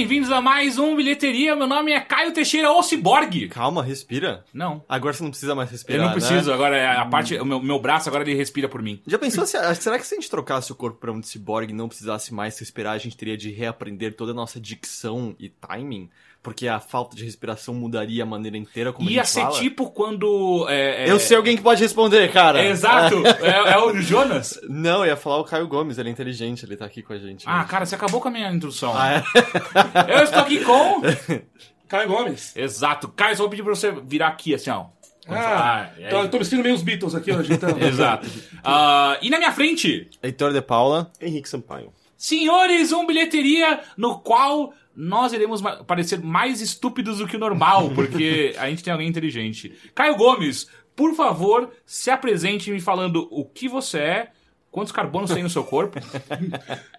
bem-vindos a mais um Bilheteria. Meu nome é Caio Teixeira, ou Ciborgue. Calma, respira. Não. Agora você não precisa mais respirar. Eu não preciso, né? agora é a parte. O meu, meu braço agora ele respira por mim. Já pensou se. Será que se a gente trocasse o corpo pra um ciborgue e não precisasse mais respirar, a gente teria de reaprender toda a nossa dicção e timing? Porque a falta de respiração mudaria a maneira inteira como Ia a gente ser fala? tipo quando. é, é- Eu sei alguém que pode responder, cara. Exato! É, é o Jonas. Não, eu ia falar o Caio Gomes, ele é inteligente, ele tá aqui com a gente. Ah, hoje. cara, você acabou com a minha introdução. Ah, é? Eu estou aqui com. Caio Gomes. Exato. Caio, só vou pedir pra você virar aqui, assim, ó. Ah, é- então, eu tô me sentindo meio os Beatles aqui hoje, então. Exato. Ah, e na minha frente, Heitor de Paula. Henrique Sampaio. senhores, um bilheteria no qual nós iremos parecer mais estúpidos do que o normal, porque a gente tem alguém inteligente. Caio Gomes, por favor, se apresente me falando o que você é, quantos carbonos tem no seu corpo.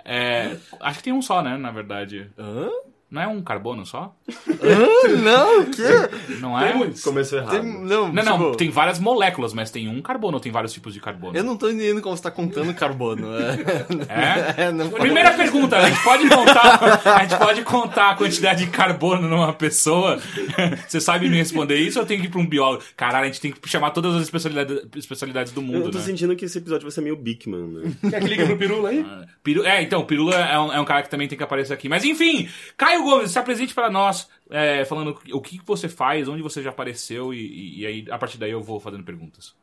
É, acho que tem um só, né, na verdade. Hã? Não é um carbono só? Hã? Não, o quê? Não é? Tem muitos. Começou errado. Tem- não, Não, não, tipo, tem várias moléculas, mas tem um carbono, tem vários tipos de carbono. Eu não tô entendendo como você tá contando carbono. É? É? É, não Primeira pergunta, a gente pode contar, a gente pode contar a quantidade de carbono numa pessoa? Você sabe me responder isso ou eu tenho que ir pra um biólogo? Caralho, a gente tem que chamar todas as especialidades, especialidades do Eu mundo, tô né? sentindo que esse episódio vai ser meio Bigman, né? Quer que liga pro Pirula aí? Piru- É, então, Pirula é um, é um cara que também tem que aparecer aqui. Mas enfim, Caio Gomes, se apresente para nós, é, falando o que você faz, onde você já apareceu, e, e- e aí, a partir daí eu vou fazendo perguntas.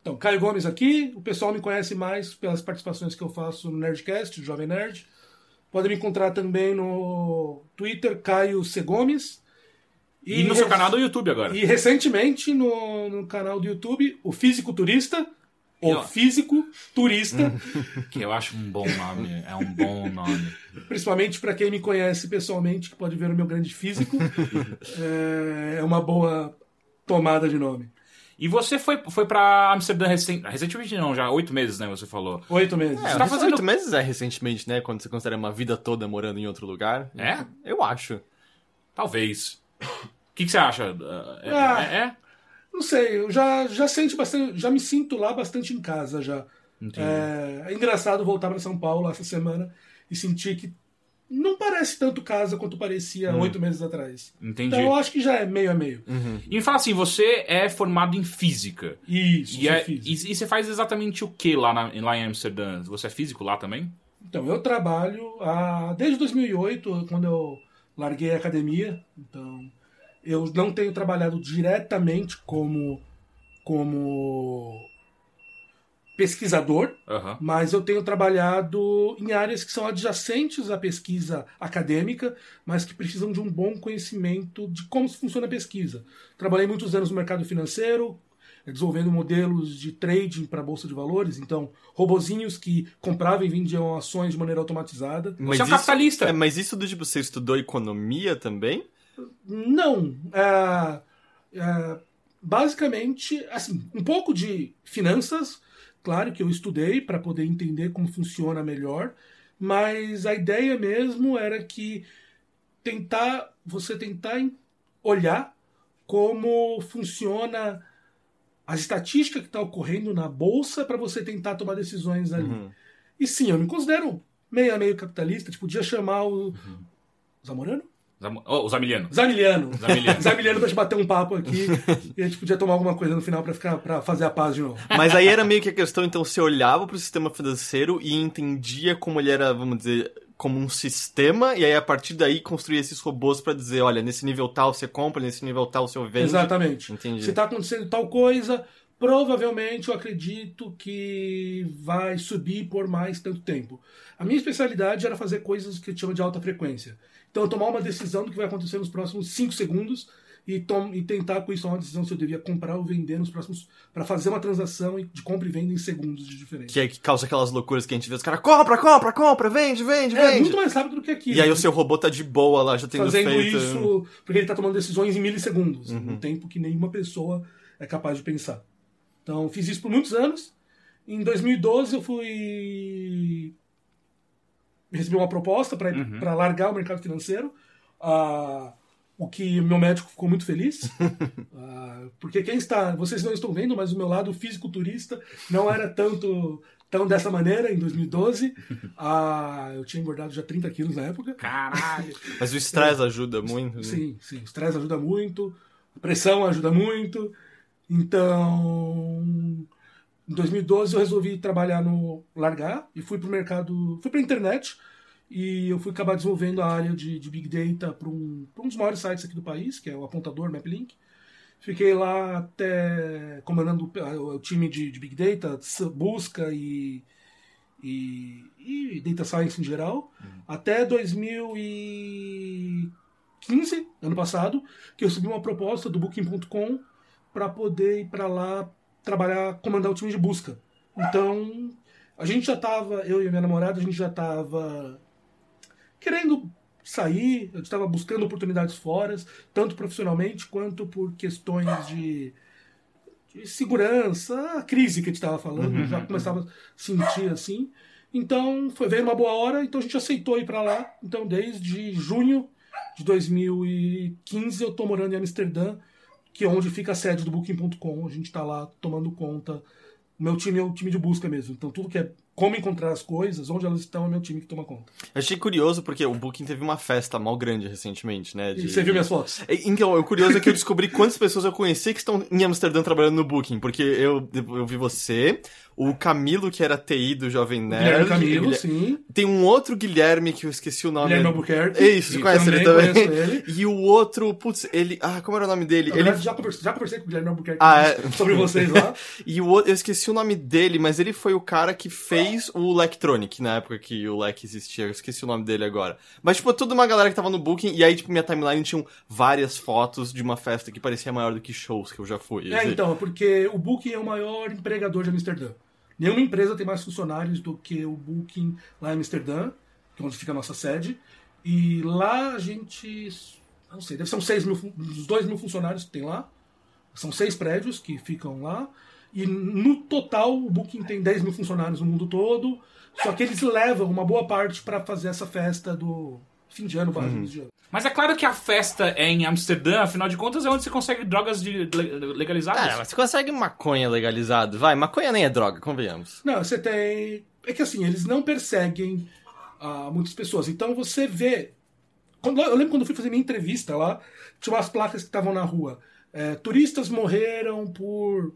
Então, Caio Gomes aqui. O pessoal me conhece mais pelas participações que eu faço no Nerdcast, do Jovem Nerd. Pode me encontrar também no Twitter, Caio C. Gomes. E, no seu canal do YouTube agora. E recentemente no, no canal do YouTube, o Físico Turista. O. Físico Turista. Que eu acho um bom nome, é um bom nome. principalmente para quem me conhece pessoalmente, que pode ver o meu grande físico. é, é uma boa tomada de nome. E você foi, foi pra Amsterdã recen- recentemente, não, já oito meses, né? Você falou. Oito meses. É, tá tá fazendo- oito meses é recentemente, né? Quando você considera uma vida toda morando em outro lugar. É? Eu acho. Talvez. O que, que você acha? É, Ah. é- é? Não sei, eu já, já sente bastante, já me sinto lá bastante em casa já. É, é engraçado voltar para São Paulo essa semana e sentir que não parece tanto casa quanto parecia oito meses atrás. Entendi. Então eu acho que já é meio a meio. E me fala assim, você é formado em física. Isso, E, é- e- e você faz exatamente o que lá, na- lá em Amsterdã? Você é físico lá também? Então, eu trabalho há, desde 2008, quando eu larguei a academia. Então, eu não tenho trabalhado diretamente como, como pesquisador, Aham. mas eu tenho trabalhado em áreas que são adjacentes à pesquisa acadêmica, mas que precisam de um bom conhecimento de como funciona a pesquisa. Trabalhei muitos anos no mercado financeiro, eh, desenvolvendo modelos de trading para a bolsa de valores, então robozinhos que compravam e vendiam ações de maneira automatizada. Você é um capitalista. É, mas isso do tipo, você estudou economia também? Não. é, é, basicamente, assim, um pouco de finanças, claro que eu estudei para poder entender como funciona melhor, mas a ideia mesmo era que tentar você tentar olhar como funciona a estatística que está ocorrendo na bolsa para você tentar tomar decisões ali. Uhum. E sim, eu me considero meio a meio capitalista, tipo, podia chamar o Zamorano? Zam- Oh, o Zamiliano. Zamiliano. Zamiliano. Zamiliano pra te bater um papo aqui e a gente podia tomar alguma coisa no final pra, ficar, pra fazer a paz de novo. Mas aí era meio que a questão, então você olhava pro sistema financeiro e entendia como ele era, vamos dizer, como um sistema, e aí a partir daí construía esses robôs pra dizer, olha, nesse nível tal você compra, nesse nível tal você vende. Exatamente. Entendi. Se tá acontecendo tal coisa, provavelmente eu acredito que vai subir por mais tanto tempo. A minha especialidade era fazer coisas que eu chamo de alta frequência. Então, eu tomar uma decisão do que vai acontecer nos próximos 5 segundos e, tom- e tentar com isso tomar uma decisão se eu devia comprar ou vender nos próximos. para fazer uma transação de compra e venda em segundos de diferença. Que é que causa aquelas loucuras que a gente vê os caras, compra, compra, compra, vende, vende, É vende. muito mais rápido do que aqui. E aí o seu robô tá de boa lá, já tendo fazendo feito. isso porque ele está tomando decisões em milissegundos, Uhum. um tempo que nenhuma pessoa é capaz de pensar. Então, fiz isso por muitos anos. Em 2012, eu fui. Recebi uma proposta para Uhum. largar o mercado financeiro. Ah, o que meu médico ficou muito feliz. Ah, porque quem está. Vocês não estão vendo, mas o meu lado físico-turista não era tanto Então, dessa maneira, em 2012, ah, eu tinha engordado já 30 quilos na época. Caralho. Mas o estresse ajuda muito. né? Sim, sim. O estresse ajuda muito, a pressão ajuda muito. Então, em 2012 eu resolvi trabalhar no largar e fui pro mercado, fui pra internet e eu fui acabar desenvolvendo a área de, de Big Data para um, pra um dos maiores sites aqui do país, que é o Apontador MapLink. Fiquei lá até comandando o, o time de, de Big Data, busca e, e, e Data Science em geral, até 2015, ano passado, que eu recebi uma proposta do Booking.com para poder ir para lá trabalhar, comandar o time de busca. Então, a gente já tava, eu e a minha namorada, a gente já tava querendo sair, eu estava buscando oportunidades fora, tanto profissionalmente quanto por questões de, de segurança, a crise que a gente estava falando, já começava a sentir assim. Então, foi veio uma boa hora, então a gente aceitou ir para lá. Então, desde junho de 2015 eu tô morando em Amsterdã, que é onde fica a sede do Booking.com. A gente está lá tomando conta. O meu time é o time de busca mesmo. Então, tudo que é como encontrar as coisas, onde elas estão, é meu time que toma conta. Eu achei curioso porque o Booking teve uma festa mal grande recentemente, né? De- você viu minhas fotos? E- Então, o curioso é que eu descobri quantas pessoas eu conheci que estão em Amsterdã trabalhando no Booking, porque eu, eu vi você, o Camilo, que era TI do Jovem Nerd. Guilherme Camilo, Guilher- sim. Tem um outro Guilherme que eu esqueci o nome. Guilherme Albuquerque. É isso, você conhece ele também? conheço ele. E o outro, putz, ele. Ah, como era o nome dele? Ele. já, conversei, já conversei com o Guilherme Albuquerque Ah, é? sobre vocês lá. E o outro, eu esqueci o nome dele, mas ele foi o cara que fez o Lectronic na época que o Lec existia. Eu esqueci o nome dele agora. Mas, tipo, toda uma galera que tava no Booking, e aí, tipo, minha timeline tinham várias fotos de uma festa que parecia maior do que shows que eu já fui. É, então, é porque o Booking é o maior empregador de Amsterdã. Nenhuma empresa tem mais funcionários do que o Booking lá em Amsterdã, que é onde fica a nossa sede. E lá a gente. Não sei, deve ser uns 6 mil, uns 2 mil funcionários que tem lá. São seis prédios que ficam lá. E no total, o Booking tem 10 mil funcionários no mundo todo. Só que eles levam uma boa parte para fazer essa festa do fim de ano, barra início de ano. Mas é claro que a festa é em Amsterdã, afinal de contas é onde você consegue drogas de- le- legalizadas. Cara, mas você consegue maconha legalizado? Vai, maconha nem é droga, convenhamos. Não, você tem. É que assim, eles não perseguem ah, muitas pessoas. Então você vê. Quando- eu lembro quando eu fui fazer minha entrevista lá, tinha umas placas que estavam na rua. É, turistas morreram por.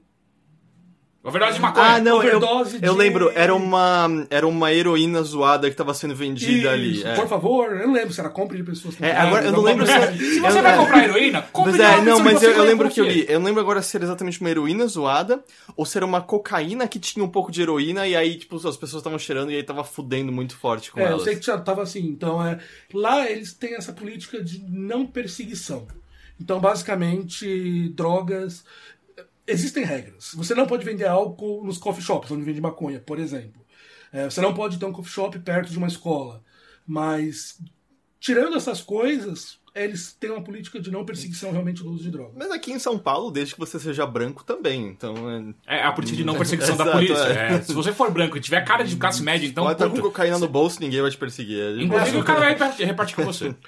Overdose de maconha. Ah, não, eu, Overdose eu de- lembro, era uma, era uma heroína zoada que tava sendo vendida ali. É. Por favor, eu não lembro se era compra de pessoas. É, agora eu não lembro se- assim. Se você eu- vai é. comprar heroína, compre Mas de é, não, mas eu, eu lembro que eu li. Eu não lembro agora se era exatamente uma heroína zoada ou se era uma cocaína que tinha um pouco de heroína e aí, tipo, as pessoas estavam cheirando e aí tava fudendo muito forte com É, eu elas. sei que já tava assim. Então, é, lá eles têm essa política de não perseguição. Então, basicamente, drogas. Existem regras. Você não pode vender álcool nos coffee shops, onde vende maconha, por exemplo. É, você não pode ter um coffee shop perto de uma escola. Mas, tirando essas coisas, eles têm uma política de não perseguição realmente do uso de drogas. Mas aqui em São Paulo, desde que você seja branco também, então... É... É a política de não perseguição da polícia. é. É, se você for branco e tiver cara de classe média, então. Pode estar com cocaína no bolso, ninguém vai te perseguir. É Inclusive boa. o cara vai repartir, repartir com você.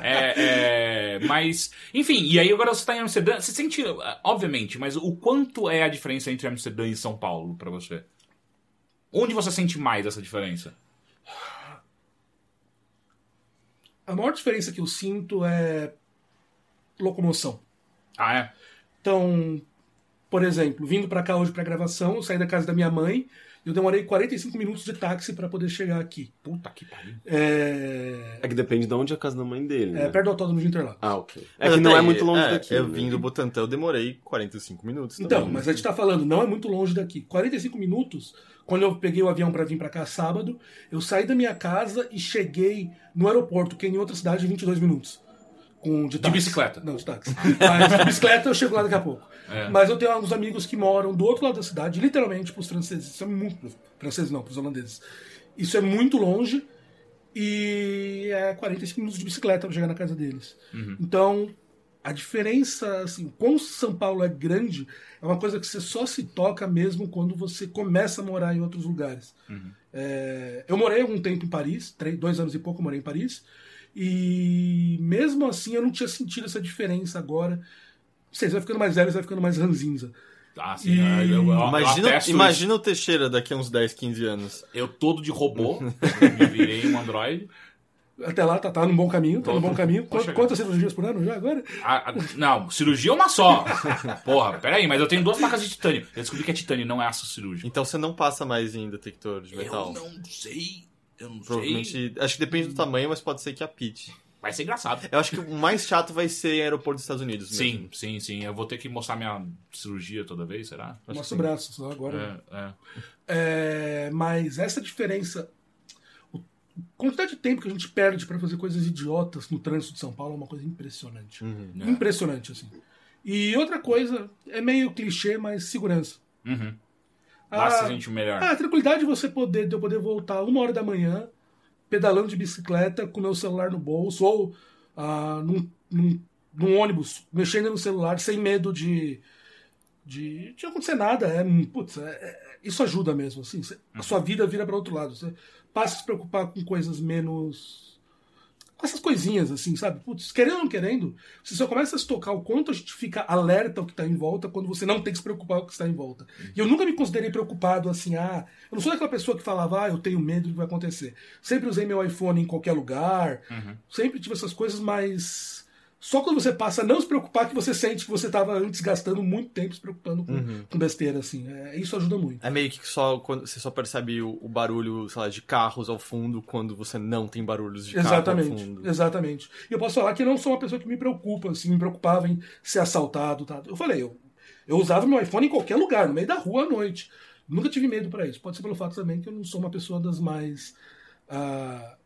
É, é, mas, enfim, e aí agora você tá em Amsterdã. Você sente, obviamente, mas o quanto é a diferença entre Amsterdã e São Paulo pra você? Onde você sente mais essa diferença? A maior diferença que eu sinto é locomoção. Ah, é? Então, por exemplo, vindo pra cá hoje pra gravação, eu saí da casa da minha mãe, eu demorei 45 minutos de táxi pra poder chegar aqui. Puta que pariu. É, É que depende de onde é a casa da mãe dele, né? é perto do autódromo de Interlagos. Ah, ok. É Mas que não é muito longe é, daqui. Eu né? vim do Butantã, eu demorei 45 minutos Então, também. mas a gente tá falando, não é muito longe daqui. 45 minutos, quando eu peguei o avião pra vir pra cá sábado, eu saí da minha casa e cheguei no aeroporto, que é em outra cidade, em 22 minutos. Com, de, táxi. bicicleta? Não, de táxi. Mas de bicicleta eu chego lá daqui a pouco. É. Mas eu tenho alguns amigos que moram do outro lado da cidade, literalmente pros franceses. Isso é muito. Franceses não, pros holandeses. Isso é muito longe e é 45 minutos de bicicleta pra chegar na casa deles. Então, a diferença, assim, quão São Paulo é grande, é uma coisa que você só se toca mesmo quando você começa a morar em outros lugares. É, eu morei algum tempo em Paris, três, dois anos e pouco eu morei em Paris, e mesmo assim eu não tinha sentido essa diferença agora. Não sei, você vai ficando mais velho, você vai ficando mais ranzinza. Ah, sim, eu, eu, eu, Imagina, imagina o Teixeira daqui a uns 10, 15 anos. Eu todo de robô, me virei um androide. Até lá, tá, tá no bom caminho, tá no bom caminho. Pode Quant- chegar. Quantas cirurgias por ano já agora? Ah, ah, não, cirurgia é uma só. Porra, peraí, mas eu tenho duas placas de titânio. Eu descobri que é titânio, não é aço cirúrgico. Então você não passa mais em detector de metal. Eu não sei. Eu não sei. Provavelmente. Acho que depende do tamanho, mas pode ser que apite. Vai ser engraçado. Eu acho que o mais chato vai ser em aeroporto dos Estados Unidos. Sim, mesmo. sim, sim. Eu vou ter que mostrar minha cirurgia toda vez, será? Mostra o braço, só agora. É, é. É, mas essa diferença, a quantidade de tempo que a gente perde pra fazer coisas idiotas no trânsito de São Paulo é uma coisa impressionante. É. Impressionante, assim. E outra coisa, é meio clichê, mas segurança. Uhum. Lá Ah, se sente melhor. Ah, a tranquilidade de você poder, de eu poder voltar uma hora da manhã, pedalando de bicicleta, com meu celular no bolso, ou ah, num, num, num ônibus, mexendo no celular, sem medo de, de, de acontecer nada. É, putz, é- é- isso ajuda mesmo. Assim, Cê- a sua vida vira para outro lado. Você passa a se preocupar com coisas menos. Com essas coisinhas, assim, sabe? Putz, querendo ou não querendo, você só começa a se tocar o quanto a gente fica alerta ao que está em volta quando você não tem que se preocupar com o que está em volta. E eu nunca me considerei preocupado assim, ah, eu não sou daquela pessoa que falava, ah, eu tenho medo do que vai acontecer. Sempre usei meu iPhone em qualquer lugar, sempre tive essas coisas, mas só quando você passa a não se preocupar que você sente que você estava antes gastando muito tempo se preocupando com, com besteira, assim. É, isso ajuda muito. É meio que só quando você só percebe o, o barulho, sei lá, de carros ao fundo quando você não tem barulhos de carro ao Exatamente, fundo. exatamente. E eu posso falar que eu não sou uma pessoa que me preocupa, assim, me preocupava em ser assaltado, tá? Eu falei, eu, eu usava meu iPhone em qualquer lugar, no meio da rua à noite. Nunca tive medo para isso. Pode ser pelo fato também que eu não sou uma pessoa das mais ah,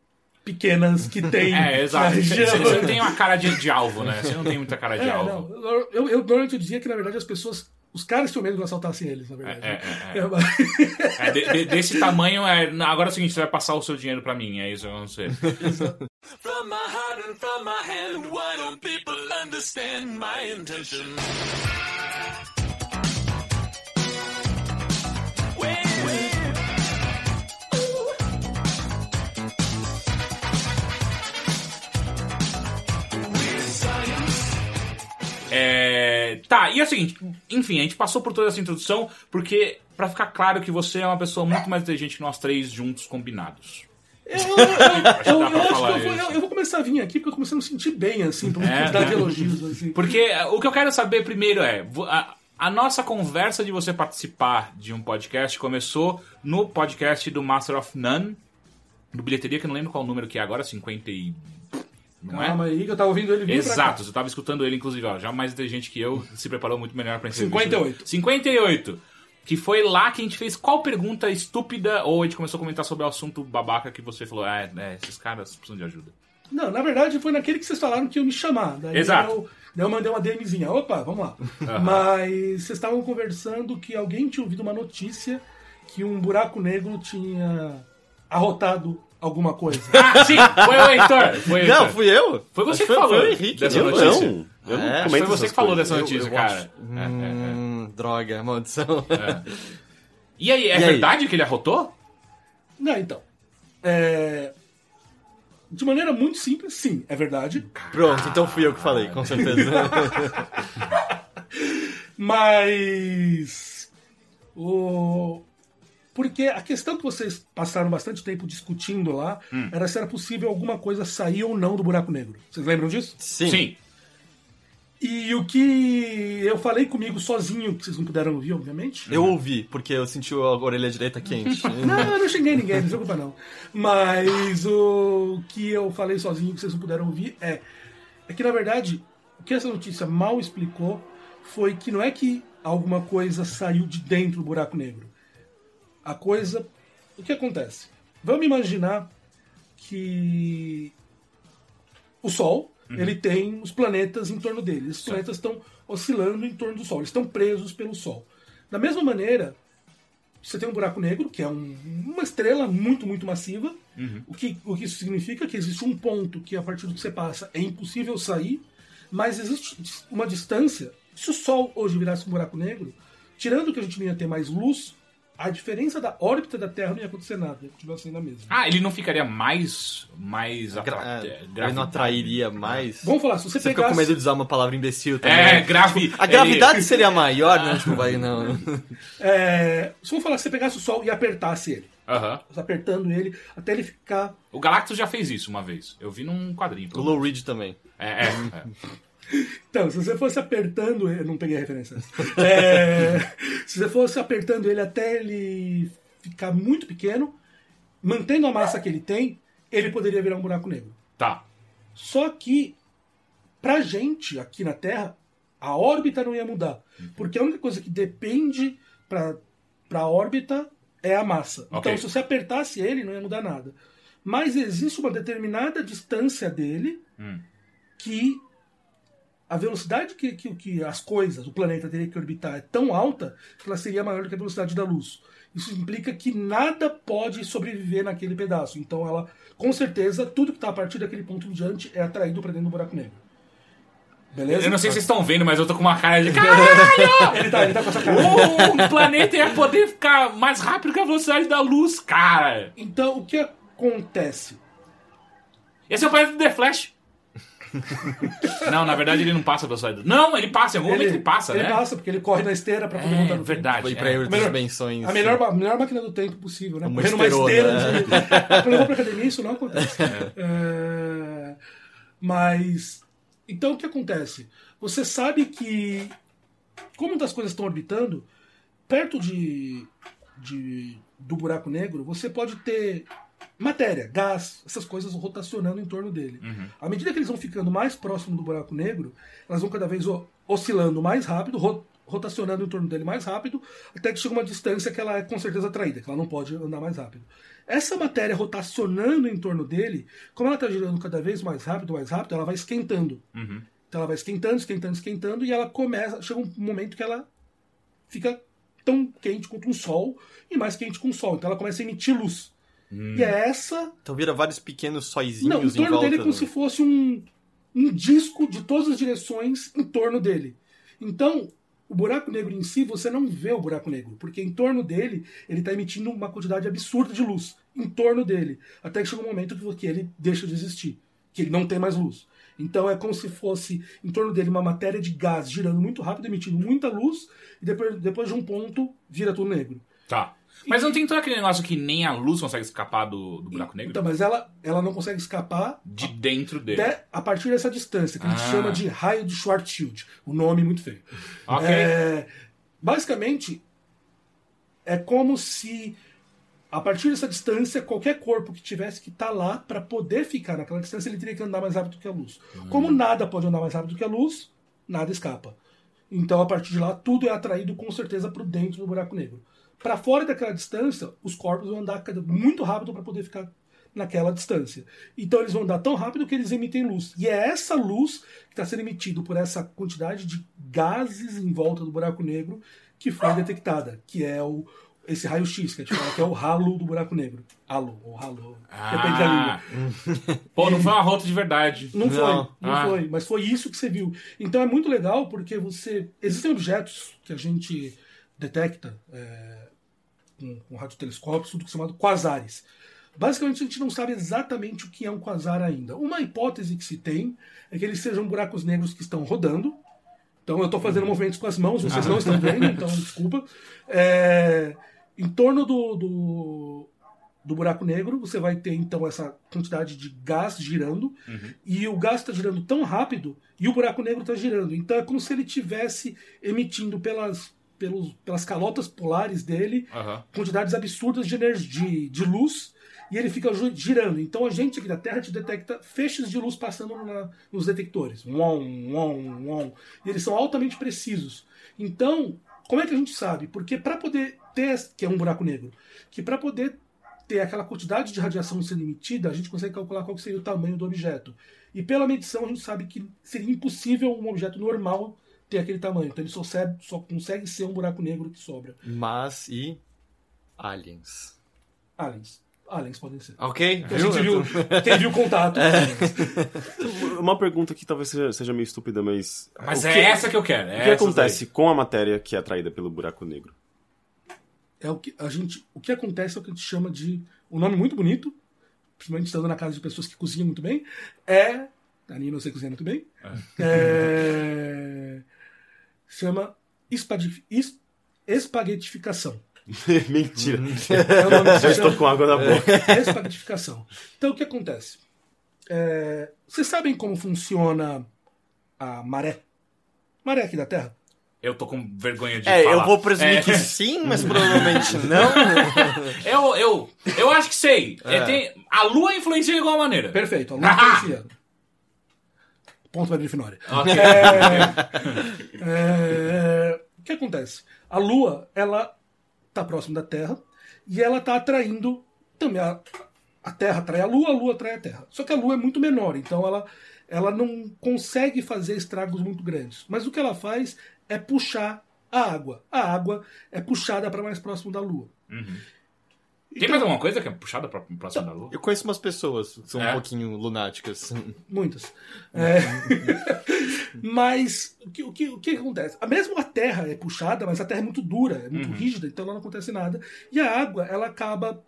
pequenas que tem. É, exato. Você, não tem uma cara de, de alvo, né? Você não tem muita cara de É, alvo. não, eu, eu, eu normalmente eu dizia que, na verdade, as pessoas. Os caras tinham medo de assaltassem eles, na verdade. É, é, é. É, mas- É, de- de- desse tamanho, é, agora é o seguinte, você vai passar o seu dinheiro pra mim, é isso que vai acontecer. From my heart and from my hand, why don't people understand my intention? É, tá, e é o seguinte, enfim, a gente passou por toda essa introdução porque, pra ficar claro que você é uma pessoa muito mais inteligente que nós três juntos combinados. Eu, eu, eu, eu, pra acho que eu vou, eu- vou começar a vir aqui porque eu começando a me sentir bem, assim, por uma É, quantidade né? de elogios. Assim. Porque é, o que eu quero saber primeiro é, a, a nossa conversa de você participar de um podcast começou no podcast do Master of None, do Bilheteria, que eu não lembro qual número que é agora, 50 Não é? Calma aí, que eu tava ouvindo ele vir. Exato, você tava escutando ele, inclusive, ó, já mais inteligente que eu, se preparou muito melhor pra entrevista. 58. 58. Que foi lá que a gente fez qual pergunta estúpida, ou a gente começou a comentar sobre o assunto babaca que você falou, ah, é, esses caras precisam de ajuda. Não, na verdade foi naquele que vocês falaram que iam me chamar. Daí Exato. Eu, daí eu mandei uma DMzinha. Opa, vamos lá. Mas vocês estavam conversando que alguém tinha ouvido uma notícia que um buraco negro tinha arrotado alguma coisa. Ah, sim, foi o Heitor. Foi o Não, Heitor. fui eu? Foi você que falou Foi o Henrique. dessa Eu Eu notícia. não. Eu não É, Acho que comento foi você que falou coisas. dessa notícia, eu cara. acho. É, é, é. Hum, droga, maldição. E aí, é E aí? verdade que ele arrotou? Não, então. É, De maneira muito simples, sim, é verdade. Pronto, então fui eu que falei, com certeza. Mas. O... Porque a questão que vocês passaram bastante tempo discutindo lá Hum. era se era possível alguma coisa sair ou não do buraco negro. Vocês lembram disso? Sim. E o que eu falei comigo sozinho, que vocês não puderam ouvir, obviamente. Eu ouvi, porque eu senti a orelha direita quente. Não, eu não xinguei ninguém, não se preocupa não. Mas o que eu falei sozinho, que vocês não puderam ouvir, é, é que, na verdade, o que essa notícia mal explicou foi que não é que alguma coisa saiu de dentro do buraco negro. A coisa. O que acontece? Vamos imaginar que o Sol ele tem os planetas em torno dele. Esses planetas estão oscilando em torno do Sol, eles estão presos pelo Sol. Da mesma maneira, você tem um buraco negro, que é um- uma estrela muito, muito massiva. O, que, o que isso significa? Que existe um ponto que, a partir do que você passa, é impossível sair, mas existe uma distância. Se o Sol hoje virasse um buraco negro, tirando que a gente não ia ter mais luz a diferença da órbita da Terra não ia acontecer nada, ia continuar sendo a mesma. Ah, ele não ficaria mais. mais Gra é, é, ele não atrairia mais. Vamos falar, se você, Você pegasse... fica com medo de usar uma palavra imbecil também. É, grave. A gravidade seria maior, né? Tipo, vai, não. É, se vamos falar que você pegasse o Sol e apertasse ele, Aham. apertando ele até ele ficar. O Galactus já fez isso uma vez. Eu vi num quadrinho. O Low Ridge também. É, é, é. Então, se você fosse apertando ele. Não peguei a referência. É, se você fosse apertando ele até ele ficar muito pequeno, mantendo a massa que ele tem, ele poderia virar um buraco negro. Tá. Só que, pra gente aqui na Terra, a órbita não ia mudar. Porque a única coisa que depende pra, pra órbita é a massa. Ok. Então, se você apertasse ele, não ia mudar nada. Mas existe uma determinada distância dele Hum. que a velocidade que, que, que as coisas, o planeta teria que orbitar é tão alta que ela seria maior do que a velocidade da luz. Isso implica que nada pode sobreviver naquele pedaço. Então ela, com certeza, tudo que está a partir daquele ponto em diante é atraído para dentro do buraco negro. Beleza? Eu não sei se vocês estão vendo, mas eu tô com uma cara de. Caralho! Ele tá, ele tá com essa cara. o planeta ia poder ficar mais rápido que a velocidade da luz, cara. Então, o que acontece? Esse é o planeta do The Flash. Não, na verdade ele não passa a velocidade. do- Não, ele passa, em algum momento ele passa, ele né? passa, porque ele corre na esteira para poder voltar É no verdade. Foi é. pra outras melhor- dimensões. A melhor, a melhor máquina do tempo possível, né? Uma Correndo uma esteira. né? de- Quando eu vou pra academia, isso não acontece. É, Mas. Então o que acontece? Você sabe que. Como das coisas estão orbitando, perto de, de do buraco negro, você pode ter matéria, gás, essas coisas rotacionando em torno dele. À medida que eles vão ficando mais próximo do buraco negro, elas vão cada vez oscilando mais rápido, ro- rotacionando em torno dele mais rápido, até que chega uma distância que ela é com certeza atraída, que ela não pode andar mais rápido. Essa matéria rotacionando em torno dele, como ela está girando cada vez mais rápido, mais rápido, ela vai esquentando. Então ela vai esquentando, esquentando, esquentando, e ela começa. Chega um momento que ela fica tão quente quanto um sol e mais quente que um sol. Então ela começa a emitir luz. E é essa Então vira vários pequenos sóizinhos não, em em torno volta. dele é como do- se fosse um, um disco de todas as direções em torno dele. Então, o buraco negro em si, você não vê o buraco negro, porque em torno dele ele está emitindo uma quantidade absurda de luz. Em torno dele. Até que chega um momento que que ele deixa de existir, que ele não tem mais luz. Então é como se fosse em torno dele uma matéria de gás girando muito rápido, emitindo muita luz, e depois, depois de um ponto vira tudo negro. Tá. Mas não tem todo aquele negócio que nem a luz consegue escapar do, do buraco negro? Então, mas ela, ela não consegue escapar De dentro dele. até a partir dessa distância, que a gente Ah. chama de raio de Schwarzschild. O nome muito feio. Ok. É, basicamente, é como se a partir dessa distância, qualquer corpo que tivesse que estar lá para poder ficar naquela distância, ele teria que andar mais rápido que a luz. Como nada pode andar mais rápido que a luz, nada escapa. Então, a partir de lá, tudo é atraído com certeza para dentro do buraco negro. Para fora daquela distância, os corpos vão andar muito rápido para poder ficar naquela distância. Então eles vão andar tão rápido que eles emitem luz. E é essa luz que está sendo emitida por essa quantidade de gases em volta do buraco negro que foi detectada, que é o esse raio-x, que a gente fala que é o halo do buraco negro. Halo, ou halo. Depende da língua. Ah. Pô, não foi uma rota de verdade. Não, foi, Não. não Ah. foi, mas foi isso que você viu. Então é muito legal porque você. Existem objetos que a gente detecta é, com, com radiotelescópios, tudo que é chamado quasares. Basicamente a gente não sabe exatamente o que é um quasar ainda. Uma hipótese que se tem é que eles sejam buracos negros que estão rodando. Então eu estou fazendo movimentos com as mãos, vocês não estão vendo, então desculpa. É, em torno do, do, do buraco negro, você vai ter então essa quantidade de gás girando, e o gás está girando tão rápido e o buraco negro está girando. Então é como se ele tivesse emitindo pelas, pelos, pelas calotas polares dele Aham. quantidades absurdas de energia, de, luz, e ele fica girando. Então a gente aqui da Terra te detecta feixes de luz passando na- nos detectores. Uom, uom, uom. E eles são altamente precisos. Então, como é que a gente sabe? Porque para poder ter, que é um buraco negro, que para poder ter aquela quantidade de radiação sendo emitida, a gente consegue calcular qual que seria o tamanho do objeto. E pela medição a gente sabe que seria impossível um objeto normal ter aquele tamanho. Então ele só, serve- só consegue ser um buraco negro que sobra. Mas e. Aliens. Aliens. Aliens podem ser. Ok? A gente viu, viu o contato. Uma pergunta que talvez seja, seja meio estúpida, mas. Mas o é que, essa que eu quero. O é que essa acontece com a matéria que é atraída pelo buraco negro? é o que a gente, o que acontece é o que a gente chama de um nome muito bonito, principalmente estando na casa de pessoas que cozinham muito bem, é a Nina, você cozinha muito bem. É, chama espaguetificação. Mentira. É nome que se Já estou com água na boca. Espaguetificação. Então, o que acontece? É, vocês sabem como funciona a maré? Maré aqui da Terra? Eu tô com vergonha de É, falar. eu vou presumir É, que sim, mas provavelmente não. eu, eu, eu acho que sei. É, É. tem- a lua influencia de igual maneira. Perfeito, a lua influencia. Ponto para Grifinória. Ok. É, o que acontece? A Lua, ela tá próximo da Terra e ela tá atraindo também a, a Terra atrai a Lua, a Lua atrai a Terra. Só que a Lua é muito menor, então ela ela não consegue fazer estragos muito grandes. Mas o que ela faz é puxar a água. A água é puxada para mais próximo da Lua. Tem mais alguma coisa que é puxada pra próximo da lua? Eu conheço umas pessoas que são É? um pouquinho lunáticas. Muitas. É. mas o que, o, que, o que acontece? A mesmo a Terra é puxada, mas a Terra é muito dura, é muito rígida, então não acontece nada. E a água, ela acaba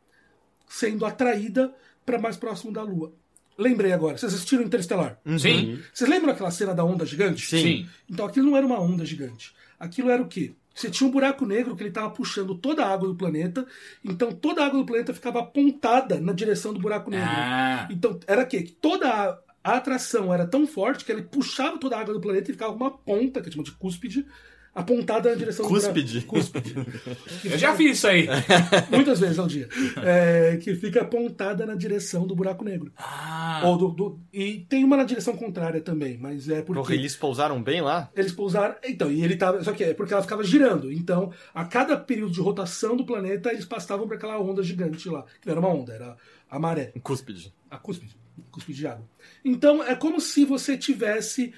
sendo atraída para mais próximo da Lua. Lembrei agora, vocês assistiram Interestelar? Sim. Vocês lembram aquela cena da onda gigante? Sim. Então aquilo não era uma onda gigante. Aquilo era o quê? Você tinha um buraco negro que ele estava puxando toda a água do planeta, então toda a água do planeta ficava apontada na direção do buraco negro. Ah. Então, era o quê? Que toda a, a atração era tão forte que ele puxava toda a água do planeta e ficava com uma ponta, que a gente chama de cúspide, apontada na direção Cúspide? do buraco. Cúspide. Eu já fiz isso aí. Muitas vezes ao dia. É, que fica apontada na direção do buraco negro. Ah. Ou do, do- e tem uma na direção contrária também, mas é porque... Porra, eles pousaram bem lá? Eles pousaram. Então, e ele tava. Só que é porque ela ficava girando. Então, a cada período de rotação do planeta, eles passavam por aquela onda gigante lá. Que não era uma onda, era a maré. Um cúspide. A cúspide. Cúspide de água. Então, é como se você tivesse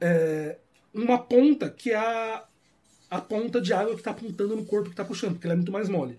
é, uma ponta que é a, a ponta de água que está apontando no corpo que está puxando, porque ela é muito mais mole.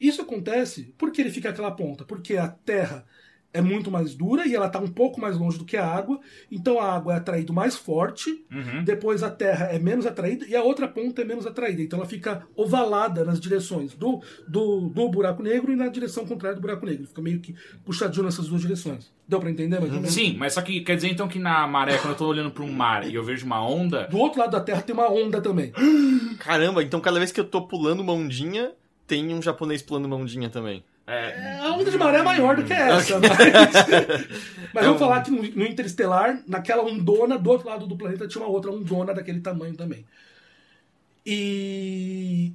Isso acontece porque ele fica aquela ponta, porque a Terra é muito mais dura e ela está um pouco mais longe do que a água, então a água é atraída mais forte, depois a Terra é menos atraída e a outra ponta é menos atraída, então ela fica ovalada nas direções do, do, do buraco negro e na direção contrária do buraco negro, fica meio que puxadinho nessas duas direções. Deu para entender mais ou menos? Sim, mas só que quer dizer então que na maré, quando eu tô olhando pra um mar e eu vejo uma onda. Do outro lado da Terra tem uma onda também. Caramba, então cada vez que eu tô pulando uma ondinha, tem um japonês pulando uma ondinha também. É, A onda de maré é maior do que essa, mas. Mas vamos falar que no, no Interestelar, naquela ondona, do outro lado do planeta, tinha uma outra ondona daquele tamanho também. E.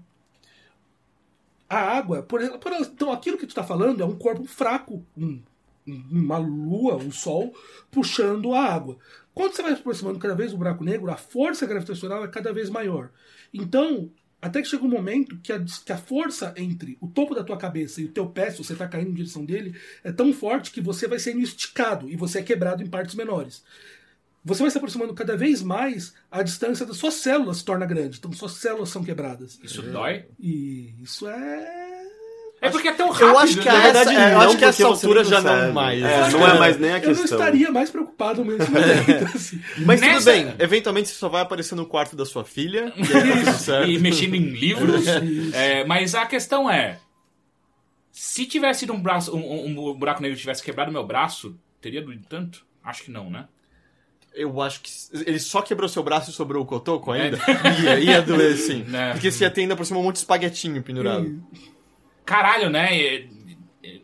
A água, por exemplo, por- então aquilo que tu tá falando é um corpo fraco, um- um- uma lua, um sol, puxando a água. Quando você vai se aproximando cada vez do buraco negro, a força gravitacional é cada vez maior. Então, até que chega um momento que a, que a força entre o topo da tua cabeça e o teu pé, se você está caindo em direção dele, é tão forte que você vai sendo esticado e você é quebrado em partes menores. Você vai se aproximando cada vez mais, a distância das suas células se torna grande. Então, suas células são quebradas. isso dói? E isso é. É porque é tão rápido. Eu acho que né? a- Na verdade, é, eu não, acho que essa altura já não mais. É, não é mais nem a Eu não questão. estaria mais preocupado nesse momento. assim. Mas tudo Nessa- bem, eventualmente você só vai aparecer no quarto da sua filha. E tá tudo e mexendo em livros. É, mas a questão é: se tivesse sido um, braço, um, um buraco negro tivesse quebrado meu braço, teria doído tanto? Acho que não, né? Eu acho que ele só quebrou seu braço e sobrou o cotoco ainda. Ia, ia doer sim. É. Porque você ia ter ainda por cima um monte de espaguetinho pendurado. Caralho, né? É- é-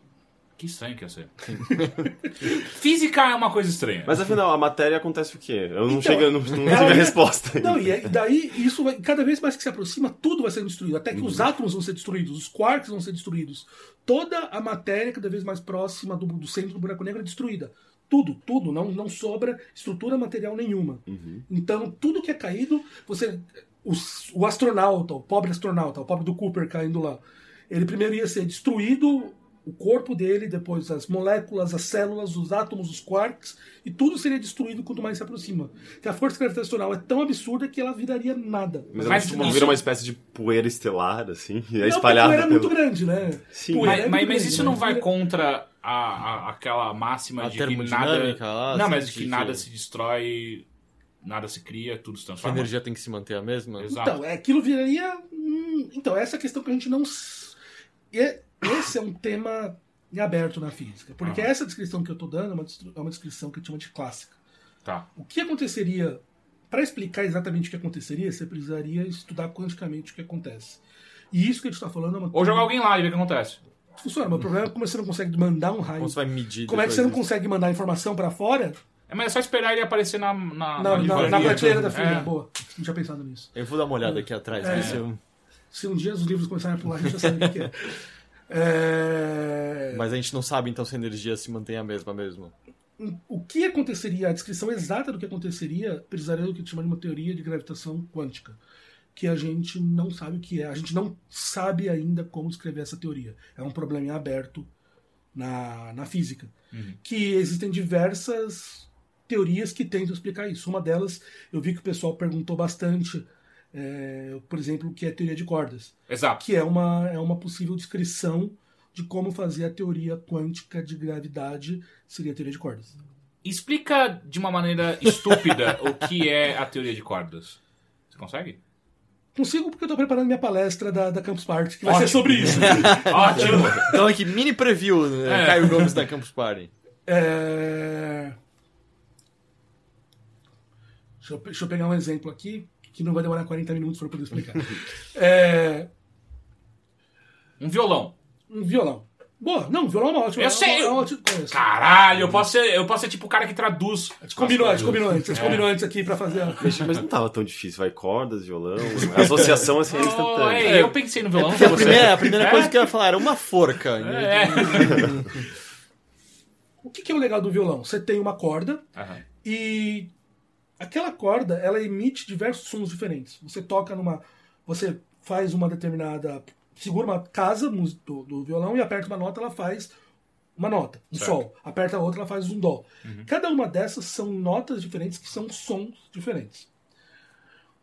Que estranho que ia ser. Física é uma coisa estranha. Mas afinal, a matéria acontece o quê? Eu não Então, chego, não, não tive ela- a resposta. Não, e aí- daí isso vai, cada vez mais que se aproxima, tudo vai sendo destruído. Até que os átomos vão ser destruídos, os quarks vão ser destruídos. Toda a matéria cada vez mais próxima do, do centro do buraco negro é destruída. Tudo, tudo, não, não sobra estrutura material nenhuma. Então, tudo que é caído, você. os- o astronauta, o pobre astronauta, o pobre do Cooper caindo lá, ele primeiro ia ser destruído, o corpo dele, depois as moléculas, as células, os átomos, os quarks, e tudo seria destruído quanto mais se aproxima. Que a força gravitacional é tão absurda que ela viraria nada. Mas, Mas ela isso- vira uma espécie de poeira estelar, assim, e é Não, espalhada porque era pelo... muito grande, né? Sim. Poeira Mas, é mas- mas grande, isso né? não vai contra a, a- aquela máxima A de que nada. lá, não, assim, mas de que que- nada se destrói, nada se cria, tudo se A transforma. energia tem que se manter a mesma. Exato. Então, é, aquilo viraria. hum, então, essa é a questão que a gente não. E- esse é um tema em aberto na física. Porque essa descrição que eu estou dando é uma, é uma descrição que eu chamo de clássica. Tá. O que aconteceria, para explicar exatamente o que aconteceria, você precisaria estudar quanticamente o que acontece. E isso que a gente está falando é uma Ou jogar alguém lá e ver o que acontece. Funciona, mas o problema é como você não consegue mandar um raio. Como você vai medir Como é que você não disso? consegue mandar informação para fora É, mas é só esperar ele aparecer na. Na, na, na, na prateleira da fila? É. Boa, não tinha pensado nisso. Eu vou dar uma olhada aqui atrás. ver se eu- Se um dia os livros começarem a pular, a gente já sabe o que é. É... Mas a gente não sabe então se a energia se mantém a mesma mesmo. o que aconteceria, a descrição exata do que aconteceria, precisaria do que chama de uma teoria de gravitação quântica, que a gente não sabe o que é, a gente não sabe ainda como descrever essa teoria. É um problema em aberto na, na física. Que existem diversas teorias que tentam explicar isso. Uma delas, eu vi que o pessoal perguntou bastante, é, por exemplo, o que é teoria de cordas Exato. que é uma, é uma possível descrição de como fazer a teoria quântica de gravidade, seria a teoria de cordas. Explica de uma maneira estúpida o que é a teoria de cordas. Você consegue? Consigo porque eu estou preparando minha palestra da, da Campus Party, que vai ser Ótimo. sobre isso. Ótimo! Então aqui, mini preview, né? É. Caio Gomes da Campus Party. É... Deixa, eu, deixa eu pegar um exemplo aqui, que não vai demorar 40 minutos para eu poder explicar. É, Um violão. Um violão. Boa, não, violão é uma ótima. Eu sei, é uma- é uma ótima coisa. Caralho, eu posso ser, eu posso ser tipo o cara que traduz. A gente combinou, a gente combinou antes, a gente É. combinou antes aqui pra fazer. a- Mas, não tava tão difícil, vai cordas, violão. A associação assim é Oh, instantânea. é, eu pensei no violão. Porque a primeira, a primeira É? coisa que eu ia falar era uma forca. É. O que, que é o legal do violão? Você tem uma corda, Aham. E aquela corda, ela emite diversos sons diferentes. Você toca numa. Você faz uma determinada. Segura uma casa do, do violão e aperta uma nota, ela faz uma nota, um Certo. sol. Aperta a outra, ela faz um dó. Cada uma dessas são notas diferentes que são sons diferentes.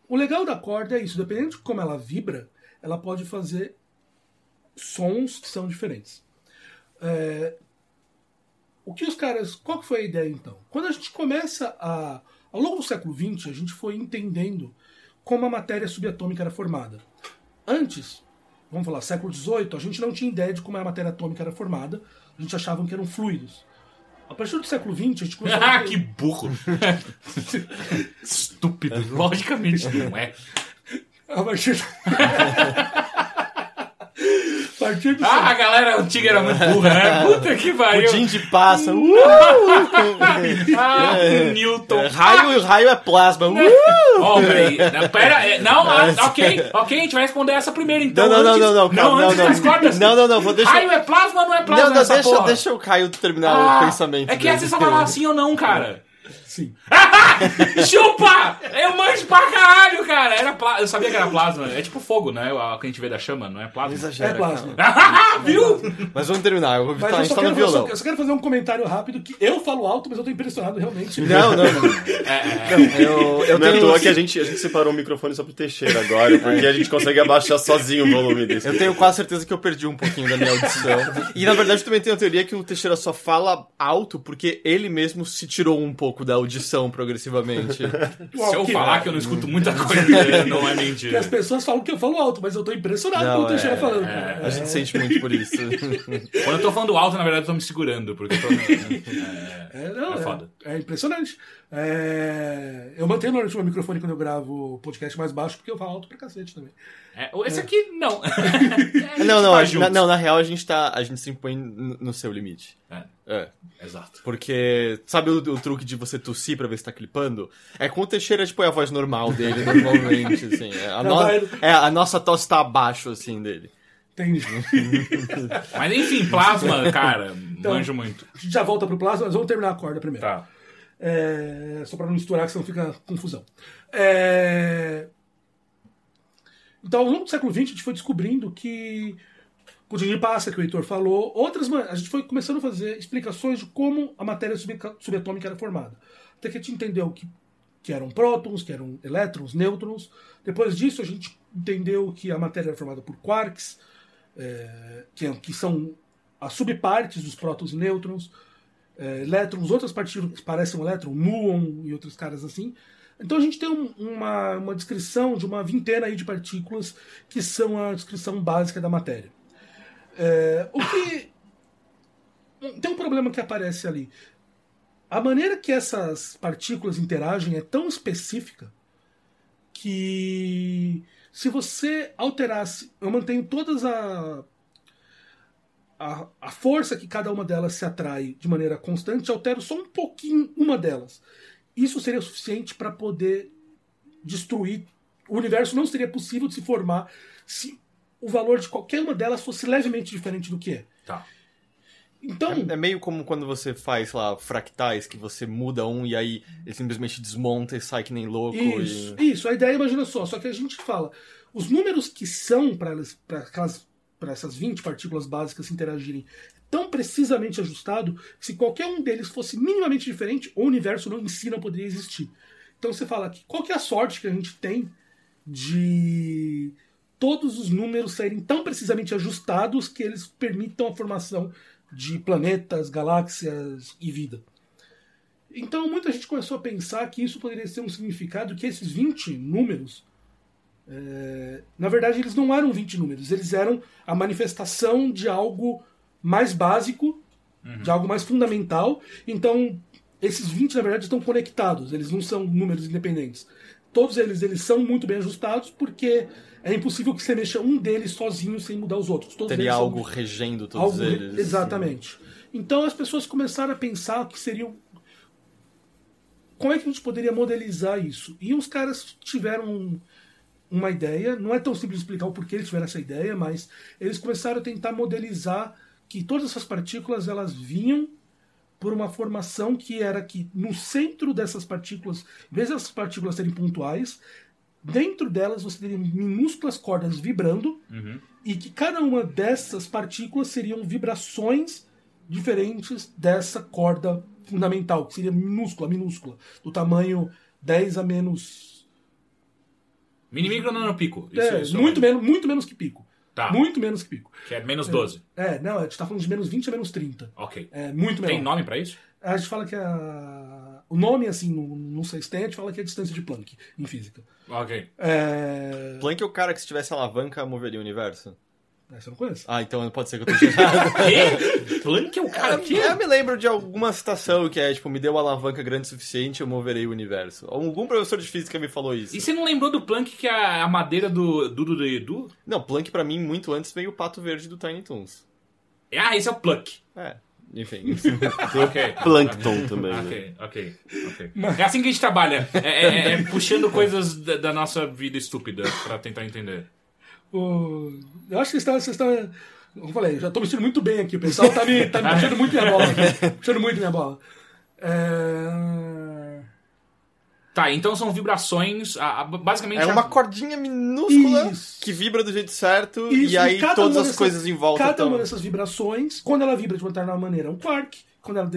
O legal da corda é isso, dependendo de como ela vibra, ela pode fazer sons que são diferentes. É, o que os caras. Qual que foi a ideia então? Quando a gente começa a. Ao longo do século XX, a gente foi entendendo como a matéria subatômica era formada. Antes, vamos falar, século XVIII, a gente não tinha ideia de como a matéria atômica era formada. A gente achava que eram fluidos. A partir do século XX, a gente começou a Ah, que burro. Estúpido. Logicamente não é. A partir do... a partir do Ah, a galera antiga era muito burra, né? Puta que pariu. Pudim de pássaro. Uh! Ah, É. Newton. É, raio, raio é plasma. Uh! Ó, peraí. Não, Pera, é, não, ah, ok, ok, a gente vai responder essa primeiro, então. Não, não, não, antes- não, não, calma, não, antes não, das não. cordas. Não, não, não, vou deixar. Raio é plasma ou não é plasma Não, não, deixa, porra? deixa o Caio terminar Ah, o pensamento. É que dele. essa você falar sim ou não, cara. Sim. Chupa! Eu manjo pra caralho, cara. Era pla... Eu sabia que era plasma. É tipo fogo, né? O que a gente vê da chama, não é plasma. exagera. É plasma. Viu? Mas vamos terminar. Eu vou Mas tá, a eu gente só, tá quero, no eu, só, violão. eu só quero fazer um comentário rápido que eu falo alto, mas eu tô impressionado realmente. Não, não, não. É, Eu, eu Não é à tenho, toa que a gente, a gente separou o microfone só pro Teixeira agora, porque a gente consegue abaixar sozinho o volume desse. eu tenho quase certeza que eu perdi um pouquinho da minha audição. E na verdade também tenho a teoria que o Teixeira só fala alto porque ele mesmo se tirou um pouco da audição progressivamente. Se eu falar que eu não escuto muita coisa, não é mentira. as pessoas falam que eu falo alto, mas eu tô impressionado Não, com o Teixeira é, falando. A gente sente muito por isso. Quando eu tô falando alto, na verdade, eu tô me segurando, porque eu tô. É, não, É é, foda. é impressionante. É, eu mantenho normalmente o meu microfone quando eu gravo o podcast mais baixo, porque eu falo alto pra cacete também. É, esse aqui, não. Não, não, faz a- na, não, na real a gente tá. A gente se impõe no no seu limite. É, É. exato. Porque, sabe o, o truque de você tossir pra ver se tá clipando? É com o Teixeira, tipo, é a voz normal dele, normalmente, assim. É, a, no- é, a nossa tosse tá abaixo, assim, dele. Entendi. Mas enfim, plasma, cara, manjo muito. A gente já volta pro plasma, mas vamos terminar a corda primeiro. Tá. É, só para não misturar, que senão fica confusão. É, então, ao longo do século XX, a gente foi descobrindo que, com o Passa, que o Heitor falou, outras, a gente foi começando a fazer explicações de como a matéria sub- subatômica era formada. Até que a gente entendeu que, que eram prótons, que eram elétrons, nêutrons. Depois disso, a gente entendeu que a matéria era formada por quarks, é, que, que são as subpartes dos prótons e nêutrons é, elétrons, outras partículas que parecem um elétron, muon e outros caras assim. Então a gente tem um- uma, uma descrição de uma vintena aí de partículas que são a descrição básica da matéria. É, o que. Tem um problema que aparece ali. A maneira que essas partículas interagem é tão específica que se você alterasse, eu mantenho todas a, a a força que cada uma delas se atrai de maneira constante, altero só um pouquinho uma delas. Isso seria o suficiente para poder destruir. O universo não seria possível de se formar se o valor de qualquer uma delas fosse levemente diferente do que é. Tá. Então, É meio como quando você faz, sei lá, fractais, que você muda um e aí ele simplesmente desmonta e sai que nem louco. Isso, e... isso, a ideia, imagina só, só que a gente fala, os números que são para elas, para aquelas, para essas 20 partículas básicas se interagirem tão precisamente ajustado que se qualquer um deles fosse minimamente diferente, o universo não em si não poderia existir. Então você fala que qual que é a sorte que a gente tem de todos os números serem tão precisamente ajustados que eles permitam a formação de planetas, galáxias e vida. Então muita gente começou a pensar que isso poderia ser um significado que esses 20 números, é, na verdade eles não eram 20 números, eles eram a manifestação de algo mais básico, de algo mais fundamental. Então esses 20 na verdade estão conectados, eles não são números independentes. Todos eles, eles são muito bem ajustados porque é impossível que você mexa um deles sozinho sem mudar os outros. Todos Teria eles são- algo regendo todos Algo- eles. Exatamente. Então as pessoas começaram a pensar que seriam. Como é que a gente poderia modelizar isso? E uns caras tiveram uma ideia, não é tão simples explicar o porquê eles tiveram essa ideia, mas eles começaram a tentar modelizar que todas essas partículas elas vinham por uma formação que era que no centro dessas partículas, em vez dessas partículas serem pontuais, dentro delas você teria minúsculas cordas vibrando e que cada uma dessas partículas seriam vibrações diferentes dessa corda fundamental, que seria minúscula, minúscula, do tamanho 10 a menos. Mini micro nanopico. Isso, é, isso muito, menos, muito menos que pico. Tá. Muito menos que pico. Que é menos 12. É, não, a gente tá falando de menos 20 a menos 30. Ok. É muito menor. Tem nome pra isso? A gente fala que a... o nome, assim, no, no sextante, a gente fala que é a distância de Planck, em física. Ok. É... Planck é o cara que se tivesse alavanca moveria o universo. Essa eu não conheço. Ah, então pode ser que eu esteja errado. Quê? Planck é o cara que... Eu me lembro de alguma citação que é, tipo, me deu uma alavanca grande o suficiente, eu moverei o universo. Algum professor de física me falou isso. E você não lembrou do Planck que é a madeira do Dudu do Edu? Não, Planck pra mim, muito antes, veio o Pato Verde do Tiny Toons. Ah, esse é o Planck. É, enfim. Ok. Plankton também, né? Ok, ok, ok. É assim que a gente trabalha. É, é- é puxando coisas da, da nossa vida estúpida pra tentar entender. O- Eu acho que vocês estão. Vocês estão... Como eu falei, eu já tô mexendo muito bem aqui. O pessoal tá me, tá me puxando muito minha bola aqui. Puxando muito minha bola. É... Tá, então são vibrações. a- a- basicamente. É a- uma cordinha minúscula Isso. que vibra do jeito certo Isso, e aí cada todas as dessas- coisas em volta Cada estão... uma dessas vibrações, quando ela vibra de uma determinada maneira, é um quark. Quando ela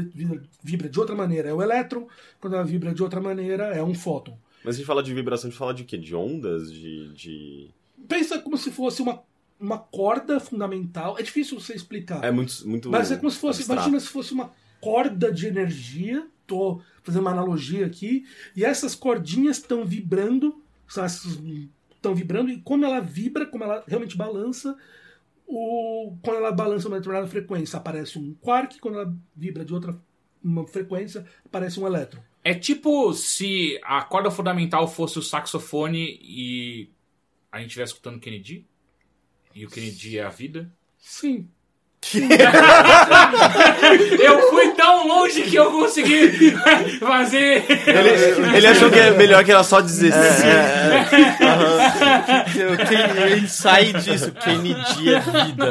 vibra de outra maneira, é o elétron. Quando ela vibra de outra maneira, é um fóton. Mas a gente fala de vibração, a gente fala de quê? De ondas? De. de... Pensa como se fosse uma, uma corda fundamental. É difícil você explicar. É muito. muito Mas é como se fosse, abstrato. imagina se fosse uma corda de energia. Tô fazendo uma analogia aqui. E essas cordinhas estão vibrando, estão vibrando e como ela vibra, como ela realmente balança, o, quando ela balança uma determinada frequência, aparece um quark, quando ela vibra de outra uma frequência, aparece um elétron. É tipo se a corda fundamental fosse o saxofone e a gente estivesse escutando Kennedy. E o Kennedy é a vida. Sim. Eu fui tão longe que eu consegui fazer. Ele, ele achou que é melhor que era só dizer sim. Eu tenho- A gente sai disso, Kennedy é vida.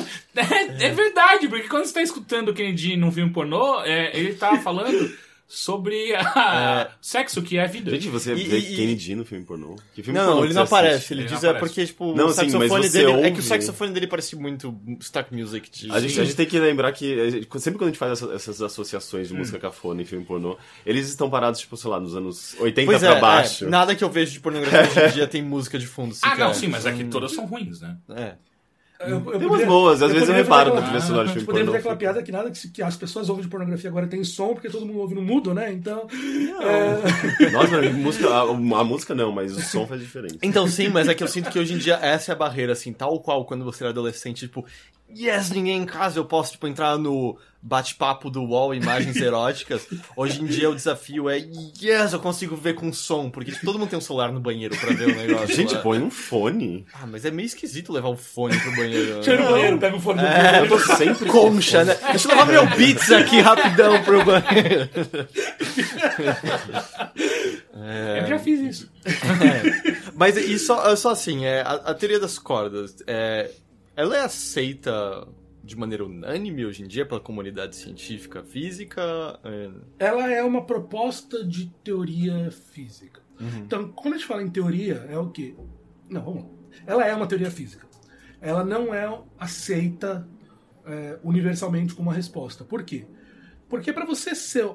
É, é verdade, porque quando você tá escutando o Kennedy num filme pornô, é, ele tá falando sobre a- sexo, que é a vida. Gente, você E- vê e- Kennedy no filme pornô? Que filme Não, pornô não, que ele não aparece. assiste? Ele Ele diz não é porque, tipo, Não, o sim, mas saxofone você dele. É que ouve. o saxofone dele parece muito stock music de. A gente, a gente tem que lembrar que gente- sempre quando a gente faz essa- essas associações de música cafona em filme pornô, eles estão parados, tipo, sei lá, nos anos 80 Pois pra é, baixo. é, nada que eu vejo de pornografia hoje em dia tem música de fundo Ah, sequer. não, sim, mas aqui todas são ruins, né? É. Eu- eu Tem umas boas, às vezes eu reparo na trilha sonora de filme Poderia pornô. fazer aquela piada que nada que, que as pessoas ouvem de pornografia agora tem som, porque todo mundo ouve no mudo, né? Então. é, Nossa, a música, a, a música não, mas o som faz diferença. Então sim, mas é que eu sinto que hoje em dia essa é a barreira, assim, tal qual quando você era adolescente, tipo, yes, ninguém em casa, eu posso, tipo, entrar no bate-papo do UOL, imagens eróticas. Hoje em dia o desafio é, yes, eu consigo ver com som, porque tipo, todo mundo tem um celular no banheiro pra ver o negócio. Gente, né? põe um fone. Ah, mas é meio esquisito levar o fone pro banheiro. né? Chega no banheiro, pega o fone do É, Eu tô sempre com Concha, né? Deixa eu levar meu Beats aqui rapidão pro banheiro. Eu já fiz isso. Mas e só, só assim, é, a, a teoria das cordas, é, ela é aceita de maneira unânime hoje em dia pela comunidade científica física? É, ela é uma proposta de teoria física. Então, quando a gente fala em teoria, é o quê? Não, vamos lá. Ela é uma teoria física. Ela não é aceita é, universalmente como uma resposta. Por quê? Porque para você ser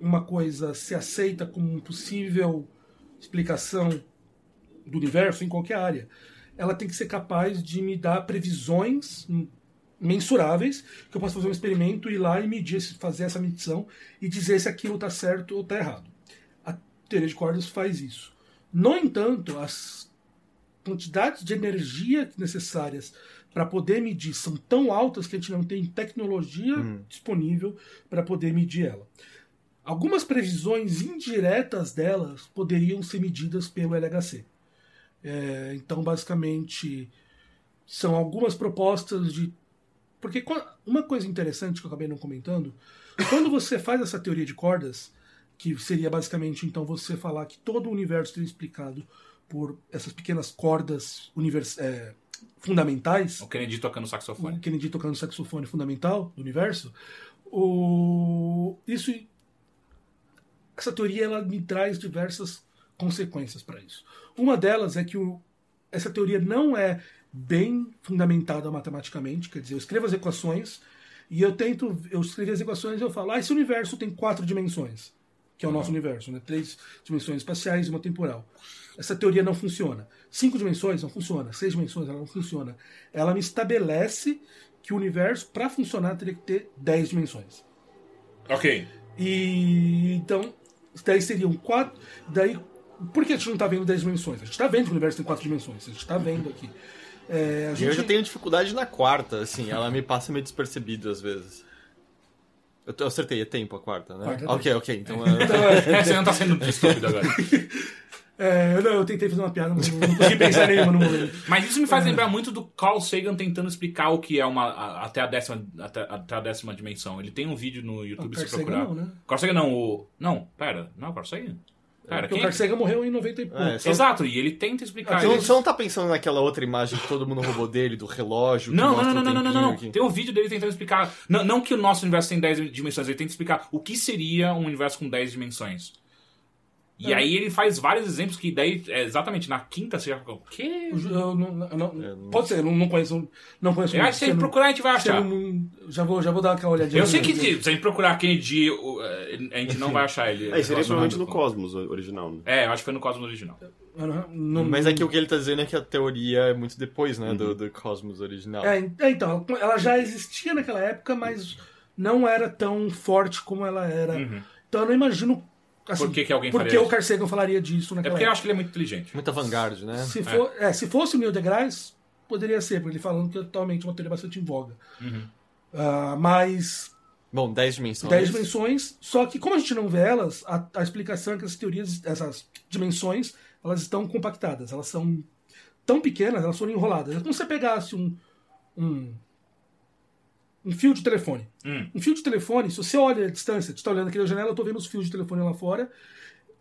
uma coisa ser aceita como uma possível explicação do universo em qualquer área, ela tem que ser capaz de me dar previsões hum, mensuráveis, que eu possa fazer um experimento, ir lá e medir, fazer essa medição e dizer se aquilo está certo ou está errado. A teoria de cordas faz isso. No entanto, as quantidades de energia necessárias para poder medir são tão altas que a gente não tem tecnologia disponível para poder medir ela. Algumas previsões indiretas delas poderiam ser medidas pelo LHC. É, então, basicamente, são algumas propostas de. Porque uma coisa interessante que eu acabei não comentando, quando você faz essa teoria de cordas, que seria basicamente então você falar que todo o universo é explicado por essas pequenas cordas univers- é, fundamentais, O Kennedy tocando o saxofone. Kennedy tocando saxofone fundamental do universo, o... isso essa teoria ela me traz diversas consequências para isso. Uma delas é que o... essa teoria não é bem fundamentada matematicamente, quer dizer, eu escrevo as equações e eu tento, eu escrevo as equações e eu falo, ah, esse universo tem quatro dimensões, que é o nosso universo, né? Três dimensões espaciais e uma temporal. Essa teoria não funciona. Cinco dimensões não funciona. Seis dimensões ela não funciona. Ela me estabelece que o universo, para funcionar, teria que ter dez dimensões. Ok. E então, daí seriam quatro. Daí, por que a gente não está vendo dez dimensões? A gente está vendo que o universo tem quatro dimensões. A gente está vendo aqui. É, a E gente... eu já tenho dificuldade na quarta, assim, ela me passa meio despercebido às vezes. Eu, eu acertei, é tempo a quarta, né? Quarta é ok, ok, então... é- Então, é, É, você não tá sendo estúpido agora. é, eu, não, eu tentei fazer uma piada, mas não, não consegui pensar nenhuma no momento. Mas isso me faz lembrar muito do Carl Sagan tentando explicar o que é uma a- até a décima até, até a décima dimensão. Ele tem um vídeo no YouTube Carl se Sagan procurar. não, né? Carl Sagan não, o não, pera, não é o Carl Sagan? Pera, Porque quem? o Carl Sagan morreu em 90 e pouco. É, Exato, e ele tenta explicar Você não, isso. você não tá pensando naquela outra imagem que todo mundo roubou dele, do relógio? Não, não, não, o não, não, não, não, não. Tem um vídeo dele tentando explicar. Não, não que o nosso universo tem 10 dimensões, ele tenta explicar o que seria um universo com 10 dimensões. E É. aí ele faz vários exemplos que daí, é, exatamente, na quinta você já. O quê? Eu, eu não, eu não- É, não- Pode ser, eu não, não conheço. Não conheço Eu acho que se a gente procurar, a gente vai achar. não- já, vou, já vou dar aquela olhadinha. Eu sei que se a gente procurar Kennedy, é, a gente não vai achar ele. É, seria provavelmente no Cosmos original, né? É, eu acho que foi no Cosmos original. Não- não- Mas é que o que ele tá dizendo é que a teoria é muito depois, né, do, do Cosmos original. É, en- é, então, ela já existia naquela época, mas não era tão forte como ela era. Então eu não imagino. Assim, Por que que alguém por faria que o? Carl Sagan falaria disso É naquela porque eu acho que ele é muito inteligente. Muita vanguard, né? Se, for, é, se fosse o Neil deGrasse, poderia ser, porque ele falando que é totalmente uma teoria bastante em voga. Ah, mas Bom, 10 dimensões. 10 dimensões, só que como a gente não vê elas, a, a explicação é que essas teorias, essas dimensões, elas estão compactadas, elas são tão pequenas, elas foram enroladas. É como se você pegasse um, um, um fio de telefone. Hum. Um fio de telefone, se você olha a distância, você está olhando aqui na janela, eu estou vendo os fios de telefone lá fora.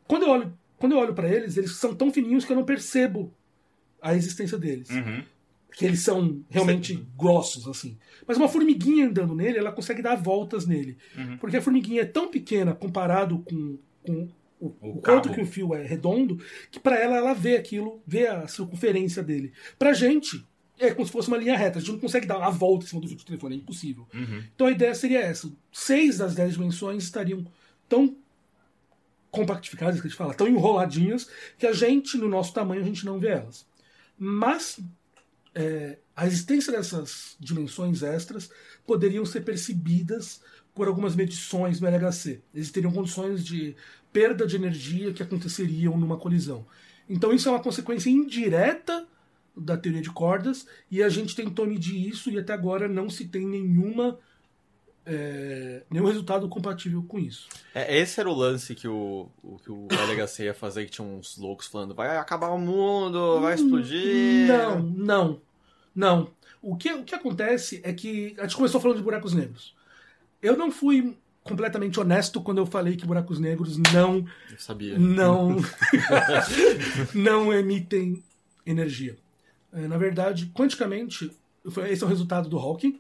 Quando eu olho, quando eu olho para eles, eles são tão fininhos que eu não percebo a existência deles Uhum. que eles são realmente grossos, assim. Mas uma formiguinha andando nele, ela consegue dar voltas nele. Porque a formiguinha é tão pequena comparado com, com o, O o quanto que o fio é redondo, que para ela, ela vê aquilo, vê a circunferência dele. Pra gente, é como se fosse uma linha reta. A gente não consegue dar a volta em cima do fio de telefone, é impossível. Então a ideia seria essa. Seis das dez dimensões estariam tão compactificadas, que a gente fala, tão enroladinhas, que a gente, no nosso tamanho, a gente não vê elas. Mas é, a existência dessas dimensões extras poderiam ser percebidas por algumas medições no LHC. Existiriam condições de perda de energia que aconteceriam numa colisão. Então isso é uma consequência indireta da teoria de cordas e a gente tentou medir isso e até agora não se tem nenhuma é, nenhum resultado compatível com isso. É, esse era o lance que o, o, que o LHC ia fazer, que tinha uns loucos falando, vai acabar o mundo, vai explodir. Não, não, não. O que, o que acontece é que a gente começou falando de buracos negros. Eu não fui completamente honesto quando eu falei que buracos negros não Eu sabia. não não emitem energia. É, Na verdade, quanticamente, esse é o resultado do Hawking,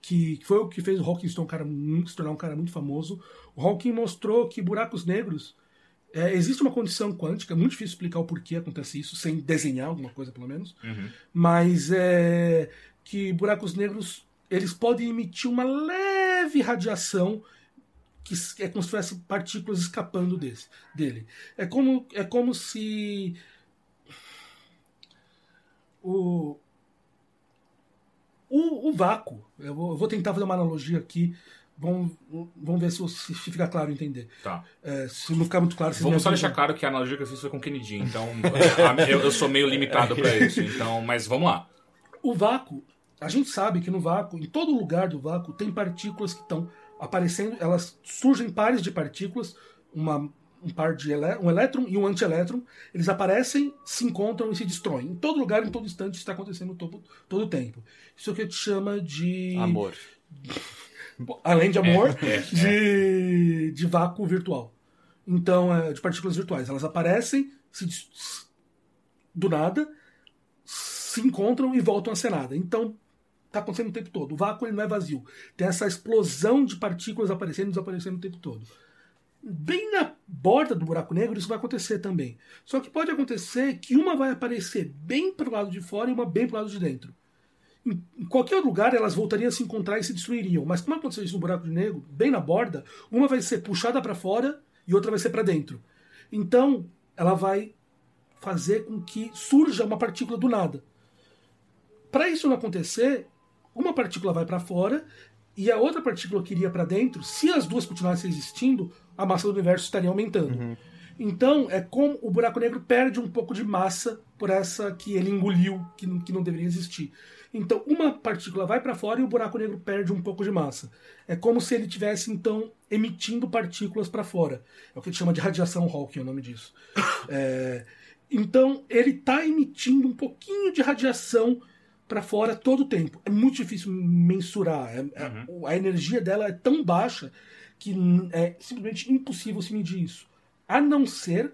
que foi o que fez o Hawking se tornar um cara, se tornar um cara muito famoso. O Hawking mostrou que buracos negros é, existe uma condição quântica, é muito difícil explicar o porquê acontece isso, sem desenhar alguma coisa, pelo menos. Mas é que buracos negros eles podem emitir uma leve radiação que é como se tivesse partículas escapando desse, dele. É como, é como se o, o, o vácuo, eu vou, eu vou tentar fazer uma analogia aqui, vamos, vamos ver se, se fica claro entender. Tá. É, se não ficar muito claro, vocês Vamos só deixar claro que a analogia que eu fiz foi com Kennedy, então eu, eu sou meio limitado pra isso. Então, mas vamos lá. O vácuo, a gente sabe que no vácuo, em todo lugar do vácuo, tem partículas que estão aparecendo, elas surgem pares de partículas, uma, um par de elé- um elétron e um antielétron, eles aparecem, se encontram e se destroem. Em todo lugar, em todo instante, isso está acontecendo todo, todo o tempo. Isso é o que a gente chama de. Amor. Além de amor, É, é, de, de vácuo virtual. Então, é, de partículas virtuais. Elas aparecem se do nada, se encontram e voltam a ser nada. Então, está acontecendo o tempo todo. O vácuo ele não é vazio. Tem essa explosão de partículas aparecendo e desaparecendo o tempo todo. Bem na borda do buraco negro, isso vai acontecer também. Só que pode acontecer que uma vai aparecer bem para o lado de fora e uma bem para o lado de dentro em qualquer lugar elas voltariam a se encontrar e se destruiriam. Mas como aconteceu isso no buraco negro, bem na borda, uma vai ser puxada para fora e outra vai ser para dentro. Então, ela vai fazer com que surja uma partícula do nada. Para isso não acontecer, uma partícula vai para fora e a outra partícula que iria para dentro, se as duas continuassem existindo, a massa do universo estaria aumentando. Então, é como o buraco negro perde um pouco de massa por essa que ele engoliu, que não, que não deveria existir. Então, uma partícula vai para fora e o buraco negro perde um pouco de massa. É como se ele tivesse, então, emitindo partículas para fora. É o que a gente chama de radiação Hawking, é o nome disso. É, então, ele está emitindo um pouquinho de radiação para fora todo o tempo. É muito difícil mensurar. É- é- a energia dela é tão baixa que é simplesmente impossível se medir isso. A não ser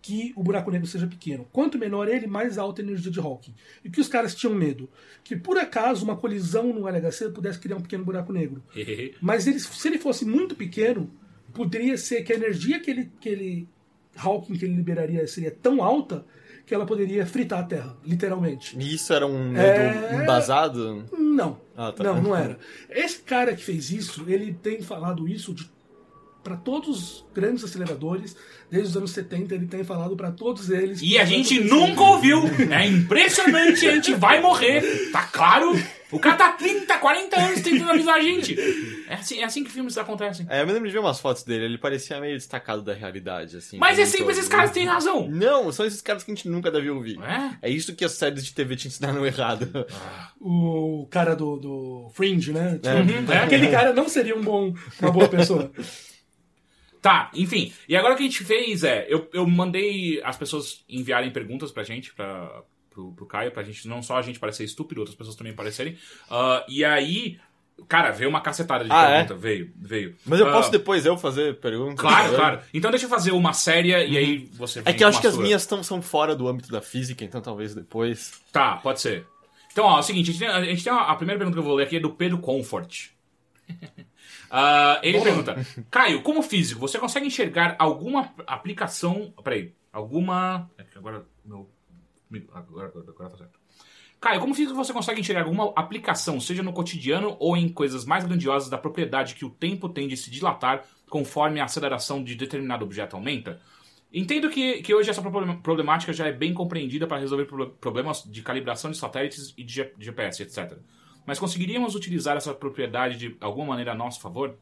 que o buraco negro seja pequeno. Quanto menor ele, mais alta a energia de Hawking. E que os caras tinham medo? Que por acaso uma colisão no LHC pudesse criar um pequeno buraco negro. Mas ele, se ele fosse muito pequeno, poderia ser que a energia que ele, que ele Hawking que ele liberaria seria tão alta que ela poderia fritar a Terra, literalmente. E isso era um medo É- embasado? Não. Ah, tá. Não, não era. Esse cara que fez isso, ele tem falado isso de para todos os grandes aceleradores, desde os anos 70, ele tem falado para todos eles. E a gente nunca ouviu. É impressionante, a gente vai morrer. Tá claro? O cara tá 30, 40 anos tentando avisar a gente. É assim, é assim que filmes acontecem. É, eu me lembro de ver umas fotos dele, ele parecia meio destacado da realidade, assim. Mas é sempre esses caras que têm razão. Não, são esses caras que a gente nunca deve ouvir. É? É isso que as séries de TV te ensinaram errado. O cara do, do Fringe, né? Tipo, Uhum, é. Aquele cara não seria um bom, uma boa pessoa. Tá, enfim. E agora o que a gente fez é, eu, eu mandei as pessoas enviarem perguntas pra gente, pra, pro, pro Caio, pra gente, não só a gente parecer estúpido, outras pessoas também parecerem. Ah, e aí, cara, veio uma cacetada de Ah, pergunta. Veio, veio. Mas eu Ah, posso depois eu fazer perguntas? Claro, claro. Então deixa eu fazer uma séria e aí você É que eu acho que as minhas tão, são fora do âmbito da física, então talvez depois. Tá, pode ser. Então, ó, é o seguinte, a gente tem, a, gente tem a, a primeira pergunta que eu vou ler aqui é do Pedro Comfort. Ah, ele pergunta, Caio, como físico, você consegue enxergar alguma aplicação... Peraí, alguma... é Agora, meu... Agora, agora, agora tá certo. Caio, como físico você consegue enxergar alguma aplicação, seja no cotidiano ou em coisas mais grandiosas da propriedade que o tempo tem de se dilatar conforme a aceleração de determinado objeto aumenta? Entendo que, que hoje essa problem- problemática já é bem compreendida para resolver pro- problemas de calibração de satélites e de GPS, etc. Mas conseguiríamos utilizar essa propriedade de alguma maneira a nosso favor?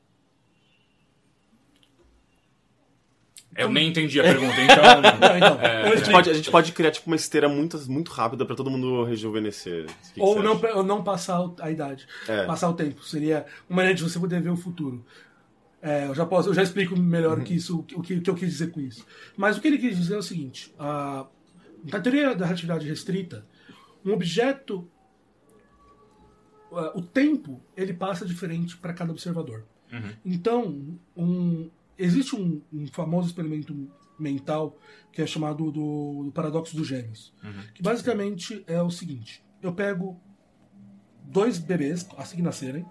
Eu nem entendi a pergunta, então. Não, então, eu A gente, pode, a gente pode criar tipo uma esteira muito, muito rápida pra todo mundo rejuvenescer. Que que Ou você não, ou não passar a idade, É. passar o tempo. Seria uma maneira de você poder ver o futuro. É, eu, já posso, eu já explico melhor Uhum. que isso, o que, o que eu quis dizer com isso. Mas o que ele quis dizer é o seguinte: a, na teoria da relatividade restrita, um objeto, a- o tempo, ele passa diferente para cada observador. Então, um- existe um, um famoso experimento mental que é chamado do, do paradoxo dos gêmeos, que basicamente é o seguinte: eu pego dois bebês assim que nascerem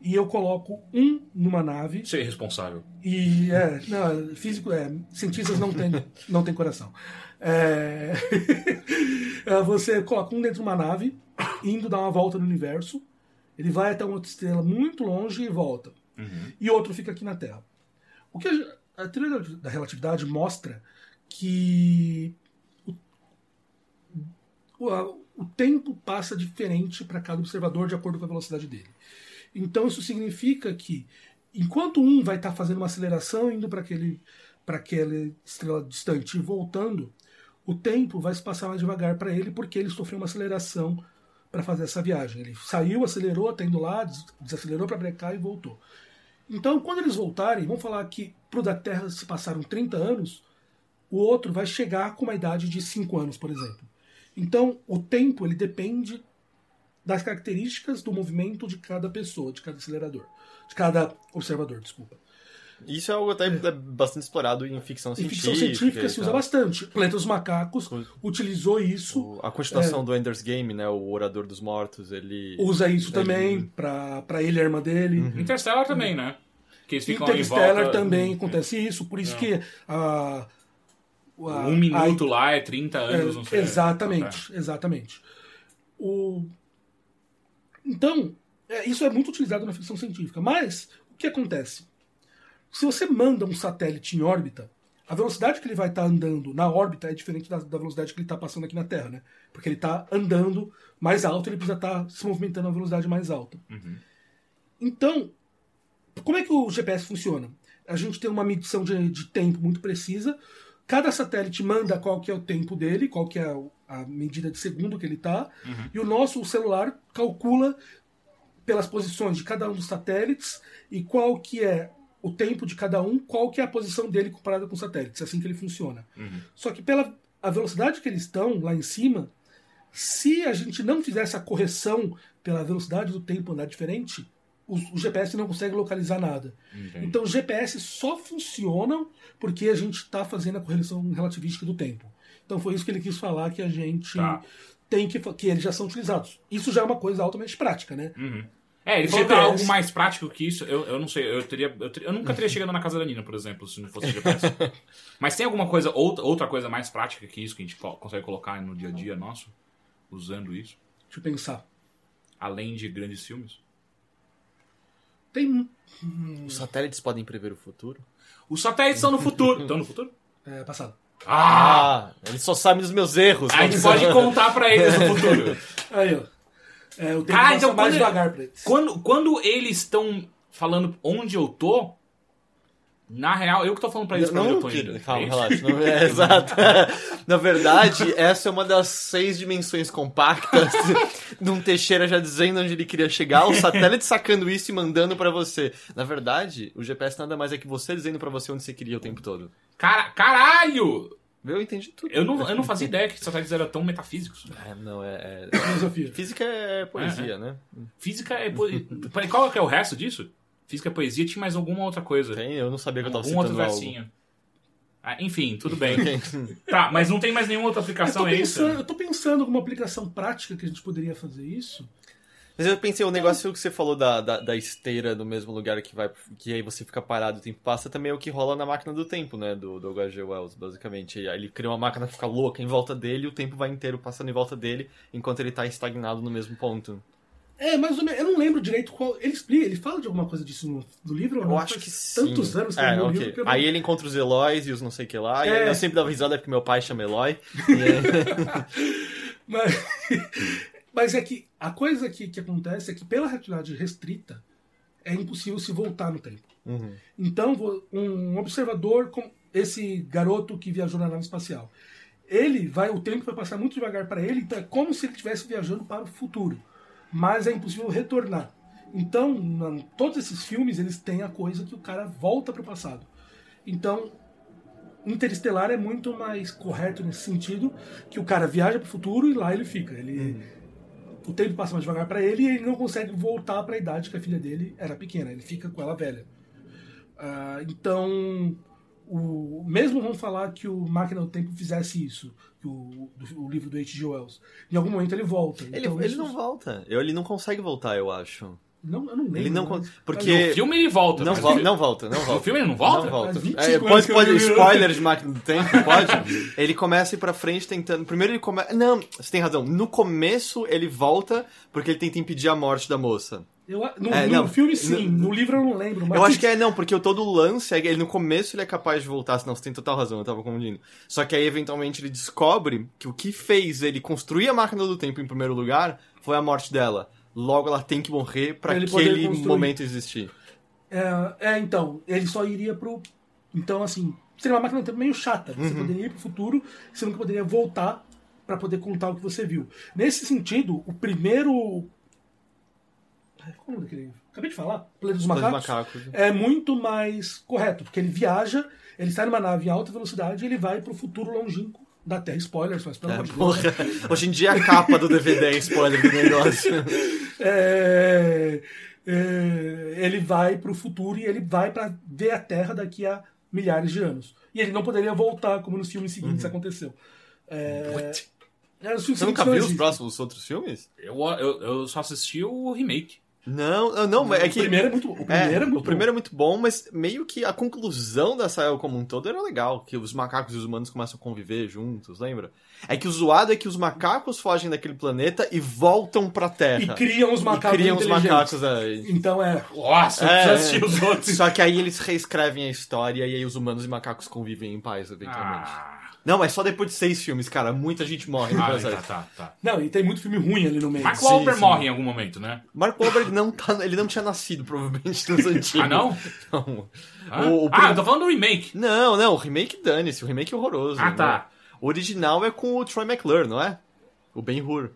e eu coloco um numa nave Ser responsável. e é, não, físico é, cientistas não têm não tem coração. É, é, você coloca um dentro de uma nave, indo dar uma volta no universo, ele vai até uma outra estrela muito longe e volta. E outro fica aqui na Terra. O que a, a teoria da- da relatividade mostra que o, a- o tempo passa diferente para cada observador de acordo com a velocidade dele. Então isso significa que enquanto um vai estar fazendo uma aceleração indo para aquele para aquela estrela distante e voltando, o tempo vai se passar mais devagar para ele porque ele sofreu uma aceleração para fazer essa viagem. Ele saiu, acelerou, tá indo lá, des- desacelerou para brecar e voltou. Então, quando eles voltarem, vamos falar que pro da Terra se passaram 30 anos, o outro vai chegar com uma idade de 5 anos, por exemplo. Então, o tempo ele depende das características do movimento de cada pessoa, de cada acelerador, de cada observador, desculpa. Isso é algo até é bastante explorado em ficção Em científica. ficção científica se usa bastante. Planeta dos Macacos utilizou isso, O- A continuação do Ender's Game, né? O Orador dos Mortos, ele. usa isso ele- também pra para ele e a irmã dele. Interstellar também, né? Que eles ficam Interstellar em volta. também acontece isso, por isso que a, a- Um minuto lá é 30 anos, não É, sei. exatamente, exatamente. O... Então, é, isso é muito utilizado na ficção científica. Mas, o que acontece? Se você manda um satélite em órbita, a velocidade que ele vai estar andando na órbita é diferente da, da velocidade que ele está passando aqui na Terra, né? Porque ele está andando mais alto, ele precisa estar se movimentando a uma velocidade mais alta. Então, como é que o GPS funciona? A gente tem uma medição de, de tempo muito precisa. Cada satélite manda qual que é o tempo dele, qual que é a medida de segundo que ele está, e o nosso celular calcula pelas posições de cada um dos satélites e qual que é o tempo de cada um, qual que é a posição dele comparada com os satélites. É assim que ele funciona. Só que pela a velocidade que eles estão lá em cima, se a gente não fizer essa correção pela velocidade do tempo andar diferente, o, o GPS não consegue localizar nada. Então, os GPS só funcionam porque a gente está fazendo a correção relativística do tempo. Então, foi isso que ele quis falar que a gente Tá. tem que que eles já são utilizados. Isso já é uma coisa altamente prática, né? É, ele Falou que é algo mais prático que isso. Eu, eu não sei, eu teria. Eu, teria- eu nunca teria chegado na casa da Nina, por exemplo, se não fosse GPS. Mas tem alguma coisa, outra, outra coisa mais prática que isso que a gente co- consegue colocar no dia a dia nosso, usando isso? Deixa eu pensar. Além de grandes filmes? Tem. Os satélites podem prever o futuro? Os satélites estão no futuro. Estão no futuro? É, passado. Ah! Ah, eles só sabem dos meus erros. A gente pode contar pra eles o futuro. Aí, ó. É, o tempo passa então mais quando- devagar pra eles. Quando, quando eles estão falando onde eu tô, na real, eu que tô falando pra eles pra onde eu Não, tô indo. calma, É relaxa. Não, é, exato. Na verdade, essa é uma das seis dimensões compactas de um Teixeira já dizendo onde ele queria chegar, o satélite sacando isso e mandando pra você. Na verdade, o GPS nada mais é que você dizendo pra você onde você queria o tempo todo. Cara, caralho! Eu entendi tudo. Eu não, eu não fazia ideia que satélites eram tão metafísicos. É, não, é, é- Filosofia. Física é poesia, né? Física é. po- Peraí, Qual que é o resto disso? Física é poesia, tinha mais alguma outra coisa. Tem, eu não sabia que eu tava Algum outro citando algo. versinho. Ah, enfim, tudo bem. tá, mas não tem mais nenhuma outra Eu tô, aplicação, é isso? pensando, eu tô pensando em alguma aplicação prática que a gente poderia fazer isso. Mas eu pensei, o negócio que você falou da, da, da esteira no mesmo lugar que vai, que aí você fica parado e o tempo passa, também é o que rola na máquina do tempo, né? Do, do H.G. Wells, basicamente. Aí ele cria uma máquina que fica louca em volta dele e o tempo vai inteiro passando em volta dele enquanto ele tá estagnado no mesmo ponto. É, mais ou menos. Eu não lembro direito qual. Ele explica, ele fala de alguma coisa disso no, no livro? ou Eu não? acho Faz que sim. Tantos anos que é, li o ok. livro Aí ele encontra os Eloys e os não sei o que lá. E É. aí eu sempre dava risada porque meu pai chama Eloy. E Mas, mas é que a coisa que, que acontece é que pela realidade restrita é impossível se voltar no tempo. Uhum. Então, um observador, com esse garoto que viajou na nave espacial, ele vai, o tempo vai passar muito devagar para ele, então é como se ele estivesse viajando para o futuro, mas é impossível retornar. Então, na- todos esses filmes eles têm a coisa que o cara volta para o passado. Então, Interestelar é muito mais correto nesse sentido, que o cara viaja para o futuro e lá ele fica. Ele, O tempo passa mais devagar para ele e ele não consegue voltar para a idade que a filha dele era pequena. Ele fica com ela velha. Ah, então, o, mesmo vamos falar que o Máquina do Tempo fizesse isso, que o, do- o livro do H.G. Wells, em algum momento ele volta. Ele, Então, ele isso- não volta. Ele não consegue voltar, eu acho. Não, eu não lembro. Ele não. né? Mas Porque. No filme ele volta. Não, ele- não volta, não volta. No filme ele não volta? Não volta. Faz 25 É, pode, pode, vi. spoiler de Máquina do Tempo, pode? ele começa a ir pra frente tentando. Primeiro ele começa. Não, você tem razão. No começo ele volta porque ele tenta impedir a morte da moça. Eu, no, É, no filme, sim. No, livro eu não lembro. Mas Eu acho que é não, porque o todo o lance é que ele no começo ele é capaz de voltar, senão você tem total razão, eu tava confundindo. Só que aí eventualmente ele descobre que o que fez ele construir a máquina do tempo em primeiro lugar foi a morte dela. Logo ela tem que morrer poder aquele momento existir. É, é, então, ele só iria pro. Então, assim, seria uma máquina do tempo meio chata. Você Uhum. poderia ir pro futuro, você nunca poderia voltar pra poder contar o que você viu. Nesse sentido, o primeiro. Qual é daquele? Acabei de falar, Planeta dos Macacos. Macacos. É muito mais correto, porque ele viaja, ele sai numa nave em alta velocidade e ele vai pro futuro longínquo da Terra. Spoilers, mas pelo É, amor de Deus. porra. Hoje em dia a capa do DVD é spoiler do negócio. É, é, ele vai pro futuro e ele vai pra ver a Terra daqui a milhares de anos. E ele não poderia voltar, como nos filmes seguintes aconteceu. É, é, Uhum. Você nunca não viu os próximos outros filmes? Eu, eu, eu só assisti o remake. Não, não, não, é que. O primeiro é muito, o primeiro é, muito o primeiro é muito bom, mas meio que a conclusão da saga como um todo era legal, que os macacos e os humanos começam a conviver juntos, lembra? É que o zoado é que os macacos fogem daquele planeta e voltam pra Terra. bom. E criam os E macacos criam os macacos aí. Então é... Nossa, É, já é. assisti os outros. Só que aí eles reescrevem a história e aí os humanos e macacos convivem em paz, eventualmente. Ah, Não, mas só depois de seis filmes, cara. Muita gente morre no ah, tá, tá, tá. Não, e tem muito filme ruim ali no meio. Mark Sim, Wahlberg sim. morre em algum momento, né? Mark Wahlberg não, tá, ele não tinha nascido, provavelmente, nos antigos. Ah, não? Não. Hã? O- o ah, eu tô falando do remake. Não, não, o remake dane-se, o remake é horroroso. Ah, né? tá. O original é com o Troy McClure, não é? O Ben Hur.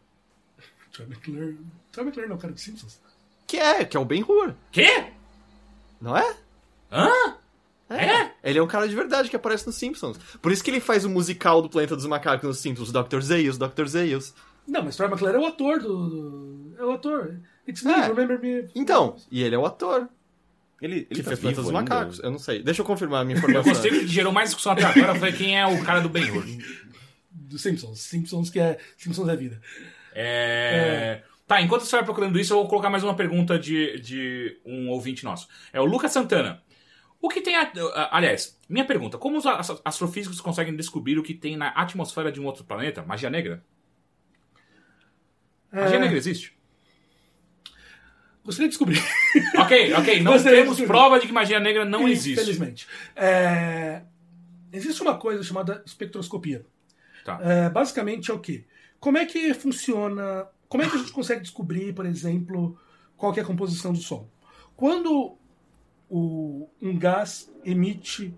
Troy McClure... Troy McClure não, cara, dos Simpsons. Que é, que é o Ben Hur, Quê? não é? Hã? É? Ele é um cara de verdade que aparece nos Simpsons. Por isso que ele faz o musical do Planeta dos Macacos nos Simpsons, o Dr. Zaius, Dr. Zaius. Não, mas Troy McClure é o ator do... do- É o ator. It's me, É. remember me. Então, e ele é o ator Ele, ele que tá fez Planeta dos ainda? Macacos. Eu não sei. Deixa eu confirmar a minha Eu informação. gostei que gerou mais discussão até agora foi quem é o cara do Ben Hur. Dos Simpsons. Simpsons que é... Simpsons é vida. É... Tá, enquanto você vai procurando isso, eu vou colocar mais uma pergunta de, de um ouvinte nosso. É o Lucas Santana. O que tem. A... Aliás, minha pergunta: como os as- astrofísicos conseguem descobrir o que tem na atmosfera de um outro planeta? Magia negra? Magia É, negra existe? Gostaria de descobrir. Ok, ok. Não Gostaria de temos descobrir. prova de que magia negra não existe. Infelizmente. É, Existe uma coisa chamada espectroscopia. Tá. É, basicamente é o quê? Como é que funciona. Como é que a gente consegue descobrir, por exemplo, qual é a composição do Sol? Quando o- um gás emite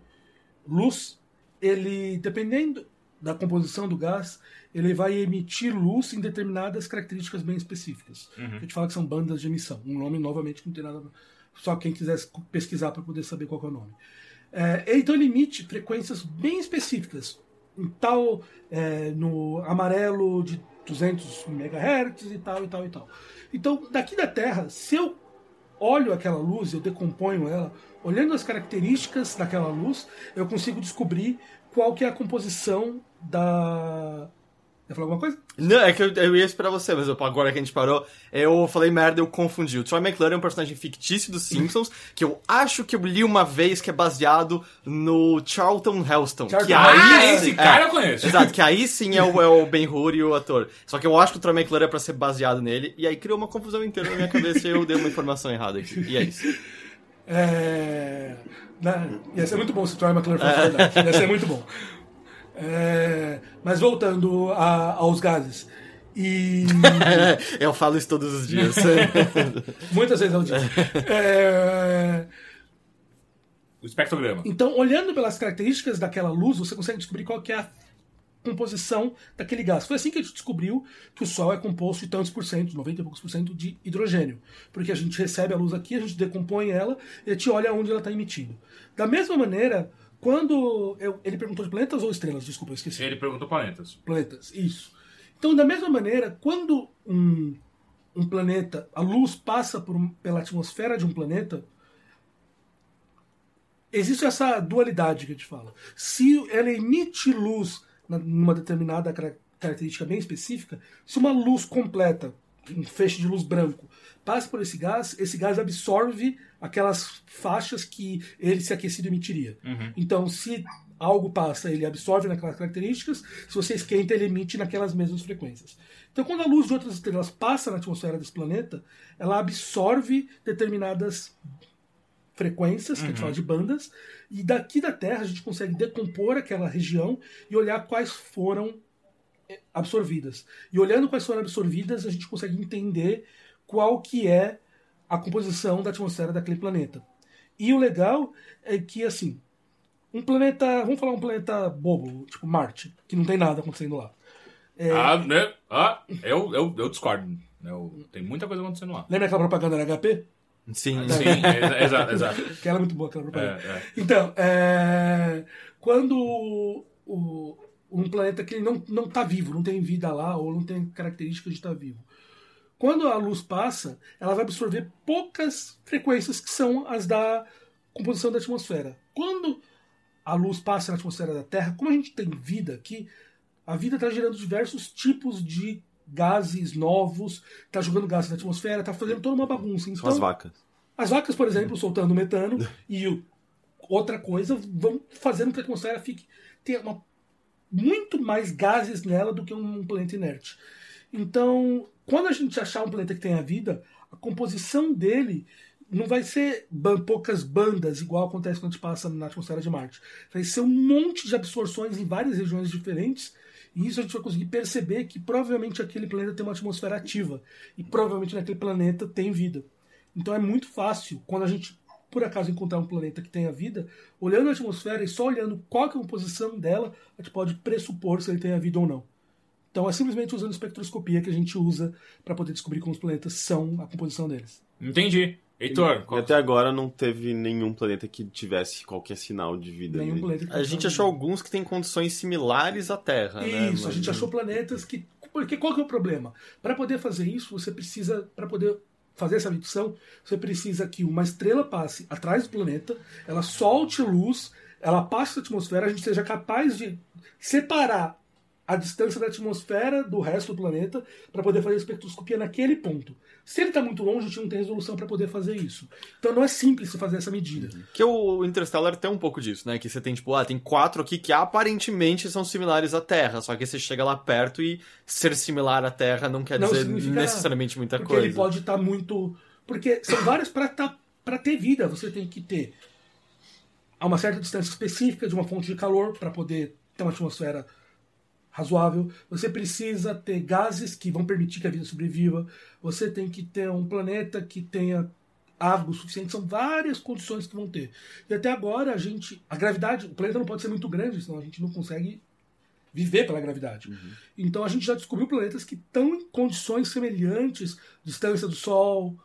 luz, ele, dependendo da composição do gás, ele vai emitir luz em determinadas características bem específicas. A gente fala que são bandas de emissão. Um nome, novamente, que não tem nada. Só quem quiser pesquisar para poder saber qual é o nome. É, então ele emite frequências bem específicas. Em tal, é, no amarelo de 200 MHz e tal, e tal, e tal. Então, daqui da Terra, se eu olho aquela luz, eu decomponho ela, olhando as características daquela luz, eu consigo descobrir qual que é a composição da, Quer falar alguma coisa? Não, é que eu, eu ia esperar você, mas eu- agora que a gente parou, eu falei merda, eu confundi. O Troy McClure é um personagem fictício dos Simpsons, que eu acho que eu li uma vez que é baseado no Charlton Heston. Charlton que aí, Ah, esse cara eu conheço. Exato, que aí sim é o, é o Ben Hur e o ator. Só que eu acho que o Troy McClure é pra ser baseado nele, e aí criou uma confusão inteira na minha cabeça e eu dei uma informação errada aqui. E é isso. É... né? Ia ser muito bom se o Troy McClure fosse verdade. Ia ser muito bom. É, Mas voltando a- aos gases. E eu falo isso todos os dias. muitas vezes ao dia. É, O espectrograma. Então, olhando pelas características daquela luz, você consegue descobrir qual que é a composição daquele gás. Foi assim que a gente descobriu que o Sol é composto de tantos por cento, 90 e poucos por cento de hidrogênio. Porque a gente recebe a luz aqui, a gente decompõe ela e a gente olha onde ela está emitindo. Da mesma maneira, quando. eu- ele perguntou de planetas ou estrelas? Desculpa, eu esqueci. Ele perguntou planetas. Planetas, isso. Então, da mesma maneira, quando um, um planeta, a luz passa por pela atmosfera de um planeta, existe essa dualidade que a gente fala. Se ela emite luz numa determinada cara- característica bem específica, se uma luz completa, um feixe de luz branco, passa por esse gás, esse gás absorve aquelas faixas que ele, se aquecido, emitiria. Então, se algo passa, ele absorve naquelas características, se você esquenta, ele emite naquelas mesmas frequências. Então, quando a luz de outras estrelas passa na atmosfera desse planeta, ela absorve determinadas frequências, que a gente fala de bandas, e daqui da Terra a gente consegue decompor aquela região e olhar quais foram eh, absorvidas. E olhando quais foram absorvidas, a gente consegue entender qual que é a composição da atmosfera daquele planeta. E o legal é que, assim, um planeta, vamos falar um planeta bobo, tipo Marte, que não tem nada acontecendo lá. Ah, né? Ah, eu, eu, eu discordo. Eu, tem muita coisa acontecendo lá. Lembra aquela propaganda da HP? Sim. Sim, exa- exato, exato. Que ela é muito boa, aquela propaganda. É, é. Então, é, quando o- um planeta que não não está vivo, não tem vida lá ou não tem características de estar vivo, quando a luz passa, ela vai absorver poucas frequências que são as da composição da atmosfera. Quando a luz passa na atmosfera da Terra, como a gente tem vida aqui, a vida está gerando diversos tipos de gases novos, está jogando gases na atmosfera, está fazendo toda uma bagunça. Então, as vacas. as vacas, por exemplo, soltando metano e o- outra coisa vão fazendo com que a atmosfera fique tenha uma- muito mais gases nela do que um planeta inerte. Então, quando a gente achar um planeta que tenha vida, a composição dele não vai ser poucas bandas, igual acontece quando a gente passa na atmosfera de Marte. Vai ser um monte de absorções em várias regiões diferentes. E isso a gente vai conseguir perceber que provavelmente aquele planeta tem uma atmosfera ativa. E provavelmente naquele planeta tem vida. Então é muito fácil, quando a gente por acaso encontrar um planeta que tenha vida, olhando a atmosfera e só olhando qual é a composição dela, a gente pode pressupor se ele tenha vida ou não. Então é simplesmente usando espectroscopia que a gente usa para poder descobrir como os planetas são, a composição deles. Entendi. Heitor, E qual... até agora não teve nenhum planeta que tivesse qualquer sinal de vida. Nenhum planeta que A gente achou alguns que têm condições similares à Terra, né? Isso, a Mas- gente achou planetas que. Porque qual que é o problema? Para poder fazer isso, você precisa. Para poder fazer essa medição, você precisa que uma estrela passe atrás do planeta, ela solte luz, ela passe na atmosfera, a gente seja capaz de separar a distância da atmosfera do resto do planeta para poder fazer a espectroscopia naquele ponto. Se ele está muito longe, a gente não tem resolução para poder fazer isso. Então não é simples você fazer essa medida. Que o Interstellar tem um pouco disso, né? Que você tem, tipo, ah, tem quatro aqui que aparentemente são similares à Terra. Só que você chega lá perto e ser similar à Terra não quer Não dizer necessariamente muita porque coisa. ele pode estar muito. Porque são vários para tá, pra ter vida. Você tem que ter a uma certa distância específica de uma fonte de calor para poder ter uma atmosfera razoável. Você precisa ter gases que vão permitir que a vida sobreviva. Você tem que ter um planeta que tenha água o suficiente. São várias condições que vão ter. E até agora a gente. A gravidade. O planeta não pode ser muito grande, senão a gente não consegue viver pela gravidade. Então a gente já descobriu planetas que estão em condições semelhantes, distância do Sol,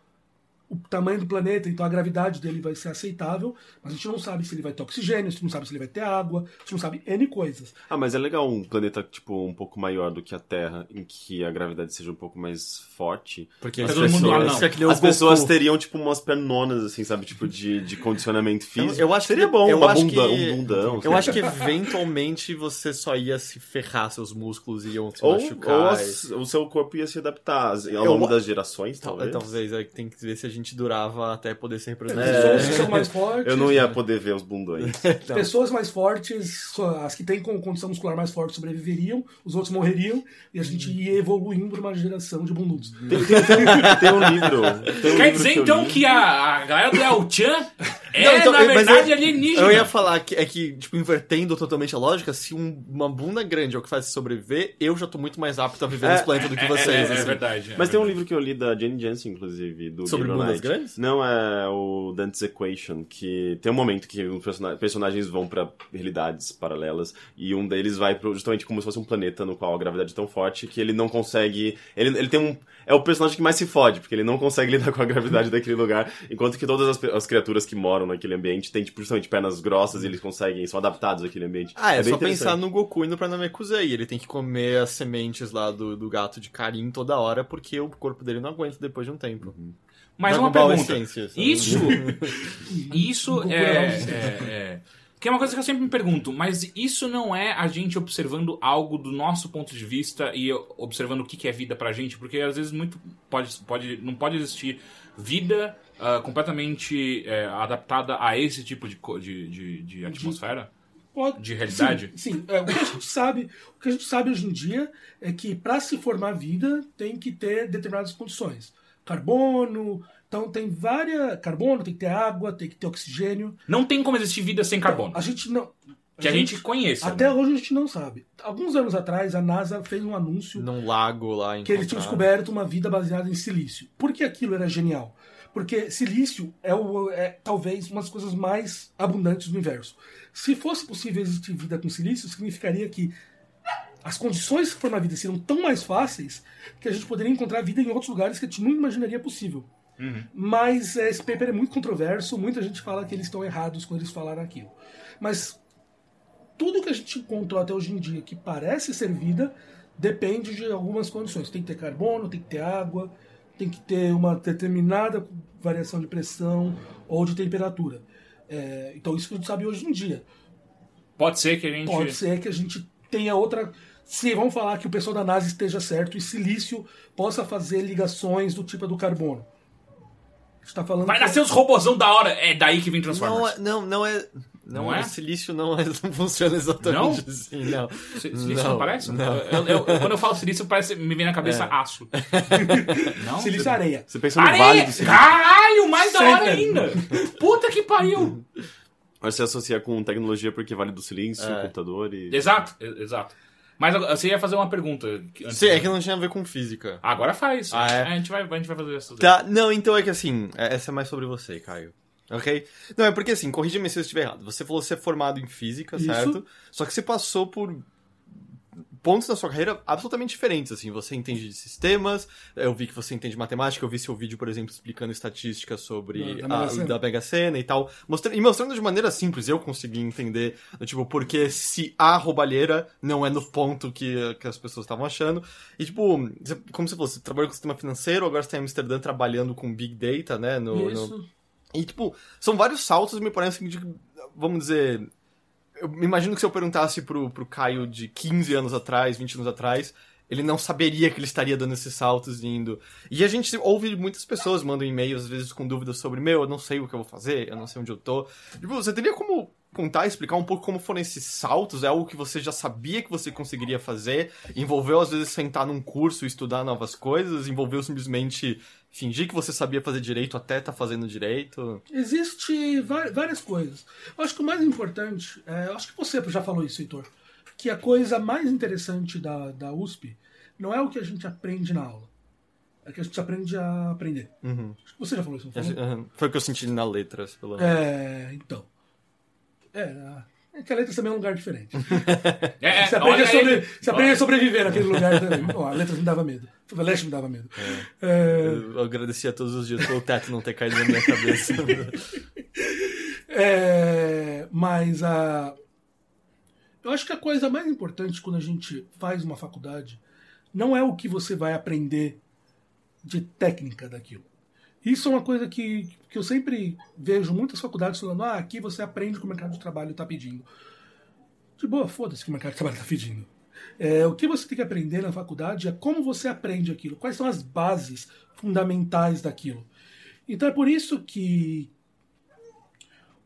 o tamanho do planeta, então a gravidade dele vai ser aceitável, mas a gente não sabe se ele vai ter oxigênio, a gente não sabe se ele vai ter água, a gente não sabe N coisas. Ah, mas é legal um planeta, tipo, um pouco maior do que a Terra, em que a gravidade seja um pouco mais forte. Porque as mundo- pessoas, ah, não. que é que As pessoas teriam, tipo, umas pernonas, assim, sabe? Tipo, de, de condicionamento físico. Eu acho que- Seria bom, eu uma acho bunda, que- um bundão. Eu sabe? acho que eventualmente você só ia se ferrar, seus músculos iam se Ou, machucar. ou as- o seu corpo ia se adaptar ao Eu- longo das gerações, Tal- talvez. Talvez, é, tem que ver se a gente durava até poder se reproduzir. Pessoas que são mais fortes. Eu não ia poder ver os bundões. Então, Pessoas mais fortes, as que têm com- condição muscular mais forte sobreviveriam, os outros morreriam, e a gente ia evoluindo para uma geração de bundudos. Tem, tem- tem- tem um livro. Tem um Quer livro dizer que então li. que a, a galera do El Chan é, Não, então, na mas verdade, eu- alienígena. Eu ia falar que é que, tipo, invertendo totalmente a lógica, se um- uma bunda grande é o que faz sobreviver, eu já tô muito mais apto a viver É, nesse planeta do que É, vocês. é, é assim. verdade. é Mas tem um verdade. livro que eu li da Jane Jensen, inclusive, do Sobre Gabriel Knight. grandes? Não, é o Dante's Equation, que tem um momento que os persona- personagens vão pra realidades paralelas e um deles vai pro, justamente como se fosse um planeta no qual a gravidade é tão forte que ele não consegue... Ele, ele tem um... É o personagem que mais se fode, porque ele não consegue lidar com a gravidade daquele lugar, enquanto que todas as, as criaturas que moram naquele ambiente têm, tipo, justamente pernas grossas e eles conseguem, são adaptados àquele ambiente. Ah, é, bem só pensar no Goku indo pra Namekusei. Ele tem que comer as sementes lá do, do gato de Karin toda hora, porque o corpo dele não aguenta depois de um tempo. Mas Dragon uma Ball pergunta. Essência? Isso, isso é, é é, Que é uma coisa que eu sempre me pergunto, mas isso não é a gente observando algo do nosso ponto de vista e observando o que é vida pra gente? Porque às vezes muito pode, pode, não pode existir vida ah, completamente é, adaptada a esse tipo de, de, de, de atmosfera? Pode- De realidade? Sim, sim. É, o que a gente sabe, o que a gente sabe hoje em dia é que para se formar vida tem que ter determinadas condições. Carbono, então tem várias. Carbono, tem que ter água, tem que ter oxigênio. Não tem como existir vida sem carbono. A gente não. Que a gente conheça. Até né? hoje a gente não sabe. Alguns anos atrás, a NASA fez um anúncio Num lago lá em que eles tinham descoberto uma vida baseada em silício. Por que aquilo era genial? Porque silício é, o, é talvez uma das coisas mais abundantes do universo. Se fosse possível existir vida com silício, significaria que as condições para formar vida seriam tão mais fáceis que a gente poderia encontrar vida em outros lugares que a gente não imaginaria possível. Mas é, esse paper é muito controverso, muita gente fala que eles estão errados quando eles falaram aquilo. Mas tudo que a gente encontrou até hoje em dia que parece ser vida depende de algumas condições. Tem que ter carbono, tem que ter água, tem que ter uma determinada variação de pressão ou de temperatura. É, então isso que a gente sabe hoje em dia. Pode ser que a gente. Pode ser que a gente tenha outra. Se vamos falar que o pessoal da NASA esteja certo e silício possa fazer ligações do tipo do carbono. A gente tá falando Vai que- nascer os robôzão da hora. É daí que vem Não, Transformers. é- não, não é. Não, Não é? é? Silício não, é, não funciona exatamente Não? assim, não. Si- Silício não, parece? Não. Eu- eu- quando eu falo silício, parece, me vem na cabeça É. aço. não? Silício é areia. Você pensou no Vale Areia! do Silício? Caralho, mais da hora ainda! Puta que pariu! Mas você associa com tecnologia porque Vale do Silício, É. computador e... Exato, exato. Mas você ia fazer uma pergunta. antes Sim, de- é que não tinha a ver com física. Agora faz. Ah, é? A, gente vai, a gente vai fazer isso. Tá, não, então é que assim, é- essa é mais sobre você, Caio. Ok? Não, é porque assim, corrija-me se eu estiver errado. Você falou que você é formado em física, Isso. certo? Só que você passou por pontos da sua carreira absolutamente diferentes, assim. Você entende de sistemas, eu vi que você entende matemática, eu vi seu vídeo, por exemplo, explicando estatística sobre Da- a, da Mega Sena e tal. Mostrando, e mostrando de maneira simples, eu consegui entender, tipo, porque se a roubalheira não é no ponto que, que as pessoas estavam achando. E, tipo, como você falou, você trabalhou com sistema financeiro, agora você tá em Amsterdã trabalhando com Big Data, né? No, no- Isso. e, tipo, são vários saltos, me parece, de, vamos dizer... Eu imagino que se eu perguntasse pro, pro Caio de 15 anos atrás, 20 anos atrás, ele não saberia que ele estaria dando esses saltos indo. E a gente ouve muitas pessoas mandam e-mails, às vezes, com dúvidas sobre, meu, eu não sei o que eu vou fazer, eu não sei onde eu tô. Tipo, você teria como contar, explicar um pouco como foram esses saltos? É algo que você já sabia que você conseguiria fazer? Envolveu, às vezes, sentar num curso estudar novas coisas? Envolveu simplesmente fingir que você sabia fazer direito até tá fazendo direito? Existe várias coisas. Eu acho que o mais importante, é, eu acho que você já falou isso, Heitor, que a coisa mais interessante da, da USP não é o que a gente aprende na aula. É que a gente aprende a aprender. Uhum. Acho que você já falou isso, não falou? Aham. Foi o que eu senti na letras, pelo menos. É, então. É, É que a letras também é um lugar diferente. É, é, Você aprende, olha a, sobre- aí. você aprende a sobreviver naquele lugar também. Ó, a letras me dava medo. O Leste me dava medo. É, Eu agradecia todos os dias pelo teto não ter caído na minha cabeça. É, mas a. Eu acho que a coisa mais importante quando a gente faz uma faculdade não é o que você vai aprender de técnica daquilo. Isso é uma coisa que, que eu sempre vejo muitas faculdades falando: ah, aqui você aprende o que o mercado de trabalho está pedindo. De boa, foda-se que o mercado de trabalho está pedindo. É, o que você tem que aprender na faculdade é como você aprende aquilo, quais são as bases fundamentais daquilo. Então é por isso que,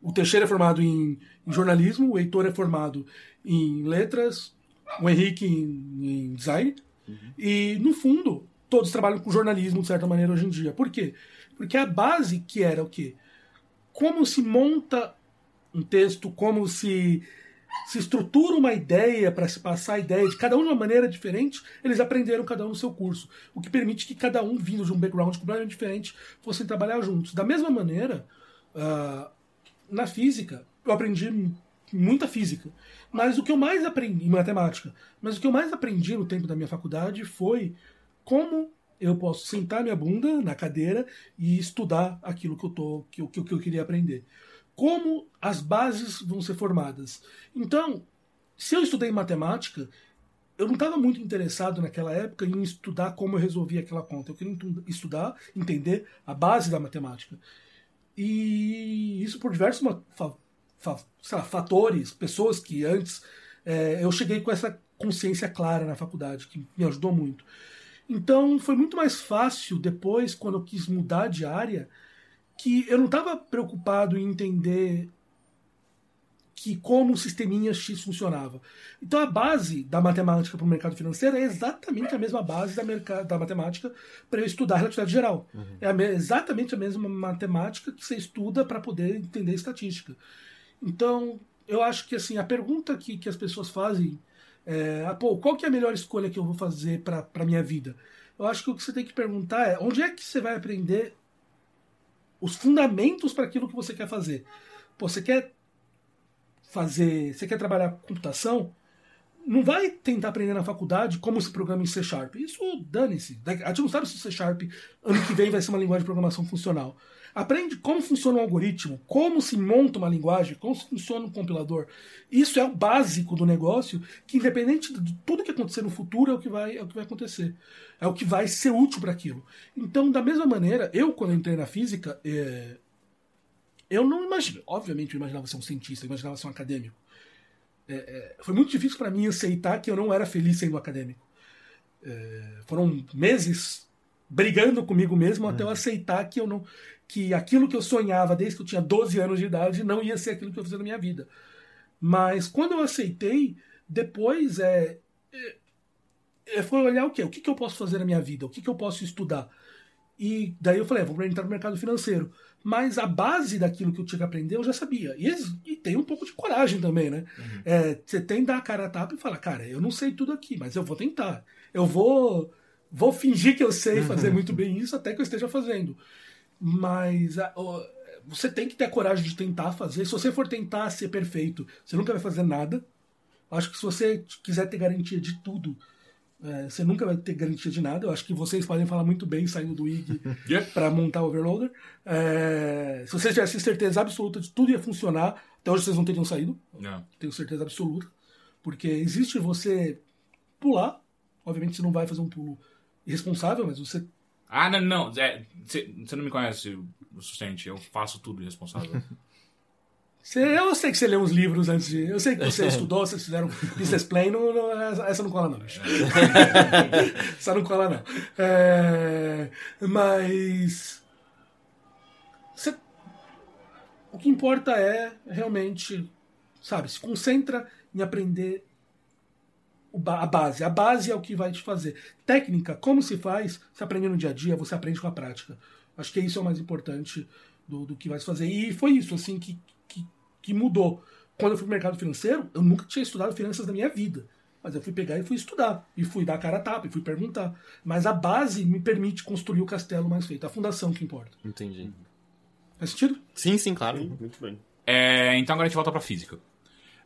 o Teixeira é formado em, em jornalismo, o Heitor é formado em letras, o Henrique em, em design. E, no fundo, todos trabalham com jornalismo, de certa maneira, hoje em dia. Por quê? Porque a base que era o quê? Como se monta um texto, como se, se estrutura uma ideia para se passar a ideia de cada um de uma maneira diferente, eles aprenderam cada um no seu curso. O que permite que cada um, vindo de um background completamente diferente, fossem trabalhar juntos. Da mesma maneira, ah, na física, eu aprendi muita física. Mas o que eu mais aprendi, em matemática, mas o que eu mais aprendi no tempo da minha faculdade foi como eu posso sentar minha bunda na cadeira e estudar aquilo que eu, tô, que que que eu queria aprender. Como as bases vão ser formadas. Então, se eu estudei matemática, eu não estava muito interessado naquela época em estudar como eu resolvia aquela conta. Eu queria estudar, entender a base da matemática. E isso por diversos lá, fatores, pessoas que antes é, eu cheguei com essa consciência clara na faculdade, que me ajudou muito. Então foi muito mais fácil depois, quando eu quis mudar de área, que eu não estava preocupado em entender que como o sisteminha X funcionava. Então a base da matemática para o mercado financeiro é exatamente a mesma base da, da matemática para eu estudar relatividade geral. É a me- exatamente a mesma matemática que você estuda para poder entender estatística. Então, eu acho que assim, a pergunta que, que as pessoas fazem é, ah, pô, qual que é a melhor escolha que eu vou fazer para a minha vida? Eu acho que o que você tem que perguntar é onde é que você vai aprender os fundamentos para aquilo que você quer fazer. Pô, você quer fazer, você quer trabalhar com computação? Não vai tentar aprender na faculdade como se programa em C Sharp. Isso dane-se. A gente não sabe se o C Sharp ano que vem vai ser uma linguagem de programação funcional. Aprende como funciona um algoritmo, como se monta uma linguagem, como se funciona um compilador. Isso é o básico do negócio, que independente de tudo que acontecer no futuro, é o que vai, é o que vai acontecer. É o que vai ser útil para aquilo. Então, da mesma maneira, eu, quando entrei na física, é, eu não imagino, obviamente eu imaginava ser um cientista, eu imaginava ser um acadêmico. É, é, foi muito difícil para mim aceitar que eu não era feliz sendo acadêmico. É, foram meses brigando comigo mesmo até eu aceitar que eu não que aquilo que eu sonhava desde que eu tinha 12 anos de idade não ia ser aquilo que eu fazia na minha vida. Mas quando eu aceitei, depois é, é, é, foi olhar o quê? O que, que eu posso fazer na minha vida? O que, que eu posso estudar? E daí eu falei, ah, vou entrar no mercado financeiro. Mas a base daquilo que eu tinha que aprender eu já sabia. E, e tem um pouco de coragem também, né? É, você tem que dar a cara a tapa e falar, cara, eu não sei tudo aqui, mas eu vou tentar. Eu vou, vou fingir que eu sei fazer muito bem isso até que eu esteja fazendo. Mas a- o- você tem que ter a coragem de tentar fazer. Se você for tentar ser perfeito, você nunca vai fazer nada. Acho que se você quiser ter garantia de tudo, é, você nunca vai ter garantia de nada. Eu acho que vocês podem falar muito bem saindo do IG Yeah. para montar o Overloader. É, se vocês tivessem certeza absoluta de tudo ia funcionar, até hoje vocês não teriam saído. Não. Tenho certeza absoluta. Porque existe você pular. Obviamente você não vai fazer um pulo irresponsável, mas você Ah, não, não. Você não me conhece o suficiente. Eu faço tudo irresponsável. Você- eu sei que você leu uns livros antes de. Eu sei que você estudou, vocês fizeram business plan, não, não- essa essa não cola, não. bicho. essa não cola, não. É, mas. você- o que importa é realmente, sabe, se concentra em aprender a base. A base é o que vai te fazer. Técnica, como se faz, você aprende no dia a dia, você aprende com a prática. Acho que isso é o mais importante do, do que vai se fazer. E foi isso, assim, que, que, que mudou. Quando eu fui pro mercado financeiro, eu nunca tinha estudado finanças na minha vida. Mas eu fui pegar e fui estudar. E fui dar a cara a tapa, e fui perguntar. Mas a base me permite construir o castelo mais feito. A fundação que importa. Entendi. Faz sentido? Sim, sim, claro. Sim, muito bem. É, então agora a gente volta pra física.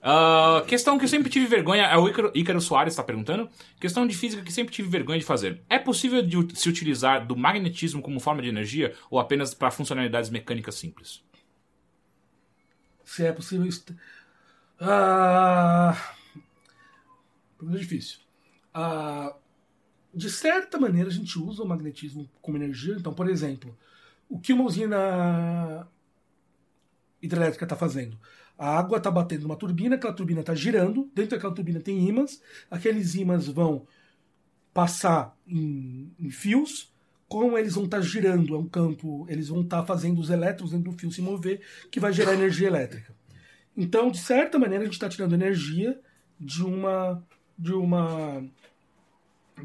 Ah, questão que eu sempre tive vergonha, é o Ícaro, Ícaro Soares está perguntando. Questão de física que sempre tive vergonha de fazer. É possível de se utilizar do magnetismo como forma de energia ou apenas para funcionalidades mecânicas simples? Se é possível. est- Ah, pergunta difícil. Ah, de certa maneira, a gente usa o magnetismo como energia. Então, por exemplo, o que uma usina hidrelétrica está fazendo? A água está batendo numa turbina, aquela turbina está girando, dentro daquela turbina tem ímãs, aqueles ímãs vão passar em, em fios, como eles vão estar girando, é um campo, eles vão estar fazendo os elétrons dentro do fio se mover, que vai gerar energia elétrica. Então, de certa maneira, a gente está tirando energia de uma de uma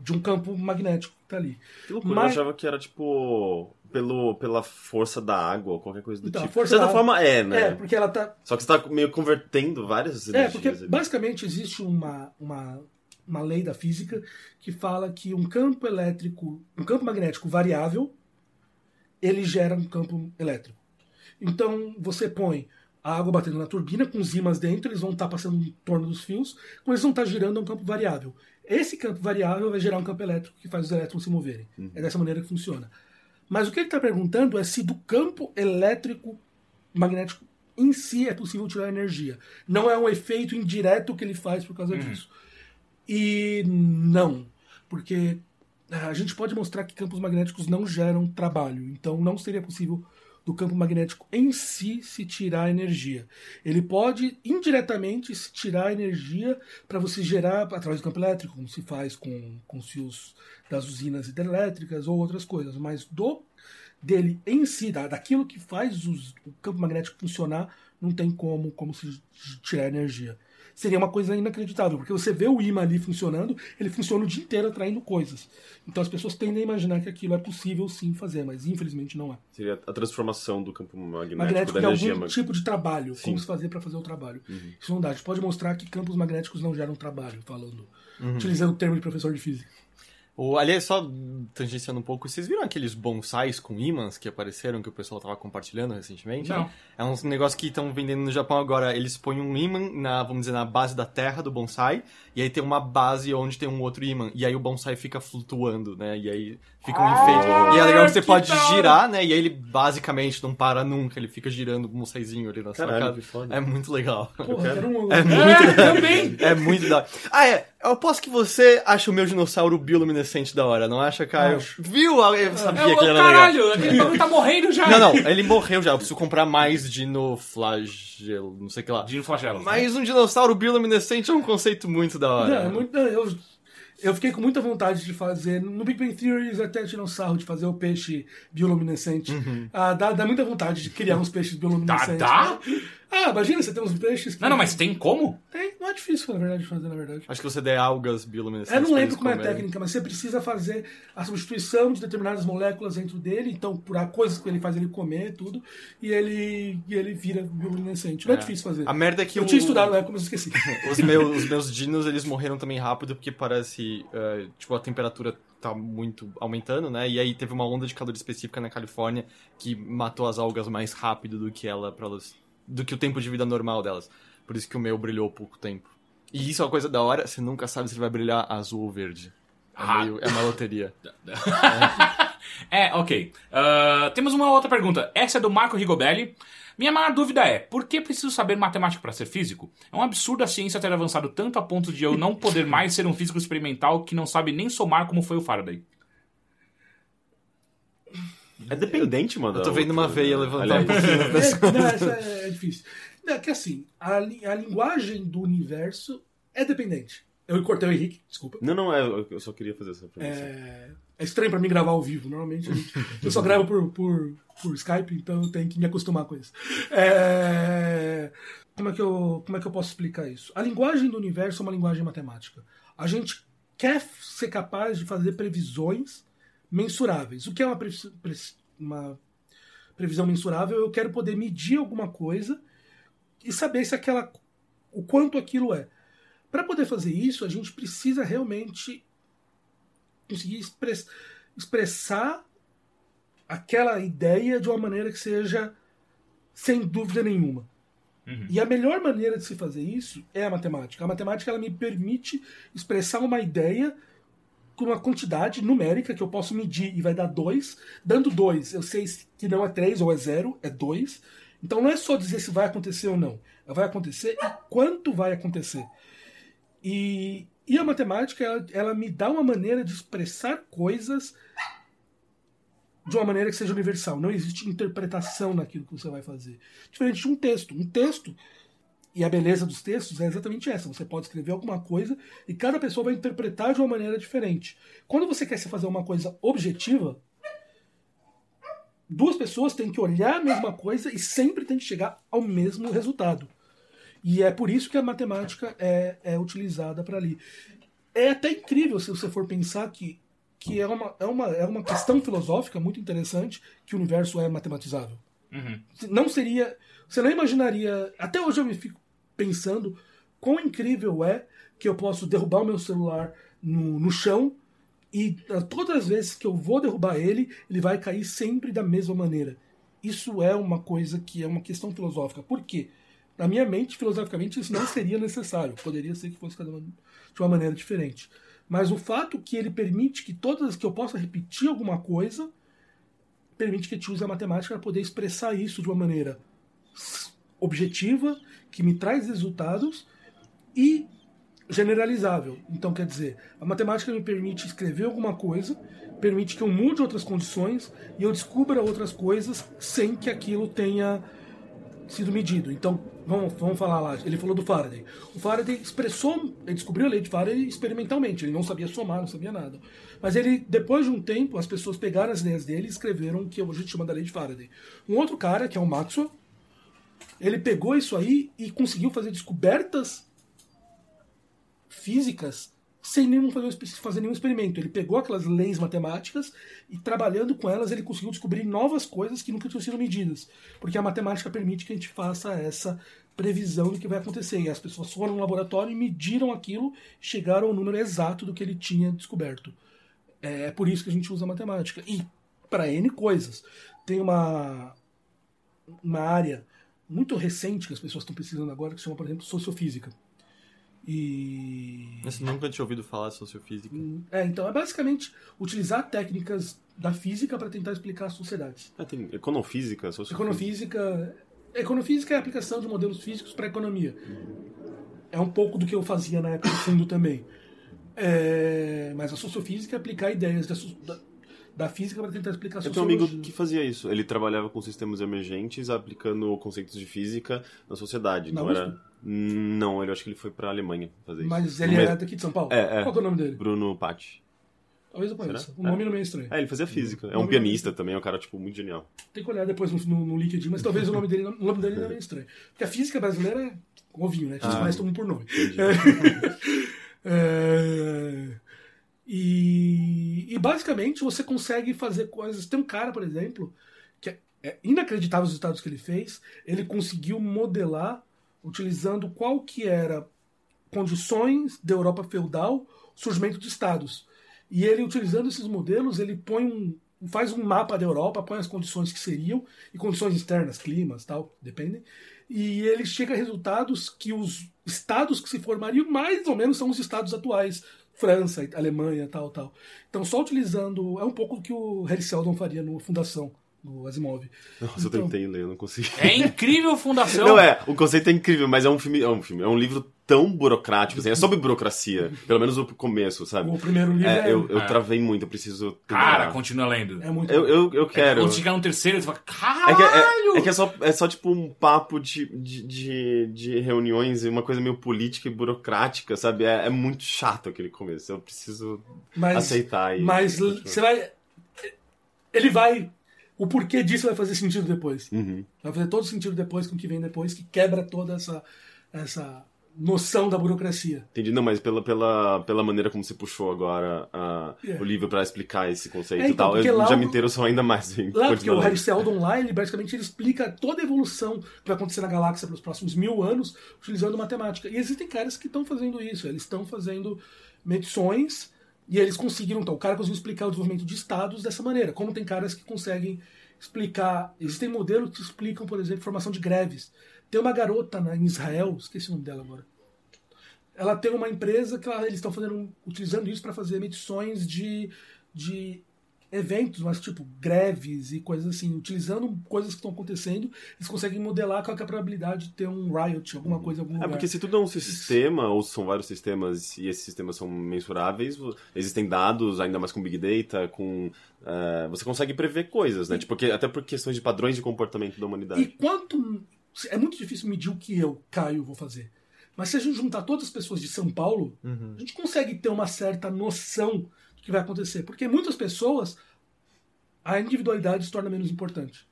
de um campo magnético que está ali. Que loucura, Mas- eu achava que era tipo. Pelo, pela força da água ou qualquer coisa do Então, tipo. força de certa forma é, né? É, porque ela tá Só que você tá meio convertendo várias É, energias porque ali. basicamente existe uma, uma, uma lei da física que fala que um campo elétrico, um campo magnético variável, ele gera um campo elétrico. Então você põe a água batendo na turbina com os ímãs dentro, eles vão estar passando em torno dos fios, como eles vão estar girando é um campo variável. Esse campo variável vai gerar um campo elétrico que faz os elétrons se moverem. É dessa maneira que funciona. Mas o que ele está perguntando é se do campo elétrico magnético em si é possível tirar energia. Não é um efeito indireto que ele faz por causa disso. E não, porque a gente pode mostrar que campos magnéticos não geram trabalho, então não seria possível do campo magnético em si se tirar energia. Ele pode indiretamente se tirar energia para você gerar através do campo elétrico, como se faz com, com os fios das usinas hidrelétricas ou outras coisas, mas do dele em si, da, daquilo que faz os- o campo magnético funcionar, não tem como, como se tirar energia. Seria uma coisa inacreditável, porque você vê o imã ali funcionando, ele funciona o dia inteiro atraindo coisas. Então as pessoas tendem a imaginar que aquilo é possível sim fazer, mas infelizmente não é. Seria a transformação do campo magnético, Magnético da energia. algum mag- tipo de trabalho, Sim. como se fazer para fazer o trabalho. Isso não dá. A gente pode mostrar que campos magnéticos não geram trabalho, falando, utilizando o termo de professor de física. O, aliás, só tangenciando um pouco, vocês viram aqueles bonsais com ímãs que apareceram, que o pessoal tava compartilhando recentemente? Não. É um negócio que estão vendendo no Japão agora. Eles põem um ímã na, vamos dizer, na base da terra do bonsai, e aí tem uma base onde tem um outro ímã, e aí o bonsai fica flutuando, né? E aí fica um enfeite. E é legal que você que pode girar, né? E aí ele basicamente não para nunca, ele fica girando o bonsaizinho ali na sua Caralho, casa. que foda. É muito legal. Porra, um... É muito É, também! é muito hora. Ah, é. Eu aposto que você acha o meu dinossauro bioluminescente da hora, não acha, Caio? Acho. Viu? Eu sabia É, que ele era legal. caralho, aquele bagulho tá morrendo já. Não, não, ele morreu já. Eu preciso comprar mais dinoflagelo, não sei o que lá. Dino Flagelo. Mas um dinossauro bioluminescente é um conceito muito da Não, hora. é muito, não, eu, eu fiquei com muita vontade de fazer. No Big Bang Theory eles até tiram sarro de fazer o peixe bioluminescente. Ah, dá, dá muita vontade de criar uns peixes bioluminescentes. dá? né? Ah, imagina você tem uns peixes que. Não, não, mas tem como? Tem, não é difícil, na verdade, de fazer, na verdade. Acho que você der algas bioluminescentes. Eu não lembro como é a técnica, mas você precisa fazer a substituição de determinadas moléculas dentro dele, então por coisas que ele faz ele comer, tudo, e ele, e ele vira bioluminescente. Não é, difícil fazer. A merda é que eu o- tinha estudado na época, mas eu esqueci. Os meus, os meus dinos, eles morreram também rápido porque parece, eh, tipo, a temperatura tá muito aumentando, né? E aí teve uma onda de calor específica na Califórnia que matou as algas mais rápido do que ela, pra elas, do que o tempo de vida normal delas. Por isso que o meu brilhou pouco tempo. E isso é uma coisa da hora, você nunca sabe se ele vai brilhar azul ou verde. É, Ah. meio, é uma loteria. É, ok. Ah, temos uma outra pergunta. Essa é do Marco Rigobelli. Minha maior dúvida é, por que preciso saber matemática para ser físico? É um absurdo a ciência ter avançado tanto a ponto de eu não poder mais ser um físico experimental que não sabe nem somar como foi o Faraday. É dependente, mano. Eu tô vendo uma veia levantar um pouquinho. É, não, é, é difícil. É que assim, a, a linguagem do universo é dependente. Eu cortei o Henrique, desculpa. Não, não, é, eu só queria fazer essa pergunta. É, é estranho pra mim gravar ao vivo. Normalmente eu só gravo por, por, por Skype, então eu tenho que me acostumar com isso. É, como, é que eu, como é que eu posso explicar isso? A linguagem do universo é uma linguagem matemática. A gente quer ser capaz de fazer previsões mensuráveis. O que é uma, pre- pre- uma previsão mensurável? Eu quero poder medir alguma coisa e saber se aquela o quanto aquilo é. Para poder fazer isso, a gente precisa realmente conseguir express- expressar aquela ideia de uma maneira que seja sem dúvida nenhuma. E a melhor maneira de se fazer isso é a matemática. A matemática ela me permite expressar uma ideia com uma quantidade numérica que eu posso medir e vai dar 2. Dando 2, eu sei que não é 3 ou é 0, é 2. Então não é só dizer se vai acontecer ou não. Vai acontecer e quanto vai acontecer. E, e a matemática, ela, ela me dá uma maneira de expressar coisas de uma maneira que seja universal. Não existe interpretação naquilo que você vai fazer. Diferente de um texto. Um texto, e a beleza dos textos é exatamente essa. Você pode escrever alguma coisa e cada pessoa vai interpretar de uma maneira diferente. Quando você quer se fazer uma coisa objetiva, duas pessoas têm que olhar a mesma coisa e sempre tem que chegar ao mesmo resultado. E é por isso que a matemática é, é utilizada para ali. É até incrível se você for pensar que, que é, uma, é, uma, é uma questão filosófica muito interessante que o universo é matematizável. Não seria. Você não imaginaria. Até hoje eu me fico pensando quão incrível é que eu posso derrubar o meu celular no, no chão e ah, todas as vezes que eu vou derrubar ele, ele vai cair sempre da mesma maneira. Isso é uma coisa que é uma questão filosófica. Por quê? Na minha mente, filosoficamente, isso não seria necessário. Poderia ser que fosse cada de uma maneira diferente. Mas o fato que ele permite que todas que eu possa repetir alguma coisa permite que a gente use a matemática para poder expressar isso de uma maneira objetiva, que me traz resultados e generalizável. Então, quer dizer, a matemática me permite escrever alguma coisa, permite que eu mude outras condições e eu descubra outras coisas sem que aquilo tenha sido medido. Então, vamos, vamos falar lá. Ele falou do Faraday. O Faraday expressou, ele descobriu a lei de Faraday experimentalmente. Ele não sabia somar, não sabia nada. Mas ele, depois de um tempo, as pessoas pegaram as ideias dele e escreveram o que hoje a gente chama da lei de Faraday. Um outro cara, que é o Maxwell, ele pegou isso aí e conseguiu fazer descobertas físicas sem nenhum fazer, fazer nenhum experimento. Ele pegou aquelas leis matemáticas e trabalhando com elas ele conseguiu descobrir novas coisas que nunca tinham sido medidas, porque a matemática permite que a gente faça essa previsão do que vai acontecer. E as pessoas foram no laboratório e mediram aquilo, chegaram ao número exato do que ele tinha descoberto. É por isso que a gente usa a matemática. E para N coisas. Tem uma uma área muito recente que as pessoas estão pesquisando agora que se chama, por exemplo, sociofísica. E Mas nunca tinha ouvido falar de sociofísica. é, então é basicamente utilizar técnicas da física para tentar explicar as sociedades. Ah, tem econofísica, sociofísica. Econofísica, econofísica é a aplicação de modelos físicos para a economia. É um pouco do que eu fazia na época do fundo também. É, mas a sociofísica é aplicar ideias da, da física para tentar explicar a Eu tenho um amigo sociologia. que fazia isso. Ele trabalhava com sistemas emergentes, aplicando conceitos de física na sociedade. Na Então USP? era. Não, ele acho que ele foi pra Alemanha fazer Mas isso. ele No é mesmo- daqui de São Paulo? É, é. Qual é o nome dele? Bruno Patti. Talvez eu conheça. Será? O nome não é estranho. É, ele fazia física. É um pianista também, é um cara, tipo, muito genial. Tem que olhar depois no, no, no LinkedIn, mas talvez o nome dele, não- o nome dele não é estranho. Porque a física brasileira é ovinho, né? A gente Ah. conhece todo mundo por nome. É, e, e basicamente você consegue fazer coisas. Tem um cara, por exemplo, que é, é inacreditável os resultados que ele fez. Ele conseguiu modelar utilizando qual que era condições da Europa feudal, surgimento de estados. E ele, utilizando esses modelos, ele põe um, faz um mapa da Europa, põe as condições que seriam, e condições externas, climas, tal, dependem. E ele chega a resultados que os estados que se formariam mais ou menos são os estados atuais. França, Alemanha, tal, tal. Então, só utilizando. É um pouco o que o Harry Seldon faria no Fundação, do Asimov. Nossa, Então- eu tentei ler, eu não consegui. É incrível Fundação. Não é, o conceito é incrível, mas é um filme, é um filme, é um livro tão burocrático, assim, é sobre burocracia, pelo menos o começo, sabe? O primeiro livro é, É, eu, eu É. travei muito, eu preciso. Cara, tentar. continua lendo. é muito. eu, eu, eu quero. Quando chegar no terceiro, você fala, É que, caralho! é, é que é só, é só tipo um papo de, de, de, de reuniões e uma coisa meio política e burocrática, sabe? É, é muito chato aquele começo. Eu preciso mas, aceitar e. Mas você vai. Ele vai. O porquê disso vai fazer sentido depois. Uhum. Vai fazer todo sentido depois com o que vem depois, que quebra toda essa, essa noção da burocracia. Entendi, não, mas pela, pela, pela maneira como você puxou agora a- Yeah. o livro pra explicar esse conceito É, e então, tal, porque eu lá já me interesso ainda mais Lá, porque o Harry. Seldon lá, ele basicamente ele explica toda a evolução que vai acontecer na galáxia pelos próximos mil anos, utilizando matemática. E existem caras que estão fazendo isso, eles estão fazendo medições e eles conseguiram, então, o cara conseguiu explicar o desenvolvimento de estados dessa maneira. Como tem caras que conseguem explicar, existem modelos que explicam, por exemplo, formação de greves. Tem uma garota na, em Israel, esqueci o nome dela agora. Ela tem uma empresa que ela- eles estão fazendo, utilizando isso para fazer medições de, de eventos, mas tipo greves e coisas assim, utilizando coisas que estão acontecendo, eles conseguem modelar qual é a probabilidade de ter um riot, alguma coisa, em algum É lugar. porque se tudo é um sistema, ou são vários sistemas, e esses sistemas são mensuráveis, existem dados, ainda mais com Big Data, com. eh, você consegue prever coisas, né? Tipo, porque- até por questões de padrões de comportamento da E humanidade. quanto. É muito difícil medir o que eu, Caio, vou fazer. Mas se a gente juntar todas as pessoas de São Paulo, a gente consegue ter uma certa noção do que vai acontecer. Porque muitas pessoas, a individualidade se torna menos importante.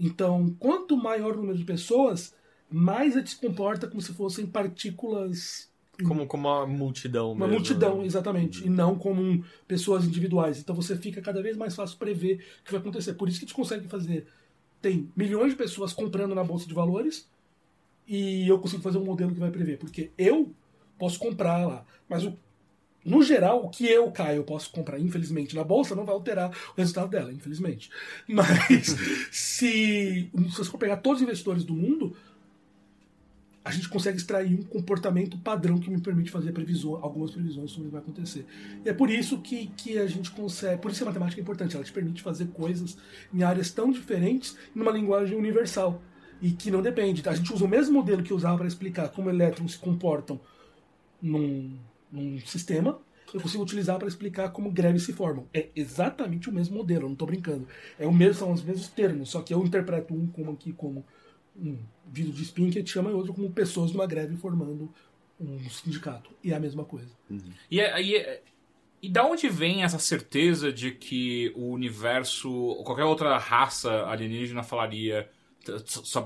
Então, quanto maior o número de pessoas, mais ele se comporta como se fossem partículas. Como, como uma multidão Uma mesmo, multidão, né? exatamente. E não como um- pessoas individuais. Então você fica cada vez mais fácil prever o que vai acontecer. Por isso que a gente consegue fazer. Tem milhões de pessoas comprando na bolsa de valores e eu consigo fazer um modelo que vai prever. Porque eu posso comprar lá. Mas o, no geral, o que eu, Caio, posso comprar, infelizmente, na bolsa não vai alterar o resultado dela, infelizmente. Mas se, se você for pegar todos os investidores do mundo, a gente consegue extrair um comportamento padrão que me permite fazer previsão, algumas previsões sobre o que vai acontecer. E é por isso que, que a gente consegue. Por isso a matemática é importante. Ela te permite fazer coisas em áreas tão diferentes numa linguagem universal. E que não depende. A gente usa o mesmo modelo que usava para explicar como elétrons se comportam num, num sistema. Eu consigo utilizar para explicar como greves se formam. É exatamente o mesmo modelo, não estou brincando. É o mesmo, são os mesmos termos, só que eu interpreto um como aqui como um vidro de spin que a gente chama e outro como pessoas numa greve formando um sindicato. E é a mesma coisa. E, é- e, é- e da onde vem essa certeza de que o universo, ou qualquer outra raça alienígena falaria,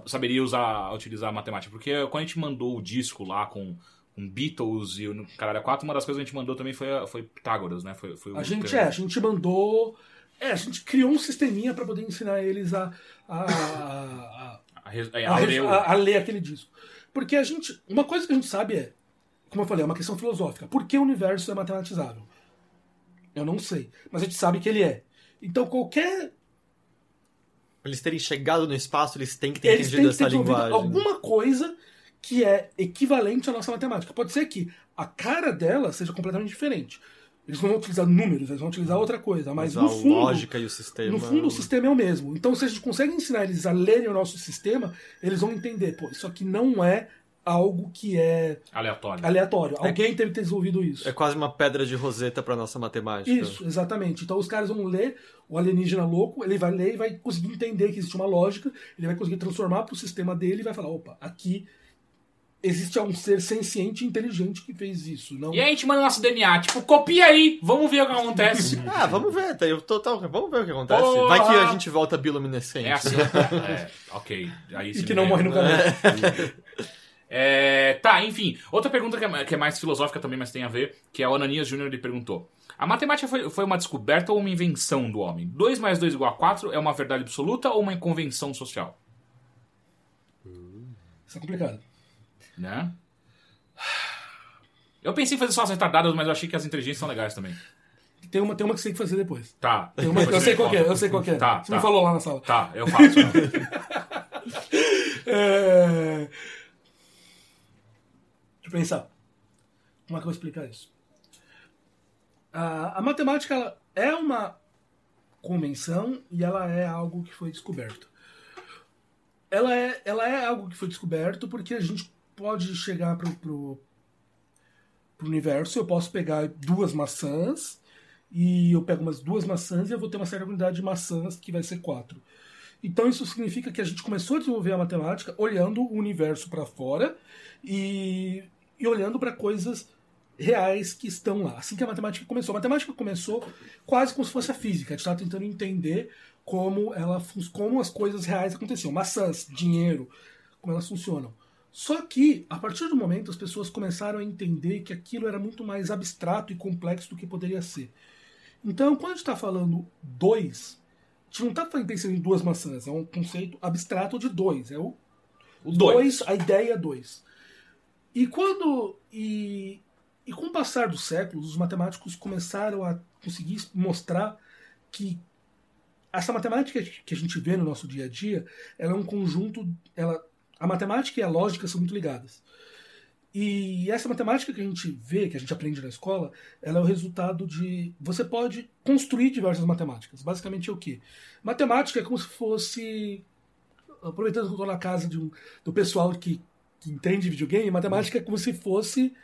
saberia usar, utilizar a matemática? Porque quando a gente mandou o disco lá com, com Beatles e o Caralho 4, uma das coisas que a gente mandou também foi, foi Pitágoras, né? Foi, foi o A gente é, a gente mandou. É, a gente criou um sisteminha para poder ensinar eles a, a, a, A, re- é, a, a a, ler o- a- a ler aquele disco. Porque a gente. Uma coisa que a gente sabe é, como eu falei, é uma questão filosófica. Por que o universo é matematizável? Eu não sei. Mas a gente sabe que ele é. Então qualquer. Pra eles terem chegado no espaço, eles têm que ter Eles têm entendido que ter essa linguagem. alguma coisa que é equivalente à nossa matemática. Pode ser que a cara dela seja completamente diferente. Eles não vão utilizar números, eles vão utilizar outra coisa. Mas Usar no a fundo. lógica e o sistema. No fundo, o sistema é o mesmo. Então, se a gente consegue ensinar eles a lerem o nosso sistema, eles vão entender, pô, isso aqui não é algo que é aleatório. aleatório. Alguém teve que ter desenvolvido isso. É quase uma pedra de roseta pra nossa matemática. Isso, exatamente. Então os caras vão ler o alienígena louco, ele vai ler e vai conseguir entender que existe uma lógica, ele vai conseguir transformar para o sistema dele e vai falar, opa, aqui existe um ser senciente e inteligente que fez isso. Não... E aí a gente manda nosso DNA, tipo, copia aí, vamos ver o que acontece. Ah, vamos ver, tá, eu tô, tá, vamos ver o que acontece. Porra! Vai que a gente volta bioluminescente. É assim. é, ok. Aí E sim que não morre nunca mais. É, tá, enfim. Outra pergunta que é, que é mais filosófica também, mas tem a ver, que é o Ananias Júnior ele perguntou. A matemática foi, foi uma descoberta ou uma invenção do homem? 2 mais 2 igual a 4 é uma verdade absoluta ou uma convenção social? Isso é complicado. Né? Eu pensei em fazer só as retardadas, mas eu achei que as inteligentes são legais também. Tem uma, tem uma que você tem que fazer depois. Tá. Tem uma- eu Depois sei qual é, eu sei qual é. Tá, você tá. me falou lá na sala. Tá, eu faço. É... Deixa eu pensar. Como é que eu vou explicar isso? A, a matemática é uma convenção e ela é algo que foi descoberto. Ela é, ela é algo que foi descoberto porque a gente pode chegar pro, pro, pro universo. Eu posso pegar duas maçãs e eu pego umas duas maçãs e eu vou ter uma certa quantidade de maçãs que vai ser quatro. Então isso significa que a gente começou a desenvolver a matemática olhando o universo para fora e, e olhando para coisas reais que estão lá. Assim que a matemática começou. A matemática começou quase como se fosse a física. A gente estava tentando entender como, ela, como as coisas reais aconteciam. Maçãs, dinheiro, como elas funcionam. Só que, a partir do momento, as pessoas começaram a entender que aquilo era muito mais abstrato e complexo do que poderia ser. Então, quando a gente está falando dois, a gente não está pensando em duas maçãs, é um conceito abstrato de dois. É o O 2. dois, a ideia dois. E quando. E, e com o passar dos séculos, os matemáticos começaram a conseguir mostrar que essa matemática que a gente vê no nosso dia a dia, ela é um conjunto, ela a matemática e a lógica são muito ligadas. E essa matemática que a gente vê, que a gente aprende na escola, ela é o resultado de. Você pode construir diversas matemáticas. Basicamente é o quê? Matemática é como se fosse. Aproveitando que eu estou na casa de um, do pessoal que, que entende videogame, matemática é como se fosse.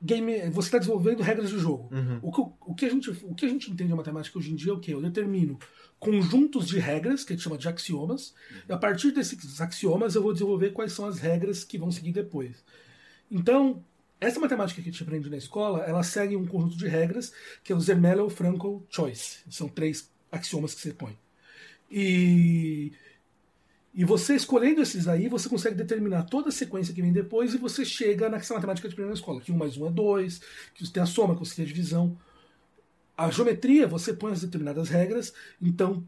Game, você está desenvolvendo regras de jogo. O, que, o, que a gente, o que a gente entende a matemática hoje em dia é o quê? Eu determino conjuntos de regras, que a gente chama de axiomas, e a partir desses axiomas eu vou desenvolver quais são as regras que vão seguir depois. Então, essa matemática que a gente aprende na escola, ela segue um conjunto de regras, que é o Zermelo-Frankel Choice. São três axiomas que você põe. E, e você escolhendo esses aí, você consegue determinar toda a sequência que vem depois e você chega nessa matemática que a gente aprende na escola, que 1 mais 1 é 2, que você tem a soma, que você tem a divisão. A geometria, você põe as determinadas regras, então,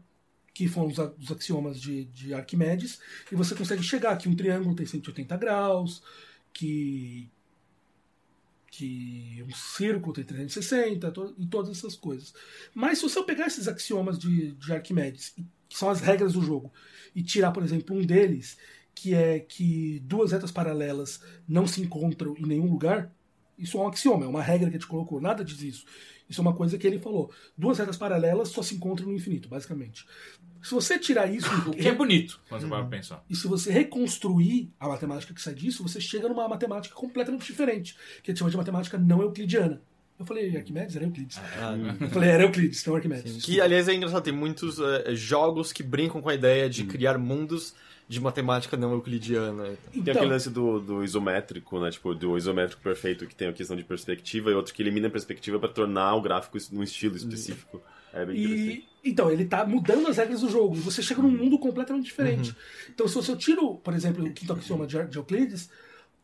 que foram os axiomas de, de Arquimedes, e você consegue chegar que um triângulo tem 180 graus, que, que um círculo tem 360, to- e todas essas coisas. Mas se você pegar esses axiomas de, de Arquimedes, e- que são as regras do jogo, e tirar, por exemplo, um deles, que é que duas retas paralelas não se encontram em nenhum lugar, isso é um axioma, é uma regra que a gente colocou, nada diz isso. Isso é uma coisa que ele falou. Duas retas paralelas só se encontram no infinito, basicamente. Se você tirar isso O que é bonito, quando você vai pensar. e se você reconstruir a matemática que sai disso, você chega numa matemática completamente diferente, que a gente chama de matemática não euclidiana. Eu falei Arquimedes? Era Euclides. Eu falei, era Euclides, não Arquimedes. Que, aliás, é engraçado, tem muitos eh, jogos que brincam com a ideia de criar mundos de matemática não euclidiana. Tem Então, aquele lance do, do isométrico, né? Tipo, do isométrico perfeito que tem a questão de perspectiva e outro que elimina a perspectiva pra tornar o gráfico num estilo específico. É bem interessante. E, então, ele tá mudando as regras do jogo. Você chega num mundo completamente diferente. Então, se você tira, por exemplo, o quinto axioma de de Euclides,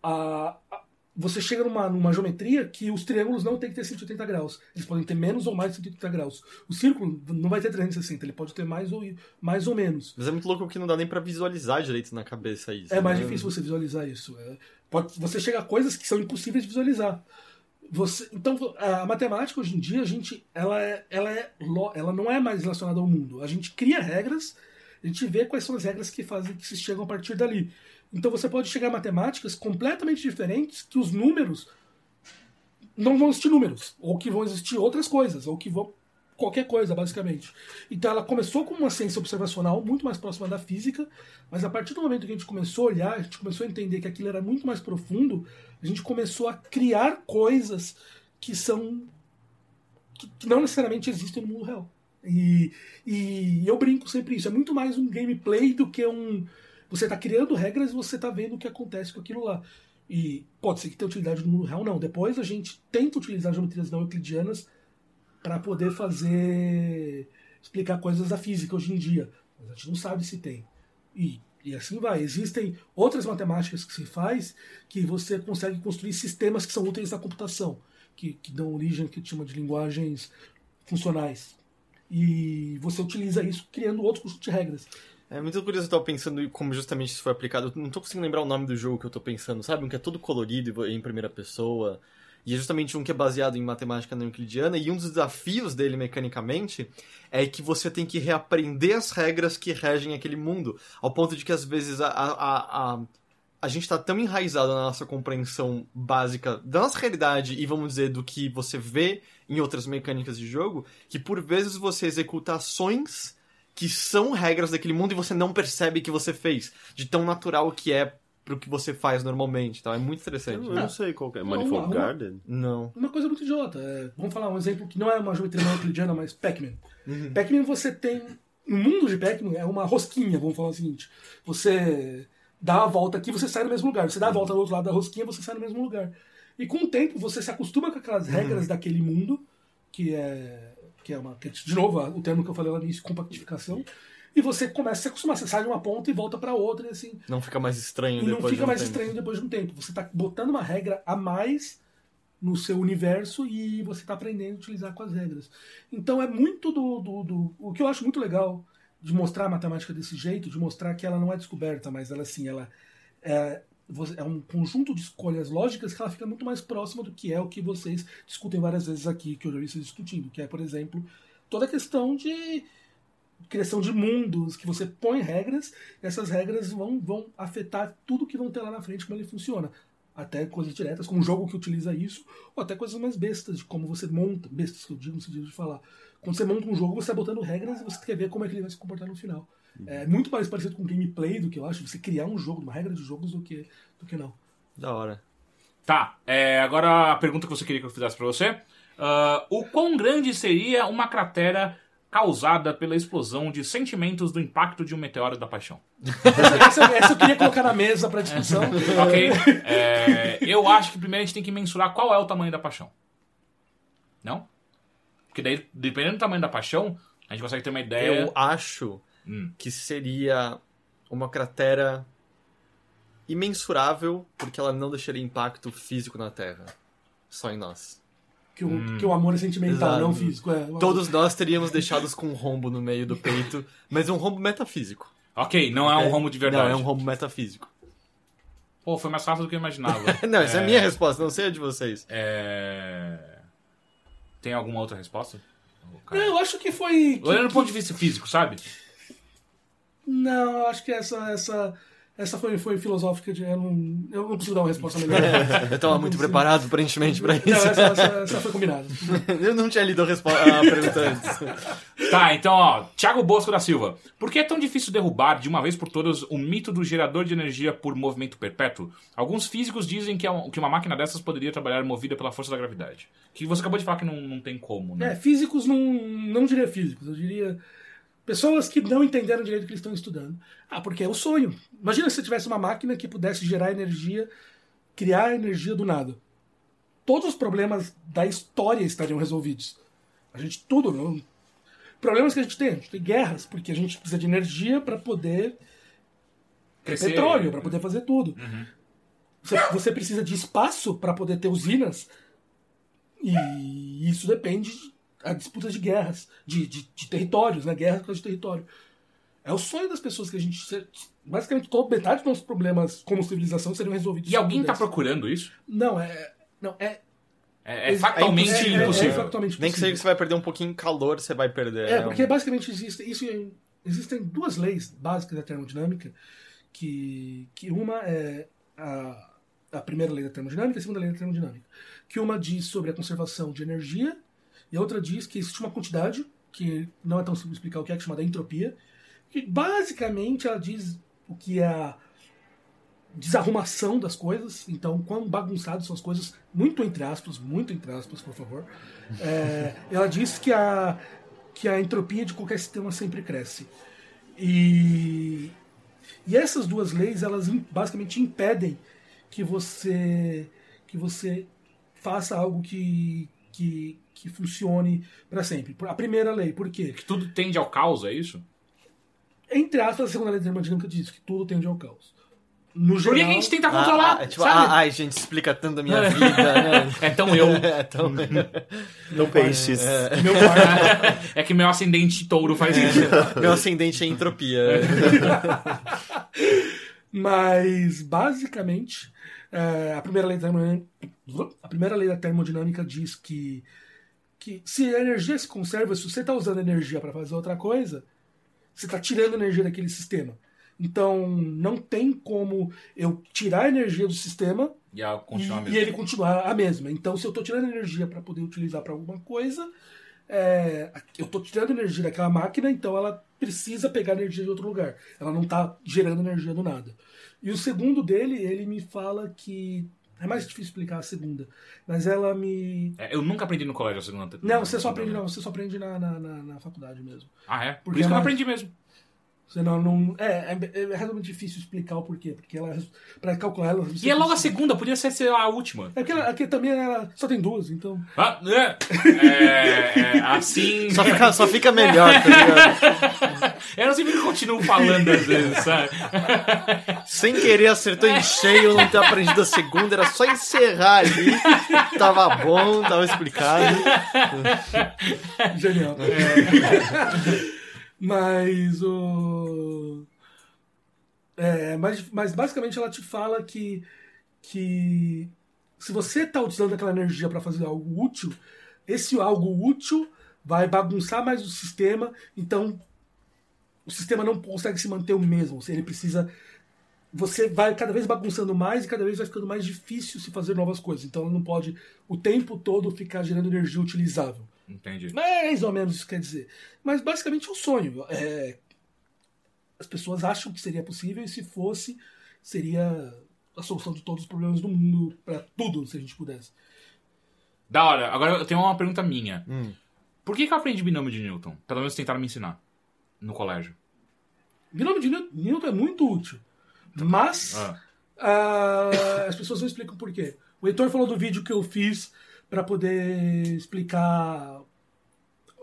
a- a- você chega numa, numa geometria que os triângulos não tem que ter 180 graus. Eles podem ter menos ou mais de 180 graus. O círculo não vai ter 360, ele pode ter mais ou, mais ou menos. Mas é muito louco que não dá nem pra visualizar direito na cabeça isso. É mais né? difícil você visualizar isso. É, pode, você chega a coisas que são impossíveis de visualizar. Você, então, a matemática hoje em dia, a gente, ela, é, ela, é, ela não é mais relacionada ao mundo. A gente cria regras, a gente vê quais são as regras que fazem que se chegam a partir dali. Então você pode chegar a matemáticas completamente diferentes que os números não vão existir números, ou que vão existir outras coisas, ou que vão qualquer coisa, basicamente. Então ela começou como uma ciência observacional, muito mais próxima da física, mas a partir do momento que a gente começou a olhar, a gente começou a entender que aquilo era muito mais profundo, a gente começou a criar coisas que são que, que não necessariamente existem no mundo real. E, e eu brinco sempre isso, é muito mais um gameplay do que um você está criando regras e você está vendo o que acontece com aquilo lá. E pode ser que tenha utilidade no mundo real, não. Depois a gente tenta utilizar geometrias não euclidianas para poder fazer explicar coisas da física hoje em dia. Mas a gente não sabe se tem. E, e assim vai. Existem outras matemáticas que se faz que você consegue construir sistemas que são úteis na computação, que, que dão origem que chama de linguagens funcionais. E você utiliza isso criando outro conjunto de regras. É muito curioso, eu tava pensando como justamente isso foi aplicado. Eu não tô conseguindo lembrar o nome do jogo que eu tô pensando, sabe? Um que é todo colorido em primeira pessoa. E é justamente um que é baseado em matemática não euclidiana. E um dos desafios dele, mecanicamente, é que você tem que reaprender as regras que regem aquele mundo. Ao ponto de que, às vezes, a, a, a, a, gente tá tão enraizado na nossa compreensão básica da nossa realidade e, vamos dizer, do que você vê em outras mecânicas de jogo, que por vezes você executa ações que são regras daquele mundo e você não percebe que você fez, de tão natural que é pro que você faz normalmente, então é muito Eu, interessante. não- eu não sei qual que é. Manifold uma- Garden? Não. Uma coisa muito idiota. é, vamos falar um exemplo que não é uma geometria não euclidiana, mas Pac-Man. Pac-Man você tem. No mundo de Pac-Man é uma rosquinha, vamos falar o seguinte. Você dá a volta aqui, você sai no mesmo lugar. Você dá a volta do outro lado da rosquinha, você sai no mesmo lugar. E com o tempo você se acostuma com aquelas regras daquele mundo, que é. Que é uma. de novo, o termo que eu falei lá no início, compactificação. E você começa a se acostumar. Você sai de uma ponta e volta para outra, e assim. Não fica mais estranho E não depois de fica um mais tempo. estranho depois de um tempo. Você está botando uma regra a mais no seu universo e você está aprendendo a utilizar com as regras. Então é muito do, do, do- O que eu acho muito legal de mostrar a matemática desse jeito, de mostrar que ela não é descoberta, mas ela assim, ela é, é um conjunto de escolhas lógicas que ela fica muito mais próxima do que é o que vocês discutem várias vezes aqui, que eu já vocês discutindo, que é, por exemplo, toda a questão de criação de mundos, que você põe regras, e essas regras vão, vão afetar tudo que vão ter lá na frente, como ele funciona. Até coisas diretas, como um jogo que utiliza isso, ou até coisas mais bestas, de como você monta, bestas que eu digo no sentido de falar. Quando você monta um jogo, você está botando regras e você quer ver como é que ele vai se comportar no final. É muito mais parecido com gameplay do que eu acho, você criar um jogo, uma regra de jogos do que, do que não. Da hora. Tá, é, agora a pergunta que você queria que eu fizesse pra você. Ah, o quão grande seria uma cratera causada pela explosão de sentimentos do impacto de um meteoro da paixão? Essa, essa, eu queria colocar na mesa para discussão. Ok? É, eu acho que primeiro a gente tem que mensurar qual é o tamanho da paixão. Não? Porque daí, dependendo do tamanho da paixão, a gente consegue ter uma ideia. Eu acho Hum. que seria uma cratera imensurável, porque ela não deixaria impacto físico na Terra. Só em nós. Que o, que o amor é sentimental, Exato. não físico. É, Todos nós teríamos deixados com um rombo no meio do peito, mas um rombo metafísico. Ok, não é um rombo de verdade. Não, é um rombo metafísico. Pô, foi mais fácil do que eu imaginava. Não, essa é, a minha resposta, não sei a de vocês. É... Tem alguma outra resposta? Não, eu acho que foi. Olhando do ponto de vista físico, sabe? Não, eu acho que essa, essa, essa foi, foi filosófica. De, eu, não, eu não consigo dar uma resposta melhor. Eu tava muito preparado, aparentemente, pra Não, isso. essa, essa, essa foi combinada. Eu não tinha lido a, respo- a pergunta antes. Tá, então, ó, Thiago Bosco da Silva. Por que é tão difícil derrubar, de uma vez por todas, o mito do gerador de energia por movimento perpétuo? Alguns físicos dizem que, é um- que uma máquina dessas poderia trabalhar movida pela força da gravidade. Que você acabou de falar que não, não tem como, né? É, físicos não, não diria físicos, eu diria pessoas que não entenderam direito o que eles estão estudando. Ah, porque é o sonho. Imagina se você tivesse uma máquina que pudesse gerar energia, criar energia do nada. Todos os problemas da história estariam resolvidos. A gente tudo, não... problemas que a gente tem, a gente tem guerras, porque a gente precisa de energia para poder ter Crescer. petróleo, para poder fazer tudo. Você, você precisa de espaço para poder ter usinas e isso depende da disputa de guerras, de, de, de territórios, né? Guerra por causa de território. É o sonho das pessoas que a gente. Basicamente, toda metade dos nossos problemas como civilização seriam resolvidos. E alguém tá pudesse. procurando isso? Não, é. Não, é. É, é factualmente é, é, impossível. É, factualmente Nem que seja que você vai perder um pouquinho de calor, você vai perder. É, né? porque basicamente existe, isso, é- existem duas leis básicas da termodinâmica, que, que uma é a, a primeira lei da termodinâmica e a segunda lei da termodinâmica. Que uma diz sobre a conservação de energia e a outra diz que existe uma quantidade, que não é tão simples explicar o que é, que é chamada entropia, que basicamente ela diz o que é a desarrumação das coisas, então quão bagunçadas são as coisas, muito entre aspas, muito entre aspas, por favor. É, ela diz que a, que a entropia de qualquer sistema sempre cresce. E, e essas duas leis, elas basicamente impedem que você que você faça algo que, que, que funcione para sempre. A primeira lei, por quê? Que tudo tende ao caos, é isso? Entre aspas, a segunda lei da termodinâmica diz que tudo tende ao caos. No Por geral, que que a gente tenta Ah, controlar? ah, é tipo, sabe? ah, ai, gente, explica tanto da minha vida, né? É tão eu. É, então, Não peixes. meu quarto, É que meu ascendente touro faz isso. meu ascendente é entropia. Mas, basicamente, é, a, primeira lei da termodinâmica, a primeira lei da termodinâmica diz que, que se a energia se conserva, se você está usando energia para fazer outra coisa, você está tirando energia daquele sistema. Então, não tem como eu tirar a energia do sistema E e, e ele continuar a mesma. Então, se eu estou tirando energia para poder utilizar para alguma coisa, é, eu estou tirando energia daquela máquina, então ela precisa pegar energia de outro lugar. Ela não está gerando energia do nada. E o segundo dele, ele me fala que. É mais difícil explicar a segunda. Mas ela me. É, eu nunca aprendi no colégio a segunda Não, você só aprende, não, você só aprende na, na, na- na faculdade mesmo. Ah, é? Por Porque isso que eu não ela- aprendi mesmo. Você não, é, é, é realmente difícil explicar o porquê. Porque ela. Pra calcular ela. E é logo a segunda, podia ser ser a última. É porque ela, aqui também ela só tem duas, então. Ah, é, é, é, assim. Só fica, só fica melhor, tá ligado? Eu não sei porque eu continuo falando às vezes, sabe? Sem querer acertou em cheio, não ter aprendido a segunda, era só encerrar ali. Tava bom, tava explicado. Genial. Mas o. É, mas, mas basicamente ela te fala que, que se você está utilizando aquela energia para fazer algo útil, esse algo útil vai bagunçar mais o sistema, então o sistema não consegue se manter o mesmo. Ele precisa. Você vai cada vez bagunçando mais e cada vez vai ficando mais difícil se fazer novas coisas. Então ela não pode o tempo todo ficar gerando energia utilizável. Entendi. Mais ou menos isso quer dizer. Mas basicamente é um sonho. É, As pessoas acham que seria possível e se fosse, seria a solução de todos os problemas do mundo, para tudo, se a gente pudesse. Da hora. Agora eu tenho uma pergunta minha. Hum. Por que, que eu aprendi binômio de Newton? Pelo menos tentaram me ensinar. No colégio. Binômio de Newton- é muito útil. Mas Ah. ah, as pessoas não explicam por quê. O Heitor falou do vídeo que eu fiz para poder explicar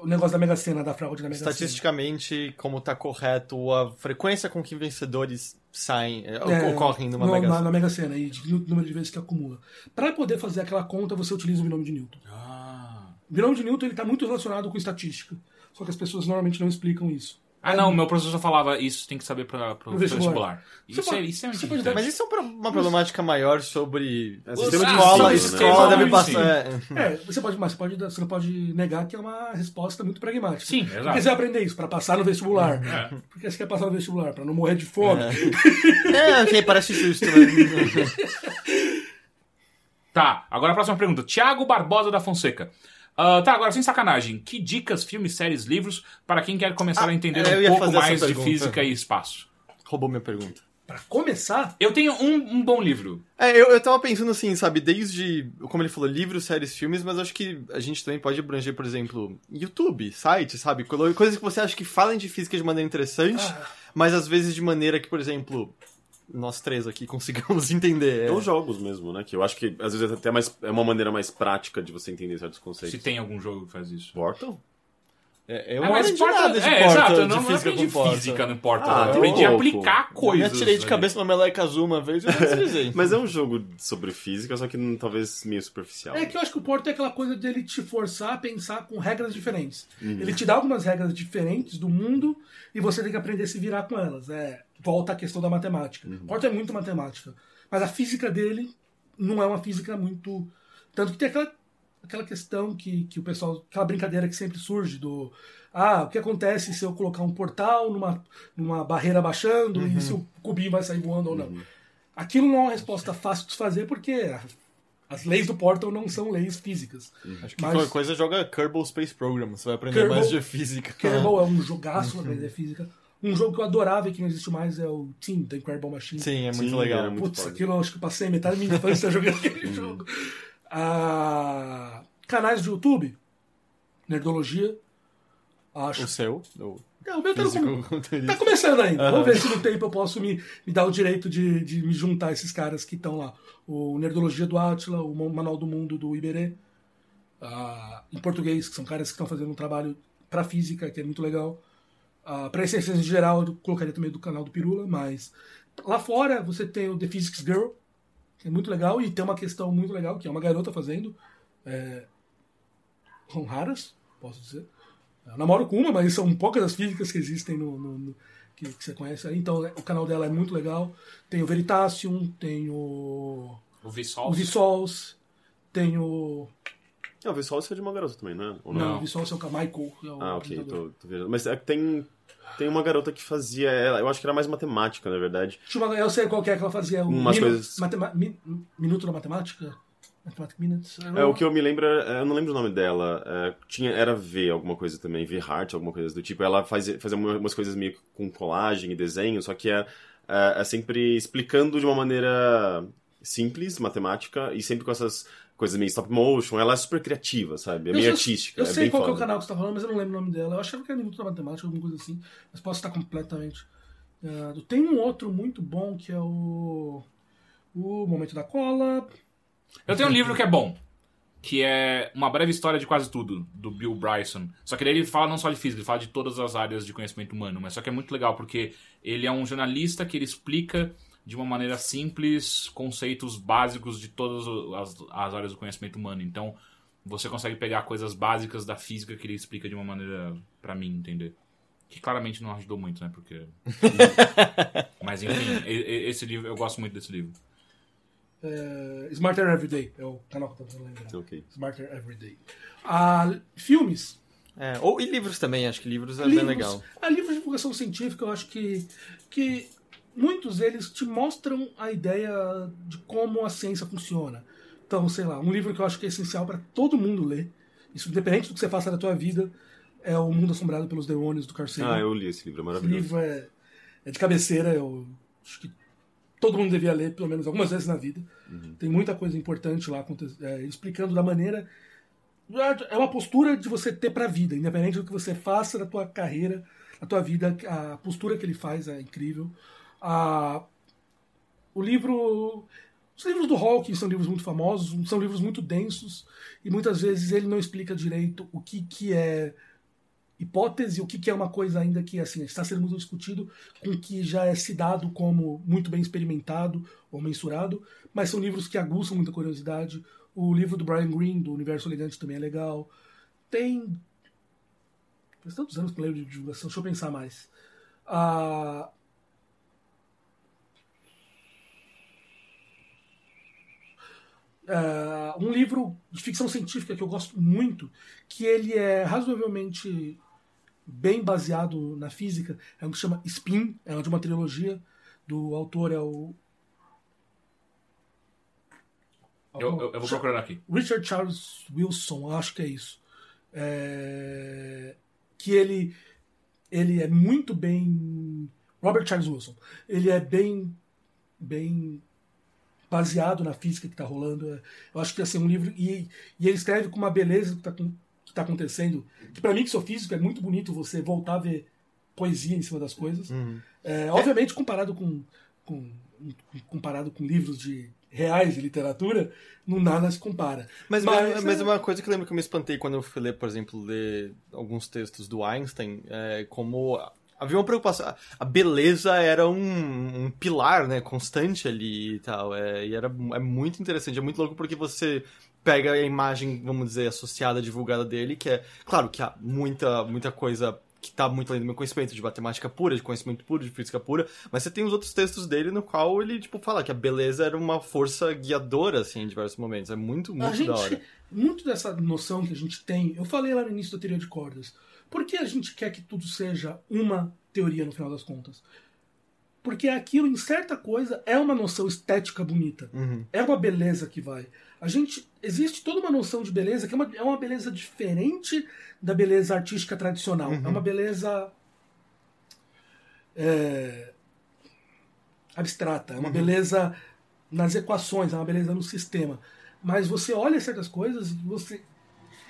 o negócio da Mega Sena, da fraude da Mega Sena. Estatisticamente, como tá correto, a frequência com que vencedores saem, é, É, ocorrem numa no- Mega na, Sena. na Mega Sena e de número de vezes que acumula. Para poder fazer aquela conta, você utiliza o binômio de Newton. Ah. O binômio de Newton está muito relacionado com estatística. Só que as pessoas normalmente não explicam isso. Ah, não, meu professor falava isso tem que saber para pro No vestibular. Isso, pode- é, isso é muito pode importante. Mas isso é um uma problemática maior sobre É, sistema de escola, ensino, né? escola deve passar. é. É, você pode, mas você pode, você não pode negar que é uma resposta muito pragmática. Sim, exato. que você vai aprender isso? Para passar no vestibular. É. Por que você quer passar no vestibular? Para não morrer de fome. É, ok, parece justo, né? Tá, agora a próxima pergunta. Tiago Barbosa da Fonseca. Ah, tá, agora sem sacanagem. Que dicas, filmes, séries, livros para quem quer começar a entender eu um pouco mais de física e espaço? Roubou minha pergunta. Para começar, Eu tenho um, um bom livro. É, eu, eu tava pensando assim, sabe, desde, como ele falou, livros, séries, filmes, mas acho que a gente também pode abranger, por exemplo, YouTube, site, sabe? Coisas que você acha que falam de física de maneira interessante, Ah. mas às vezes de maneira que, por exemplo, nós três aqui consigamos entender. É. Ou jogos mesmo, né? Que eu acho que às vezes é até mais, é uma maneira mais prática de você entender certos conceitos. Se tem algum jogo que faz isso. Portal? É, eu É, não mas aprendi Portal- nada de é, Portal, exato, eu de não, não física aprendi com Portal. física no Portal. Ah, eu tô aprendi a aplicar Eu coisas. me atirei de cabeça uma meleca azul uma vez e eu deslizei. Mas é um jogo sobre física, só que hum, talvez meio superficial. É que eu acho que o Porto é aquela coisa dele te forçar a pensar com regras diferentes. Ele te dá algumas regras diferentes do mundo e você tem que aprender a se virar com elas. É, volta à questão da matemática. O Porto é muito matemática. Mas a física dele não é uma física muito. Tanto que tem aquela, aquela questão que, que o pessoal. aquela brincadeira que sempre surge do. Ah, o que acontece se eu colocar um portal numa, numa barreira baixando e se o cubinho vai sair voando ou não? Aquilo não é uma resposta fácil de fazer porque as leis do Portal não são leis físicas. Acho que Mas- qualquer coisa joga Kerbal Space Program, você vai aprender Kerbal- mais de física. Kerbal é um jogaço na aprender física. Um jogo que eu adorava e que não existe mais é o Team, da Kerbal Machine. Sim, é muito Sim, legal. era muito Putz, foda. aquilo eu acho que eu passei metade da minha infância jogando aquele jogo. Ah, canais de YouTube, Nerdologia, acho. O seu? O É, o meu tá, com- tá começando ainda. Vamos ver se no tempo eu posso me, me dar o direito de, de me juntar a esses caras que estão lá. O Nerdologia do Atila, o Manual do Mundo do Iberê, ah, em português, que são caras que estão fazendo um trabalho para física, que é muito legal. Uh, para ciências em geral, eu colocaria também do canal do Pirula, mas lá fora você tem o The Physics Girl, que é muito legal, e tem uma questão muito legal, que é uma garota fazendo. É, são raras, posso dizer. Eu namoro com uma, mas são poucas as físicas que existem no, no- no- que, que você conhece. Então o canal dela é muito legal. Tem o Veritasium, tem o, O Vsauce. o Vsauce, tem o. É, o visual é de uma garota também, não é? Ou Não, o Vsauce é o Michael. é o Ah, ok, tô, tô vendo. Mas é tem, tem uma garota que fazia ela, eu acho que era mais matemática, na verdade. Uma- eu sei qual que é que ela fazia. Umas Minu- coisas- matema- Mi- Minuto da Matemática? Mathematic Minutes? É, o que eu me lembro, é- eu não lembro o nome dela. é, tinha, era V, alguma coisa também, V Heart, alguma coisa do tipo. Ela fazia, fazia umas coisas meio com colagem e desenho, só que é, é, é sempre explicando de uma maneira simples, matemática, e sempre com essas coisas meio stop motion. Ela é super criativa, sabe? É Eu meio sei- artística. Eu é sei bem qual é o canal que você tá falando, mas eu não lembro o nome dela. Eu achava que era Minuto da Matemática, alguma coisa assim. Mas posso estar completamente. errado. tem um outro muito bom que é o. O Momento da Cola. Eu tenho um livro que é bom. Que é Uma Breve História de Quase Tudo, do Bill Bryson. Só que daí ele fala não só de física, ele fala de todas as áreas de conhecimento humano. Mas só que é muito legal, porque ele é um jornalista que ele explica de uma maneira simples conceitos básicos de todas as, as áreas do conhecimento humano. Então, você consegue pegar coisas básicas da física que ele explica de uma maneira pra mim entender. Que claramente não ajudou muito, né? Porque. Mas enfim, esse livro, eu gosto muito desse livro. É, Smarter Everyday é o canal que eu tô tentando lembrar. Ok. Smarter Everyday. Ah, filmes. É, ou, e livros também, acho que livros é bem livros, legal. A livros de divulgação científica, eu acho que, que muitos deles te mostram a ideia de como a ciência funciona. Então, sei lá, um livro que eu acho que é essencial para todo mundo ler, isso independente do que você faça na tua vida, é O Mundo Assombrado pelos Demônios, do Carl Sagan. Ah, eu li esse livro, é Esse maravilhoso. livro é, é de cabeceira, eu acho que todo mundo devia ler pelo menos algumas vezes na vida. Tem muita coisa importante lá é, explicando da maneira. É uma postura de você ter pra vida, independente do que você faça na tua carreira, na tua vida, a postura que ele faz é incrível. O livro. Os livros do Hawking são livros muito famosos, são livros muito densos, e muitas vezes ele não explica direito o que, que é hipótese, o que, que é uma coisa ainda que assim, está sendo muito discutido, com que já é se dado como muito bem experimentado ou mensurado, mas são livros que aguçam muita curiosidade. O livro do Brian Greene, do Universo Elegante, também é legal. Tem. Faz tantos anos que eu leio de divulgação, deixa eu pensar mais. Ah, ah, um livro de ficção científica que eu gosto muito, que ele é razoavelmente bem baseado na física, é um que se chama Spin, é de uma trilogia, do autor é o. Eu, eu- eu vou procurar aqui. Richard Charles Wilson, acho que é isso. É, Que ele, ele é muito bem. Robert Charles Wilson. Ele é bem, bem baseado na física que está rolando. É, Eu acho que assim, um livro. E, e ele escreve com uma beleza que está tá acontecendo. Que para mim, que sou físico, é muito bonito você voltar a ver poesia em cima das coisas. É, obviamente, comparado com, com, comparado com livros de reais de literatura, não nada se compara. Mas, mas, mas é- uma coisa que eu lembro que eu me espantei quando eu fui ler, por exemplo, ler alguns textos do Einstein, é como havia uma preocupação. a- beleza era um, um pilar, né, constante ali e tal. É, e era é muito interessante, é muito louco porque você pega a imagem, vamos dizer, associada, divulgada dele, que é, claro que há muita, muita coisa que tá muito além do meu conhecimento de matemática pura, de conhecimento puro, de física pura, mas você tem os outros textos dele no qual ele, tipo, fala que a beleza era uma força guiadora, assim, em diversos momentos. É muito, muito da hora. gente, muito dessa noção que a gente tem, eu falei lá no início da teoria de cordas. Por que a gente quer que tudo seja uma teoria no final das contas? Porque aquilo, em certa coisa, é uma noção estética bonita. É uma beleza que vai. A gente. Existe toda uma noção de beleza que é uma, é uma beleza diferente da beleza artística tradicional. É uma beleza. é, abstrata. É uma beleza nas equações, é uma beleza no sistema. Mas você olha certas coisas e você.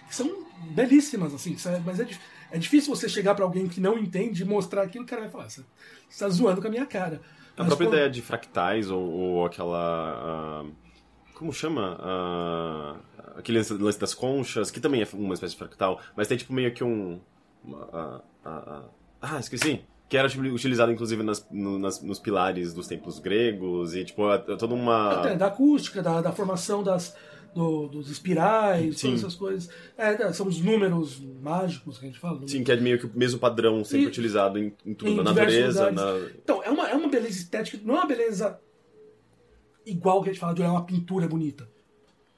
que são belíssimas, assim, mas é, dif- é difícil você chegar pra alguém que não entende e mostrar aquilo, o cara vai falar, você está zoando com a minha cara. A Mas própria quando- ideia de fractais ou, ou aquela. ah, como chama? Ah, aquele lance- das conchas, que também é uma espécie de fractal, mas tem tipo meio que um. uma- ah, ah, esqueci. Que era tipo, utilizado inclusive nas, no- nas- nos pilares dos templos gregos e tipo, é toda uma. Até da acústica, da, da formação das, do- dos espirais, Sim. todas essas coisas. É, são os números mágicos que a gente fala. números- Sim, que é meio que o mesmo padrão sempre E- utilizado em, em tudo, em na natureza, na. Então, é uma, é uma beleza estética, não é uma beleza igual que a gente fala de olhar uma pintura bonita.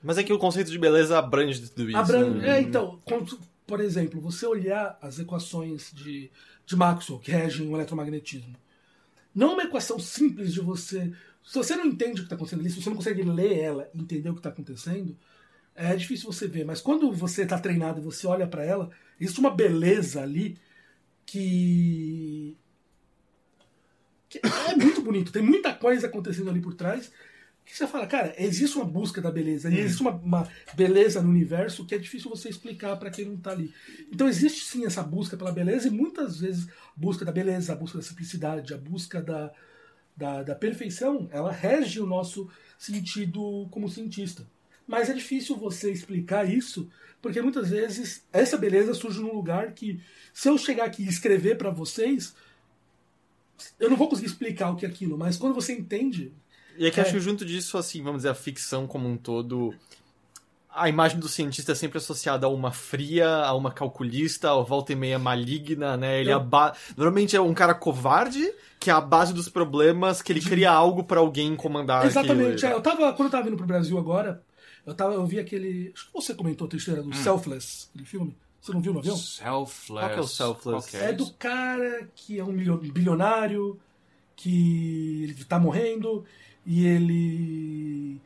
Mas é que o conceito de beleza abrange tudo isso. Abran- né? É, então, quando- por exemplo, você olhar as equações de, de Maxwell que regem o eletromagnetismo. Não é uma equação simples de você. Se você não entende o que está acontecendo ali, se você não consegue ler ela e entender o que está acontecendo, é difícil você ver. Mas quando você está treinado e você olha para ela, existe uma beleza ali que. que é muito bonito. Tem muita coisa acontecendo ali por trás que você fala, cara, existe uma busca da beleza, e existe uma, uma beleza no universo que é difícil você explicar para quem não tá ali. Então existe sim essa busca pela beleza, e muitas vezes a busca da beleza, a busca da simplicidade, a busca da, da, da perfeição, ela rege o nosso sentido como cientista. Mas é difícil você explicar isso, porque muitas vezes essa beleza surge num lugar que, se eu chegar aqui e escrever para vocês, eu não vou conseguir explicar o que é aquilo, mas quando você entende, E é que É. acho que junto disso, assim, vamos dizer, a ficção como um todo. A imagem do cientista é sempre associada a uma fria, a uma calculista, a volta e meia maligna, né? Ele É. aba... Normalmente é um cara covarde, que é a base dos problemas, que ele cria algo pra alguém comandar Exatamente. aquilo. é, eu tava, quando eu tava vindo pro Brasil agora, eu, tava, eu vi aquele. Acho que você comentou a terceira do Selfless, aquele filme. Você não viu no avião? Selfless. Qual que é o Selfless? Qual que É do cara que é um bilionário, que ele tá morrendo, e ele.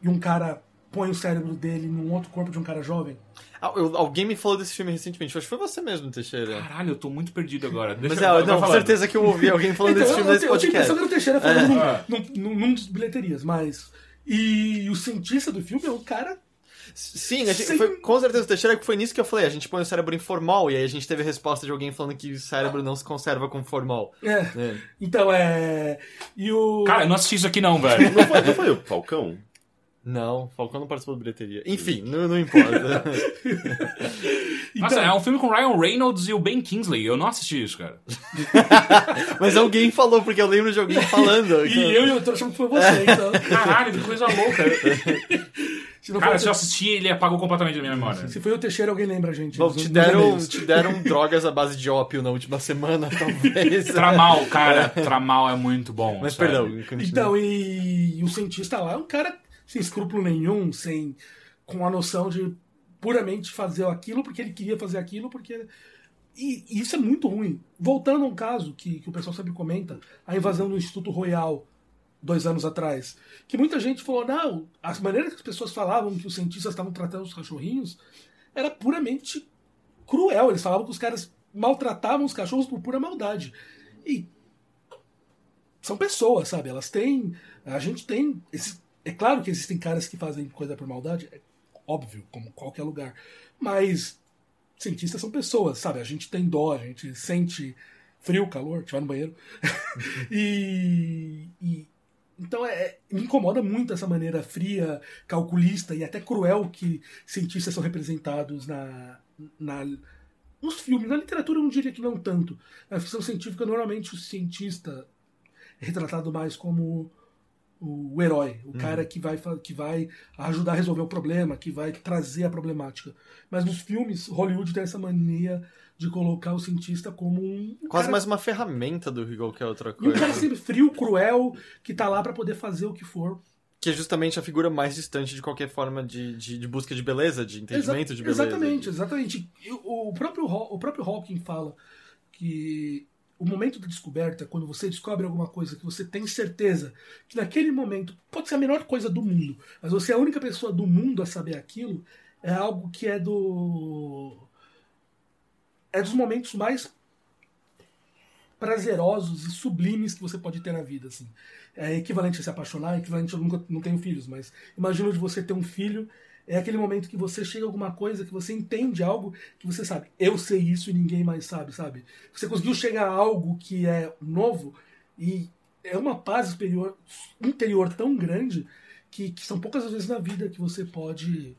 E um cara põe o cérebro dele num outro corpo de um cara jovem. Ah, eu- alguém me falou desse filme recentemente. Acho que foi você mesmo, Teixeira. Caralho, eu tô muito perdido agora. Deixa Mas eu- é, vai não, com certeza que eu ouvi alguém falando desse Então, filme eu, nesse eu, eu tinha podcast. pensado que era o Teixeira falando num, É. num, num, num dos bilheterias, mas. E o cientista do filme é um cara. Sim, a gente, Sem- foi, com certeza o Teixeira que foi nisso que eu falei. A gente põe o cérebro em formol e aí a gente teve a resposta de alguém falando que o cérebro não se conserva com formol. É. É. Então é. E o. Cara, eu não assisti isso aqui não, velho. Não foi, não foi o Falcão? Não, Falcão não participou da bilheteria. Enfim, não, não importa. então, Nossa, é um filme com Ryan Reynolds e o Ben Kingsley. Eu não assisti isso, cara. Mas alguém falou, porque eu lembro de alguém falando. E eu e eu tô achando que foi você, então. Caralho, que coisa louca. Se não Cara, se eu assisti, ele apagou completamente da minha memória. se foi o Teixeira, alguém lembra a gente. Bom, te deram, te deram drogas à base de ópio na última semana, talvez. Tramal, cara. Tramal é muito bom. Mas sério. perdão, continua. Então, e, e o cientista lá é um cara sem escrúpulo nenhum, sem com a noção de puramente fazer aquilo porque ele queria fazer aquilo, porque. E, e isso é muito ruim. Voltando a um caso que, que o pessoal sempre comenta, a invasão do Instituto Royal dois anos atrás, que muita gente falou, não, as maneiras que as pessoas falavam que os cientistas estavam tratando os cachorrinhos era puramente cruel. Eles falavam que os caras maltratavam os cachorros por pura maldade. E são pessoas, sabe? Elas têm. A gente tem. esse- é claro que existem caras que fazem coisa por maldade, é óbvio, como qualquer lugar. Mas cientistas são pessoas, sabe? A gente tem dó, a gente sente frio, calor, que vai no banheiro. e, e- Então é- me incomoda muito essa maneira fria, calculista e até cruel que cientistas são representados na, na, nos filmes. Na literatura eu não diria que não tanto. Na ficção científica, normalmente o cientista é retratado mais como o, herói, o cara que vai, que vai ajudar a resolver o problema, que vai trazer a problemática. Mas nos filmes, Hollywood tem essa mania de colocar o cientista como um. Quase cara- mais uma ferramenta do que qualquer outra E um coisa. cara sempre frio, cruel, que tá lá pra poder fader o que for. Que é justamente a figura mais distante de qualquer forma de, de, de busca de beleza, de entendimento Exa- de beleza. Exatamente, exatamente. O, próprio, o próprio Hawking fala que o momento da descoberta, quando você descobre alguma coisa que você tem certeza que naquele momento pode ser a melhor coisa do mundo, mas você é a única pessoa do mundo a saber aquilo, é algo que é do. É dos momentos mais prazerosos e sublimes que você pode ter na vida, assim. É equivalente a se apaixonar, é equivalente eu nunca não tenho filhos, mas imagino de você ter um filho, é aquele momento que você chega a alguma coisa, que você entende algo que você sabe, eu sei isso e ninguém mais sabe, sabe? Você conseguiu chegar a algo que é novo e é uma paz superior, interior tão grande que, que são poucas as vezes na vida que você pode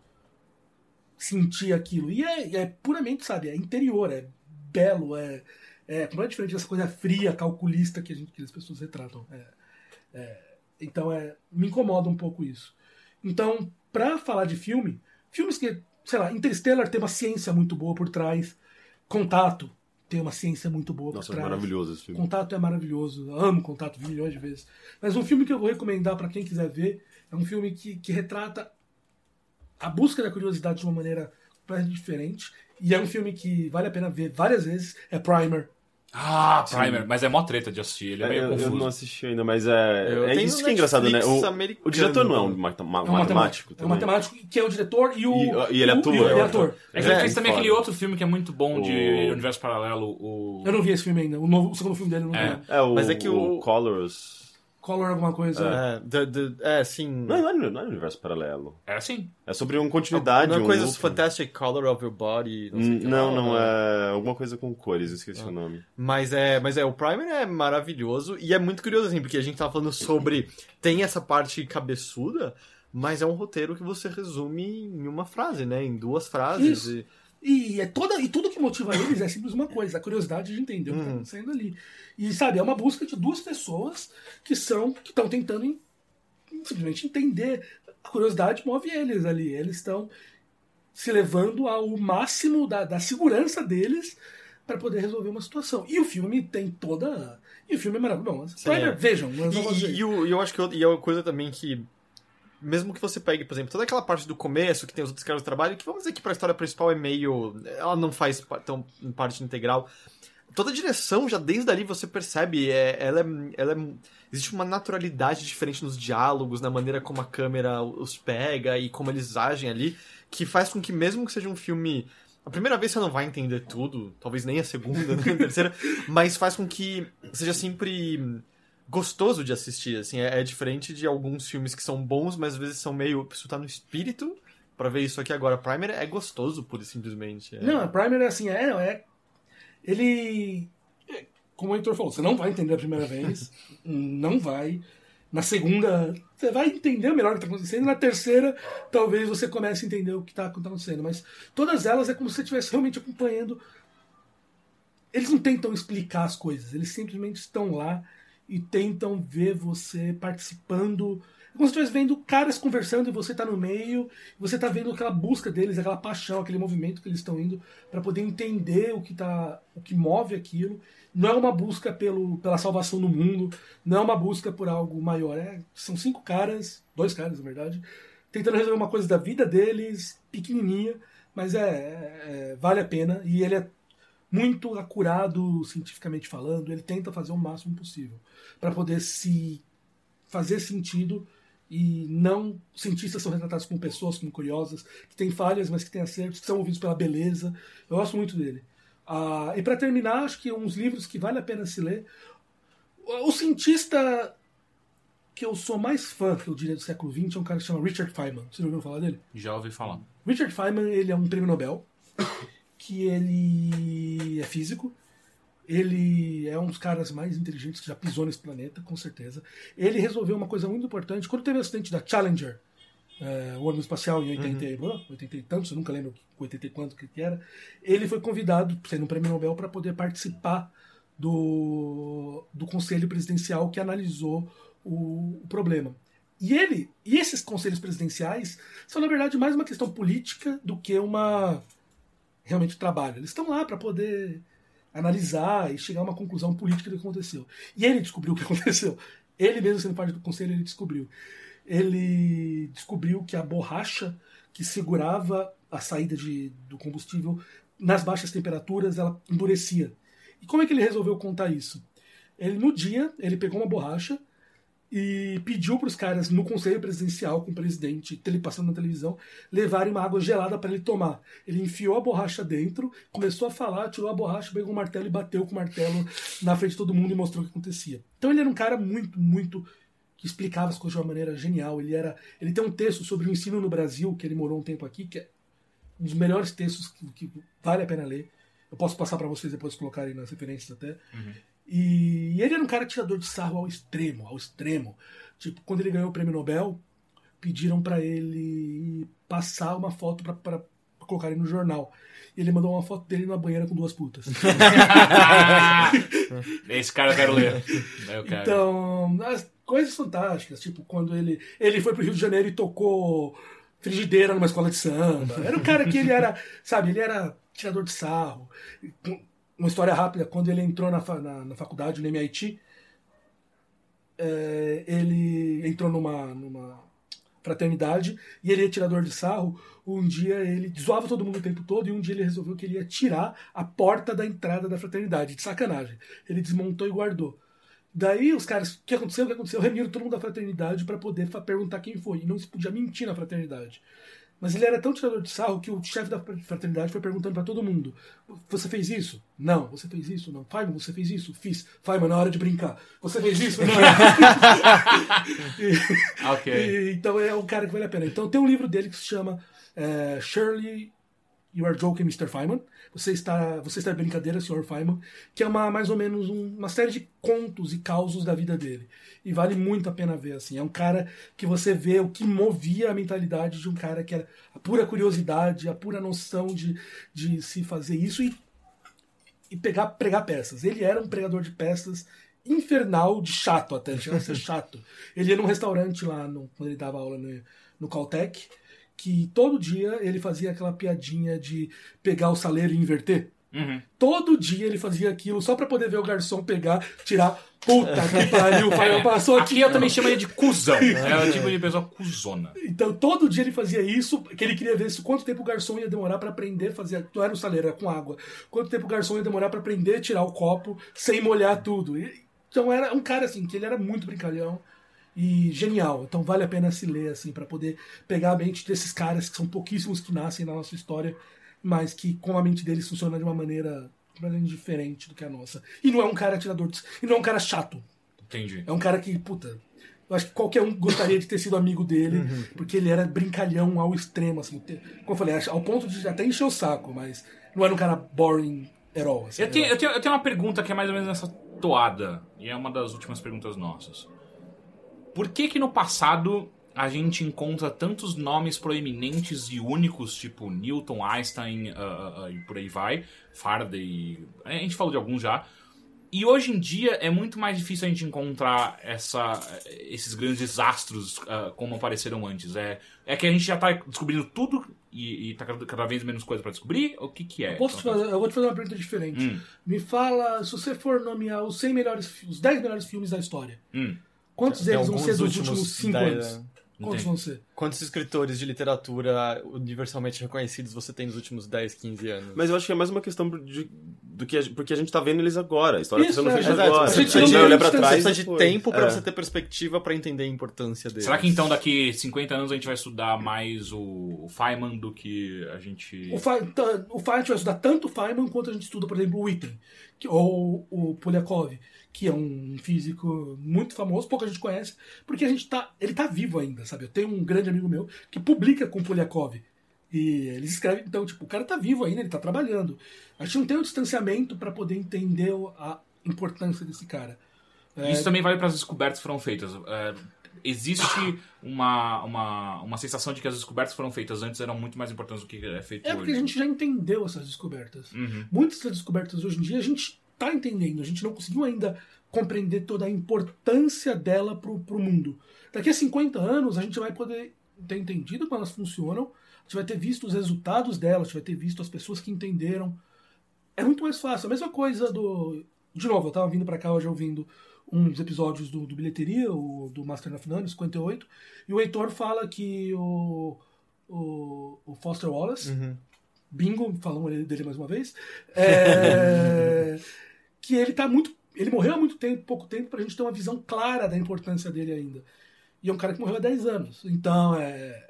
sentir aquilo. E é, é puramente, sabe, é interior, é belo, é, é não é diferente dessa coisa fria, calculista que, a gente, que as pessoas retratam. É, é, então é, me incomoda um pouco isso. Então, pra falar de filme, filmes que, sei lá, Interstellar tem uma ciência muito boa por trás, Contato tem uma ciência muito boa Nossa, por é trás. maravilhoso esse filme. Contato é maravilhoso. Amo Contato, vi milhões de vezes. Mas um filme que eu vou recomendar pra quem quiser ver é um filme que, que retrata a busca da curiosidade de uma maneira completamente diferente. E é um filme que vale a pena ver várias vezes. É Primer. Ah, Primer. Mas é mó treta de assistir. Ele é É, meio eu, eu confuso. não assisti ainda, mas é, Eu é isso que é engraçado, né? O, o diretor não é um mano. mata- ma- É um matemático É um matemático que é o diretor e o. E- e ele o- atua, E, o- ele é é ator. É que ele É, fez também foda. aquele outro filme que é muito bom de O- Universo Paralelo, o... Eu não vi esse filme ainda. O, novo, o segundo filme dele eu não É. vi. É, o, Mas é que o- Colors... Color alguma coisa. É, the- the- é, sim. Não, não é, não é universo paralelo. É assim. É sobre uma continuidade. Não é um coisa loop. Fantastic Color of Your Body. Não, sei o Hum, que Não, não, é alguma coisa com cores, esqueci o nome. Mas é, mas é, o Primer é maravilhoso e é muito curioso, assim, porque a gente tava falando sobre. Tem essa parte cabeçuda, mas é um roteiro que você resume em uma frase, né? Em duas frases. Isso. E, E, é toda, e tudo que motiva eles é simples uma coisa, a curiosidade de entender o que está acontecendo ali. E sabe, é uma busca de duas pessoas que são que estão tentando em- simplesmente entender. A curiosidade move eles ali. Eles estão se levando ao máximo da, da segurança deles para poder resolver uma situação. E o filme tem toda. E o filme é maravilhoso. Bom, Sim, Primer, é. vejam, e, e, e o- e eu acho que eu- e é uma coisa também que mesmo que você pegue, por exemplo, toda aquela parte do começo, que tem os outros caras do trabalho, que vamos dizer que pra história principal é meio. Ela não faz tão parte integral. Toda a direção, já desde ali você percebe, é, ela, é, ela é. Existe uma naturalidade diferente nos diálogos, na maneira como a câmera os pega e como eles agem ali, que faz com que, mesmo que seja um filme. A primeira vez você não vai entender tudo, talvez nem a segunda, nem a terceira, mas faz com que seja sempre gostoso de assistir, assim, é, é diferente de alguns filmes que são bons, mas às vezes são meio, preciso estar no espírito pra ver isso aqui agora. Primer é gostoso, pura e simplesmente. É. Não, Primer é assim, é, é. Ele. Como o Heitor falou, você não vai entender a primeira vez. não vai. Na segunda, você vai entender melhor o que está acontecendo. Na terceira, talvez você comece a entender o que está acontecendo. Mas todas elas é como se você estivesse realmente acompanhando. Eles não tentam explicar as coisas, eles simplesmente estão lá e tentam ver você participando. Como se estivesse vendo caras conversando e você tá no meio, você tá vendo aquela busca deles, aquela paixão, aquele movimento que eles estão indo para poder entender o que tá, o que move aquilo. Não é uma busca pelo, pela salvação do mundo, não é uma busca por algo maior. É, são cinco caras, dois caras na verdade, tentando resolver uma coisa da vida deles, pequenininha, mas é, é- é- vale a pena e ele é muito acurado cientificamente falando, ele tenta fazer o máximo possível para poder se fazer sentido e não cientistas são retratados como pessoas, como curiosas, que têm falhas, mas que têm acertos, que são ouvidos pela beleza. Eu gosto muito dele. Ah, e para terminar, acho que uns livros que vale a pena se ler. O cientista que eu sou mais fã, que eu diria, do século XX é um cara que chama Richard Feynman. Você já ouviu falar dele? Já ouvi falar. Richard Feynman, ele é um prêmio Nobel, que ele é físico, ele é um dos caras mais inteligentes que já pisou nesse planeta, com certeza. Ele resolveu uma coisa muito importante. Quando teve o acidente da Challenger, é, o ônibus espacial em 80, e- ah, 80 e tantos, eu nunca lembro 80 e quanto que que era, ele foi convidado, sendo um prêmio Nobel, para poder participar do, do conselho presidencial que analisou o, o problema. E ele, e esses conselhos presidenciais são na verdade mais uma questão política do que uma realmente trabalho. Eles estão lá para poder analisar e chegar a uma conclusão política do que aconteceu. E ele descobriu o que aconteceu. Ele mesmo sendo parte do conselho, ele descobriu. Ele descobriu que a borracha que segurava a saída de, do combustível nas baixas temperaturas, ela endurecia. E como é que ele resolveu contar isso? Ele no dia, ele pegou uma borracha e pediu para os caras no conselho presidencial com o presidente tele passando na televisão levarem uma água gelada para ele tomar. Ele enfiou a borracha dentro, começou a falar, tirou a borracha, pegou o martelo e bateu com o martelo na frente de todo mundo e mostrou o que acontecia. Então ele era um cara muito, muito que explicava as coisas de uma maneira genial. Ele era, ele tem um texto sobre o ensino no Brasil que ele morou um tempo aqui que é um dos melhores textos que, que vale a pena ler. Eu posso passar para vocês depois colocarem nas referências até. E, e ele era um cara tirador de sarro ao extremo, ao extremo. Tipo, quando ele ganhou o prêmio Nobel, pediram para ele passar uma foto para colocarem no jornal. E ele mandou uma foto dele na banheira com duas putas. Esse cara eu quero ler. Eu quero. Então, as coisas fantásticas, tipo, quando ele, ele foi pro Rio de Janeiro e tocou frigideira numa escola de samba. Era um cara que ele era, sabe, ele era tirador de sarro. Uma história rápida, quando ele entrou na, na, na faculdade, no MIT, é, ele entrou numa, numa fraternidade e ele é tirador de sarro. Um dia ele zoava todo mundo o tempo todo e um dia ele resolveu que ele ia tirar a porta da entrada da fraternidade, de sacanagem. Ele desmontou e guardou. Daí os caras, o que aconteceu? O que aconteceu? Reuniram todo mundo da fraternidade para poder perguntar quem foi. E não se podia mentir na fraternidade. Mas ele era tão tirador de sarro que o chefe da fraternidade foi perguntando para todo mundo: Você fez isso? Não. Você fez isso? Não. Feynman, você fez isso? Fiz. Feynman, na hora de brincar. Você fez isso? Não. E- Ok. e- então é um cara que vale a pena. Então tem um livro dele que se chama é, Shirley You Are Joking, Mr. Feynman. Você está, você está de brincadeira, Sr. Feynman, que é uma mais ou menos um- uma série de contos e causos da vida dele. E vale muito a pena ver assim. É um cara que você vê o que movia a mentalidade de um cara que era a pura curiosidade, a pura noção de, de se fazer isso e e pegar, pregar peças. Ele era um pregador de peças infernal, de chato até, chegava a ser chato. Ele ia num restaurante lá, no, quando ele dava aula no, no Caltech, que todo dia ele fazia aquela piadinha de pegar o saleiro e inverter. Uhum. Todo dia ele fazia aquilo só pra poder ver o garçom pegar, tirar. Puta que pariu, pai, passou Aqui eu também chamo ele de cuzão. É o tipo de pessoa cuzona. Então todo dia ele fazia isso, que ele queria ver se quanto tempo o garçom ia demorar pra aprender a fazer. Não era um saleiro, era com água. Quanto tempo o garçom ia demorar pra aprender a tirar o copo sem molhar tudo. Então era um cara assim, que ele era muito brincalhão e genial. Então vale a pena se ler assim para poder pegar a mente desses caras que são pouquíssimos que nascem na nossa história, mas que com a mente deles funciona de uma maneira completamente diferente do que a nossa. E não é um cara atirador, de... e não é um cara chato. Entendi. É um cara que, puta, eu acho que qualquer um gostaria de ter sido amigo dele, porque ele era brincalhão ao extremo, assim. Como eu falei, ao ponto de até encher o saco, mas não era um cara boring at all. Assim, Eu tenho, eu, tenho, eu tenho uma pergunta que é mais ou menos nessa toada, e é uma das últimas perguntas nossas. Por que que no passado a gente encontra tantos nomes proeminentes e únicos, tipo Newton, Einstein ah, ah, e por aí vai, Faraday, a gente falou de alguns já, e hoje em dia é muito mais difícil a gente encontrar essa, esses grandes astros ah, como apareceram antes. É, é que a gente já tá descobrindo tudo e, e tá cada vez menos coisa pra descobrir? O que que é? Posso te fazer, eu vou te fazer uma pergunta diferente. Hum. Me fala, se você for nomear os 100 melhores, os 10 melhores filmes da história, Hum. Quantos deles vão ser dos últimos últimos 5 dez, anos? Quantos Entendi. vão ser? Quantos escritores de literatura universalmente reconhecidos você tem nos últimos 10, 15 anos? Mas eu acho que é mais uma questão de, do que a, porque a gente tá vendo eles agora. A história Isso, tá sendo é, feita exato. agora. A gente a gente tem pra trás. Você de tempo pra É. você ter perspectiva pra entender a importância dele. Será que então daqui 50 anos a gente vai estudar mais o, o Feynman do que a gente. O, Fe- tá- o Feynman vai estudar tanto o Feynman quanto a gente estuda, por exemplo, o Witten, que, ou o Polyakov, que é um físico muito famoso, pouca gente conhece, porque a gente tá, ele tá vivo ainda, sabe? Eu tenho um grande amigo meu que publica com o Polyakov. E eles escrevem, então, tipo, o cara tá vivo ainda, ele tá trabalhando. A gente não tem um distanciamento para poder entender o- a importância desse cara. É, Isso também vale para as descobertas que foram feitas. É, existe uma, uma, uma sensação de que as descobertas que foram feitas antes eram muito mais importantes do que é feito É porque a hoje. gente já entendeu essas descobertas. Uhum. Muitas das descobertas hoje em dia a gente está entendendo, a gente não conseguiu ainda compreender toda a importância dela pro, pro mundo. Daqui a 50 anos a gente vai poder ter entendido como elas funcionam, a gente vai ter visto os resultados delas, a gente vai ter visto as pessoas que entenderam. É muito mais fácil. A mesma coisa do. De novo, eu tava vindo para cá hoje ouvindo uns episódios do, do Bilheteria, o, do Master of None, 58, e o Heitor fala que o, o, o Foster Wallace Bingo, falamos dele mais uma vez. É, que ele tá muito. Ele morreu há muito tempo, pouco tempo, pra gente ter uma visão clara da importância dele ainda. E é um cara que morreu há 10 anos. Então, é.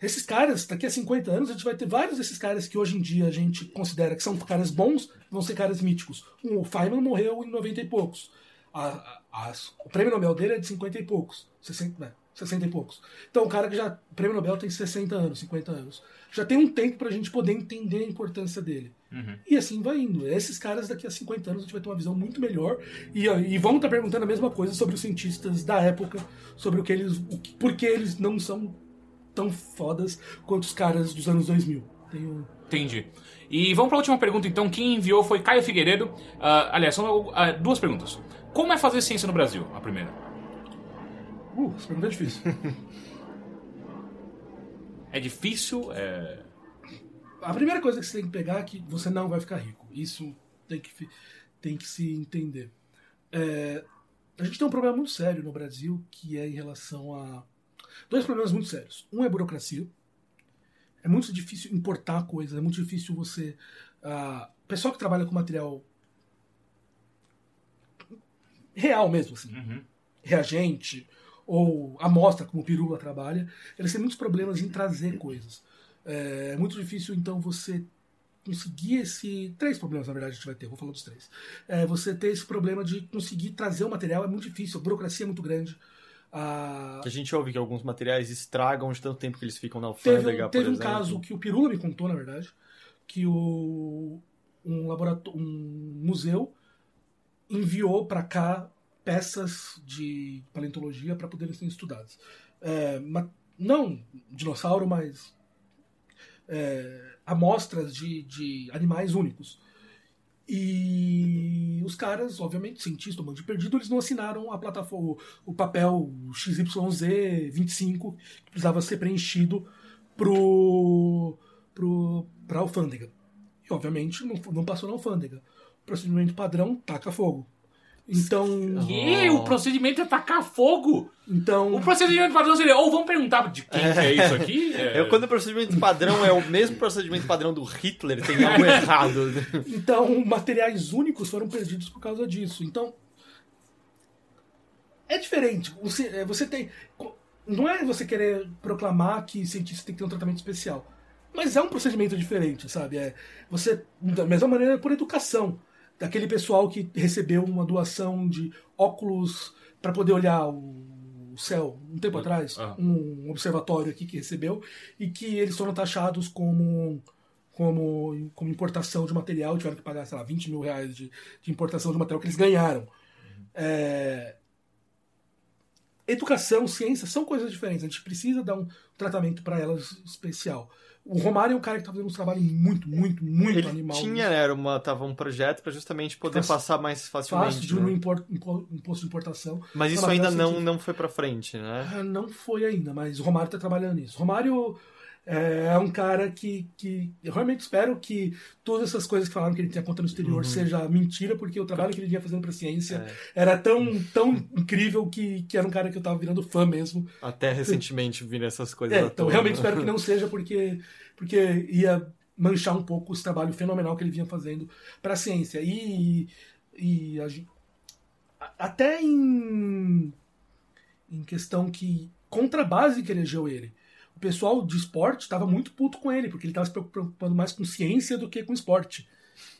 Esses caras, daqui a 50 anos, a gente vai ter vários desses caras que hoje em dia a gente considera que são caras bons, vão ser caras míticos. O Feynman morreu em 90 e poucos. A- a- as- o prêmio Nobel dele é de 50 e poucos. 60, né, 60 e poucos. Então, o cara que já. O prêmio Nobel tem 60 anos, 50 anos. Já tem um tempo pra gente poder entender a importância dele. E assim vai indo. Esses caras, daqui a 50 anos, a gente vai ter uma visão muito melhor. E, e vão estar perguntando a mesma coisa sobre os cientistas da época, sobre o que eles. O que, por que eles não são tão fodas quanto os caras dos anos 2000. Tenho. Entendi. E vamos para a última pergunta então. Quem enviou foi Caio Figueiredo. Ah, aliás, são ah, duas perguntas. Como é fazer ciência no Brasil? A primeira. Uh, essa pergunta é difícil. É difícil? É... A primeira coisa que você tem que pegar é que você não vai ficar rico. Isso tem que, tem que se entender. É, a gente tem um problema muito sério no Brasil que é em relação a. Dois problemas muito sérios. Um é a burocracia. É muito difícil importar coisas, é muito difícil você. ah, pessoal que trabalha com material real mesmo, assim, Uhum. reagente ou amostra, como o Pirula trabalha, eles têm muitos problemas em trazer coisas. É muito difícil, então, você conseguir esse. Três problemas, na verdade, a gente vai ter, vou falar dos três. É, você ter esse problema de conseguir trazer o material é muito difícil, a burocracia é muito grande. A... A gente ouve que alguns materiais estragam de tanto tempo que eles ficam na Teve, alfândega, um- teve por um caso que o Pirula me contou, na verdade, que o, um, laboratório, um museu enviou para cá peças de paleontologia para poderem ser estudadas. É, não dinossauro, mas é, amostras de, de animais únicos. E os caras, obviamente, cientistas, um monte de perdido, eles não assinaram a plataforma, o, papel XYZ25 que precisava ser preenchido pro, pro, pra alfândega. e obviamente não, não passou na alfândega. O procedimento padrão taca fogo. Então, Que? O procedimento é tacar fogo? então O procedimento padrão seria, ou vamos perguntar de quem que é isso aqui? É, É, quando o procedimento padrão é o mesmo procedimento padrão do Hitler, tem algo errado. Então, materiais únicos foram perdidos por causa disso. Então, é diferente. Você, é, você tem. Não é você querer proclamar que cientista tem que ter um tratamento especial. Mas é um procedimento diferente, sabe? É, você, da mesma maneira, por educação. Daquele pessoal que recebeu uma doação de óculos para poder olhar o céu um tempo atrás, ah. um observatório aqui que recebeu, e que eles foram taxados como como, como importação de material, tiveram que pagar, sei lá, 20 mil reais de, de importação de material que eles ganharam. É, Educação, ciência são coisas diferentes. A gente precisa dar um tratamento para elas especial. O Romário é um cara que está fazendo um trabalho muito, muito, muito Ele animal. tinha, né, era uma, tava um projeto para justamente poder Fácil- passar mais facilmente. fácil de um né? impor- impo- imposto de importação. Mas isso ainda não, não foi pra frente, né? Ah, Não foi ainda, mas o Romário está trabalhando nisso. Romário é, é um cara que, que eu realmente espero que todas essas coisas que falaram que ele tinha conta no exterior Uhum. seja mentira, porque o trabalho que ele vinha fazendo para ciência É. era tão, tão incrível que, que era um cara que eu tava virando fã mesmo. Até recentemente viram essas coisas. É, então realmente espero que não seja, porque, porque ia manchar um pouco esse trabalho fenomenal que ele vinha fazendo para a ciência. E, e a a- até em, em questão que contra a base que elegeu ele. Pessoal de esporte estava muito puto com ele, porque ele estava se preocupando mais com ciência do que com esporte.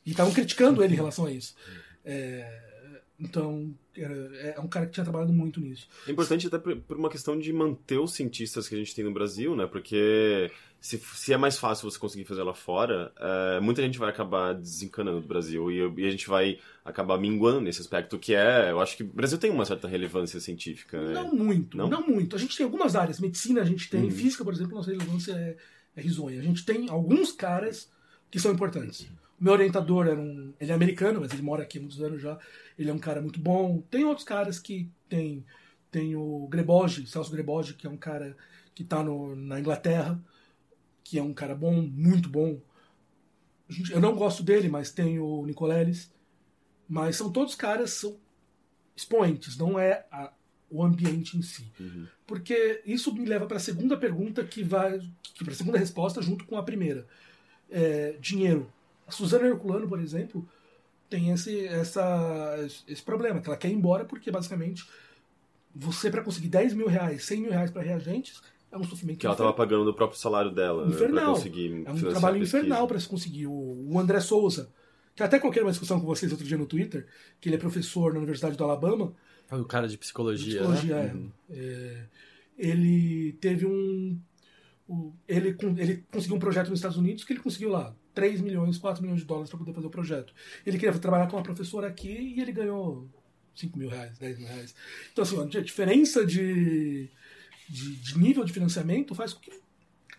E estavam criticando ele em relação a isso. É, então, é um cara que tinha trabalhado muito nisso. É importante até por uma questão de manter os cientistas que a gente tem no Brasil, né? Porque se, se é mais fácil você conseguir fazer lá fora, é, muita gente vai acabar desencanando do Brasil e, e a gente vai acabar minguando nesse aspecto, que é... Eu acho que o Brasil tem uma certa relevância científica, né? Não muito, Não? não? muito. A gente tem algumas áreas. Medicina a gente tem, Uhum. física, por exemplo, nossa relevância é, é risonha. A gente tem alguns caras que são importantes. Meu orientador era um. Ele é americano, mas ele mora aqui há muitos anos já. Ele é um cara muito bom. Tem outros caras que tem. Tem o Greboge, Celso Greboge, que é um cara que está na Inglaterra, que é um cara bom, muito bom. Eu não gosto dele, mas tem o Nicoleles. Mas são todos caras, são expoentes, não é a- o ambiente em si. Uhum. Porque isso me leva para a segunda pergunta que vai. Para a segunda resposta junto com a primeira. É, dinheiro. A Suzana Herculano, por exemplo, tem esse, essa, esse problema, que ela quer ir embora porque basicamente você para conseguir 10 mil reais, 100 mil reais para reagentes é um sofrimento Que ela tava pagando do próprio salário dela, né? Pra Infernal. conseguir é um trabalho infernal para se conseguir. O, o André Souza, que até coloquei uma discussão com vocês outro dia no Twitter, que ele é professor na Universidade do Alabama, O cara de psicologia, psicologia, né? é. Uhum. É, ele teve um. o- ele, ele conseguiu um projeto nos Estados Unidos que ele conseguiu lá 3 milhões, 4 milhões de dólares para poder fazer o projeto. Ele queria trabalhar com uma professora aqui e ele ganhou 5 mil reais, 10 mil reais. Então, assim, a diferença de, de, de nível de financiamento faz com que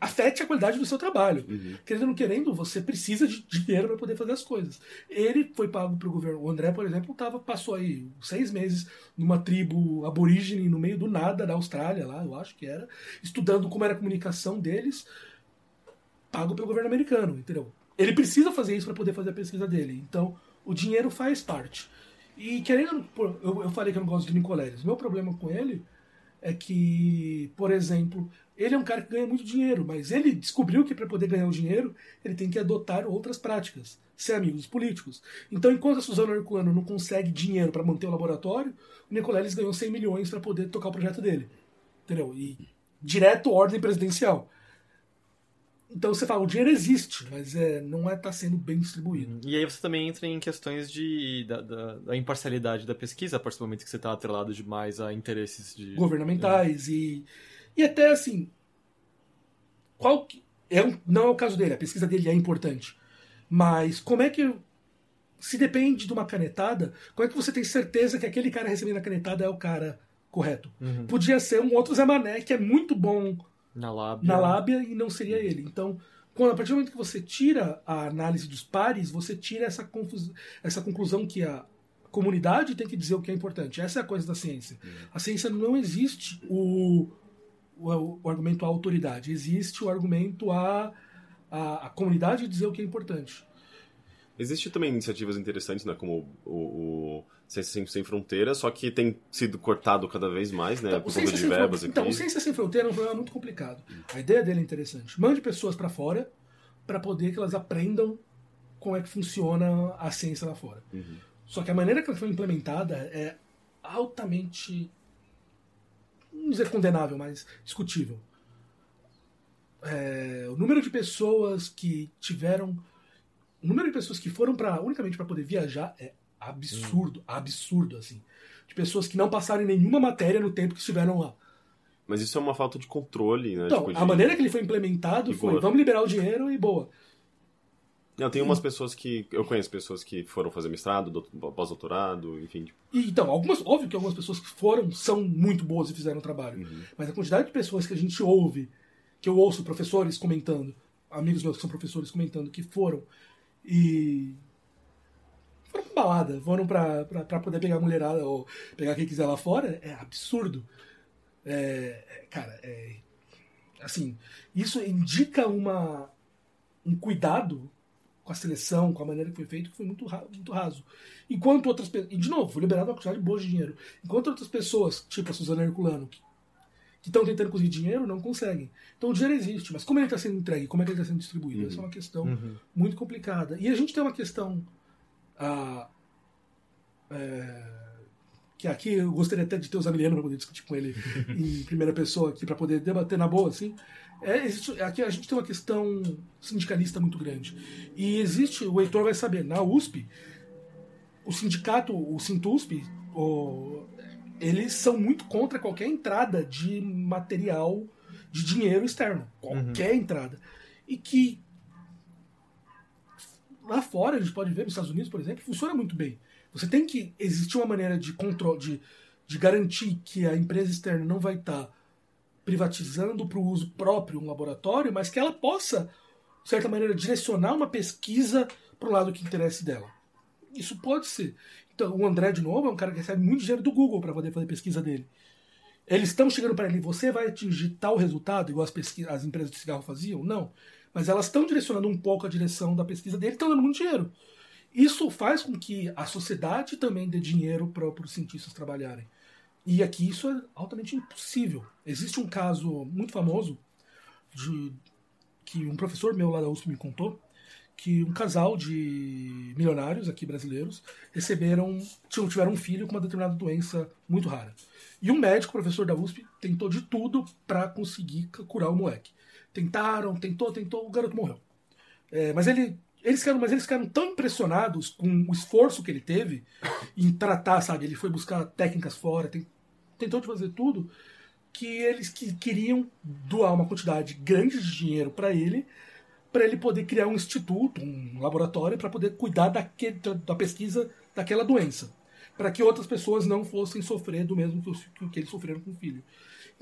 afete a qualidade do seu trabalho. Uhum. Querendo ou não querendo, você precisa de dinheiro para poder fazer as coisas. Ele foi pago pelo governo. O André, por exemplo, tava, passou aí seis meses numa tribo aborígene no meio do nada da Austrália, lá, eu acho que era, estudando como era a comunicação deles, pago pelo governo americano, entendeu? Ele precisa fazer isso para poder fazer a pesquisa dele. Então, o dinheiro faz parte. E querendo. Eu, eu falei que eu não gosto de Nicoleles. Meu problema com ele é que, por exemplo, ele é um cara que ganha muito dinheiro, mas ele descobriu que para poder ganhar o dinheiro, ele tem que adotar outras práticas, ser amigo dos políticos. Então, enquanto a Suzana Herculano não consegue dinheiro para manter o laboratório, o Nicoleles ganhou 100 milhões para poder tocar o projeto dele. Entendeu? E direto ordem presidencial. Então você fala, o dinheiro existe, mas é, não é tá sendo bem distribuído. E aí você também entra em questões de, da, da- da imparcialidade da pesquisa, a partir do momento que você está atrelado demais a interesses de... governamentais e e até assim qual que, é não é o caso dele a pesquisa dele é importante mas como é que se depende de uma canetada como é que você tem certeza que aquele cara recebendo a canetada é o cara correto Uhum. podia ser um outro Zé Mané que é muito bom Na lábia. na lábia e não seria ele então quando, a partir do momento que você tira a análise dos pares, você tira essa, confus, essa conclusão que a comunidade tem que dizer o que é importante. Essa é a coisa da ciência. A ciência não existe o, o, o argumento à autoridade, existe o argumento à, à, à comunidade dizer o que é importante. Existem também iniciativas interessantes, né? Como o, o Ciência Sem, Fronteiras, só que tem sido cortado cada vez mais, né? Então, por conta de verbas. Então, o Ciência Sem Fronteira é um programa muito complicado. A ideia dele é interessante. Mande pessoas para fora para poder que elas aprendam como é que funciona a ciência lá fora. Uhum. Só que a maneira que ela foi implementada é altamente, não dizer condenável, mas discutível. É, o número de pessoas que tiveram, o número de pessoas que foram para unicamente para poder viajar é absurdo, absurdo assim. De pessoas que não passaram em nenhuma matéria no tempo que estiveram lá. Mas isso é uma falta de controle, né? Então, Tipo, de- a maneira que ele foi implementado foi: Rigor. vamos liberar o dinheiro e boa. Não, tem umas pessoas que. Eu conheço pessoas que foram fazer mestrado, doutor- pós-doutorado, enfim. Tipo, E, então, algumas, óbvio que algumas pessoas que foram são muito boas e fizeram o trabalho. Uhum. Mas a quantidade de pessoas que a gente ouve, que eu ouço professores comentando, amigos meus que são professores comentando, que foram e. foram pra balada, foram pra, pra, pra poder pegar a mulherada ou pegar quem quiser lá fora, é absurdo. É, é, cara, é. Assim, isso indica uma, um cuidado com a seleção, com a maneira que foi feito, que foi muito, muito raso. Enquanto outras pessoas. E, de novo, foi liberado uma quantidade boa de dinheiro. Enquanto outras pessoas, tipo a Suzana Herculano, que estão tentando conseguir dinheiro, não conseguem. Então o dinheiro existe, mas como ele está sendo entregue, como é que ele está sendo distribuído? Essa é uma questão muito complicada. E a gente tem uma questão. Ah, é, que aqui eu gostaria até de ter o Zamiliano para poder discutir com ele em primeira pessoa aqui, para poder debater na boa, assim. É, existe- aqui a gente tem uma questão sindicalista muito grande. E existe, o Heitor vai saber, na USP, o sindicato, o Sintusp, o- eles são muito contra qualquer entrada de material, de dinheiro externo. Qualquer entrada. E que lá fora, a gente pode ver, nos Estados Unidos, por exemplo, funciona muito bem. Você tem que existir uma maneira de controle, de, de garantir que a empresa externa não vai estar privatizando para o uso próprio um laboratório, mas que ela possa, de certa maneira, direcionar uma pesquisa para o lado que interesse dela. Isso pode ser. Então, o André, de novo, é um cara que recebe muito dinheiro do Google para poder fazer pesquisa dele. Eles estão chegando para ele, você vai atingir tal resultado, igual as, pesquisa, as empresas de cigarro faziam? Não. Mas elas estão direcionando um pouco a direção da pesquisa dele, estão dando muito dinheiro. Isso faz com que a sociedade também dê dinheiro para os cientistas trabalharem. E aqui isso é altamente impossível. Existe um caso muito famoso de que um professor meu lá da USP me contou que um casal de milionários aqui brasileiros receberam tiveram um filho com uma determinada doença muito rara. E um médico, professor da USP, tentou de tudo para conseguir curar o moleque. Tentaram, tentou, tentou, o garoto morreu. É, mas ele eles ficaram, mas eles ficaram tão impressionados com o esforço que ele teve em tratar, sabe? Ele foi buscar técnicas fora, tem- tentou de fazer tudo, que eles que queriam doar uma quantidade grande de dinheiro para ele, para ele poder criar um instituto, um laboratório, para poder cuidar daquele, da, pesquisa daquela doença. Para que outras pessoas não fossem sofrer do mesmo que, que eles sofreram com o filho.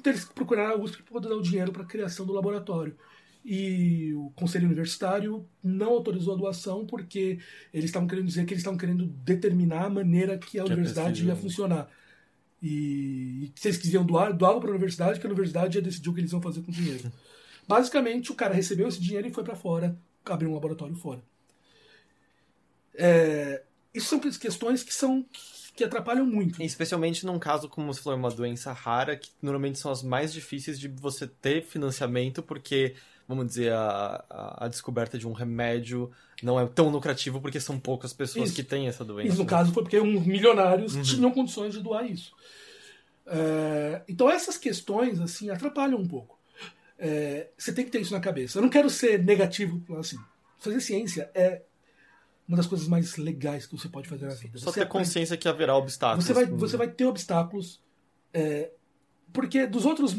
Então eles procuraram a USP para poder dar o dinheiro para a criação do laboratório. E o conselho universitário não autorizou a doação porque eles estavam querendo dizer que eles estavam querendo determinar a maneira que a Que a universidade ia funcionar. E, se eles quisiam doar, doavam para a universidade, que a universidade ia decidir o que eles iam fazer com o dinheiro. Basicamente, o cara recebeu esse dinheiro e foi para fora, abriu um laboratório fora. É, isso são questões que são que atrapalham muito. Especialmente num caso como você falou, uma doença rara, que normalmente são as mais difíceis de você ter financiamento, porque, vamos dizer, a, a, a descoberta de um remédio não é tão lucrativo porque são poucas pessoas Isso. que têm essa doença. Isso, no caso, foi porque uns milionários tinham condições de doar isso. É, então, essas questões, assim, atrapalham um pouco. É, você tem que ter isso na cabeça. Eu não quero ser negativo, assim. Fazer ciência é uma das coisas mais legais que você pode fazer na vida. Só Você ter aprende- consciência que haverá obstáculos. você vai, você vai ter obstáculos. é, porque dos outros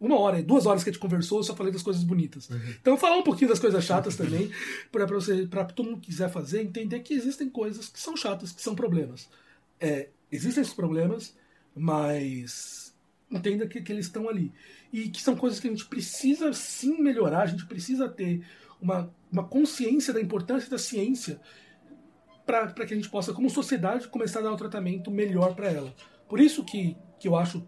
uma hora, duas horas que a gente conversou, eu só falei das coisas bonitas. Então, falar um pouquinho das coisas chatas também, para você, para todo mundo que quiser fazer, entender que existem coisas que são chatas, que são problemas. É, existem esses problemas, mas entenda que, que eles estão ali. E que são coisas que a gente precisa sim melhorar, a gente precisa ter uma, uma consciência da importância da ciência para que a gente possa, como sociedade, começar a dar o tratamento melhor para ela. Por isso que, que eu acho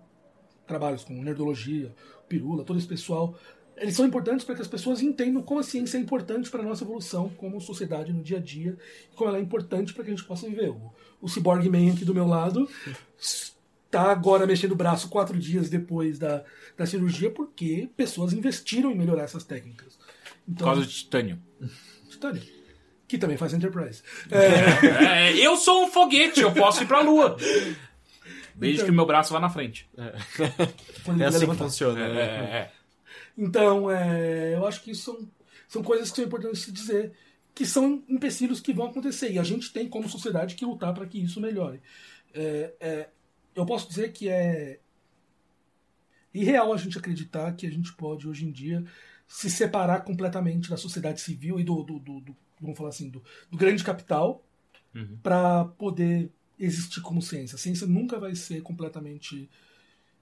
trabalhos como Nerdologia, Pirula, todo esse pessoal, eles são importantes para que as pessoas entendam como a ciência é importante para a nossa evolução como sociedade no dia a dia, e como ela é importante para que a gente possa viver. O, o Cyborg Man aqui do meu lado está agora mexendo o braço quatro dias depois da, da cirurgia porque pessoas investiram em melhorar essas técnicas. Por Então, causa de titânio. Titânio, que também faz Enterprise. É, É, eu sou um foguete, eu posso ir pra lua. Desde Então- que o meu braço vá na frente. É ele assim que funciona. É, né? é, é. Então, é, eu acho que isso são, são coisas que são importantes se dizer, que são empecilhos que vão acontecer. E a gente tem, como sociedade, que lutar para que isso melhore. É, é, eu posso dizer que é irreal a gente acreditar que a gente pode, hoje em dia, se separar completamente da sociedade civil e do, do, do- do- vamos falar assim, do, do grande capital para poder existir como ciência. A ciência nunca vai ser completamente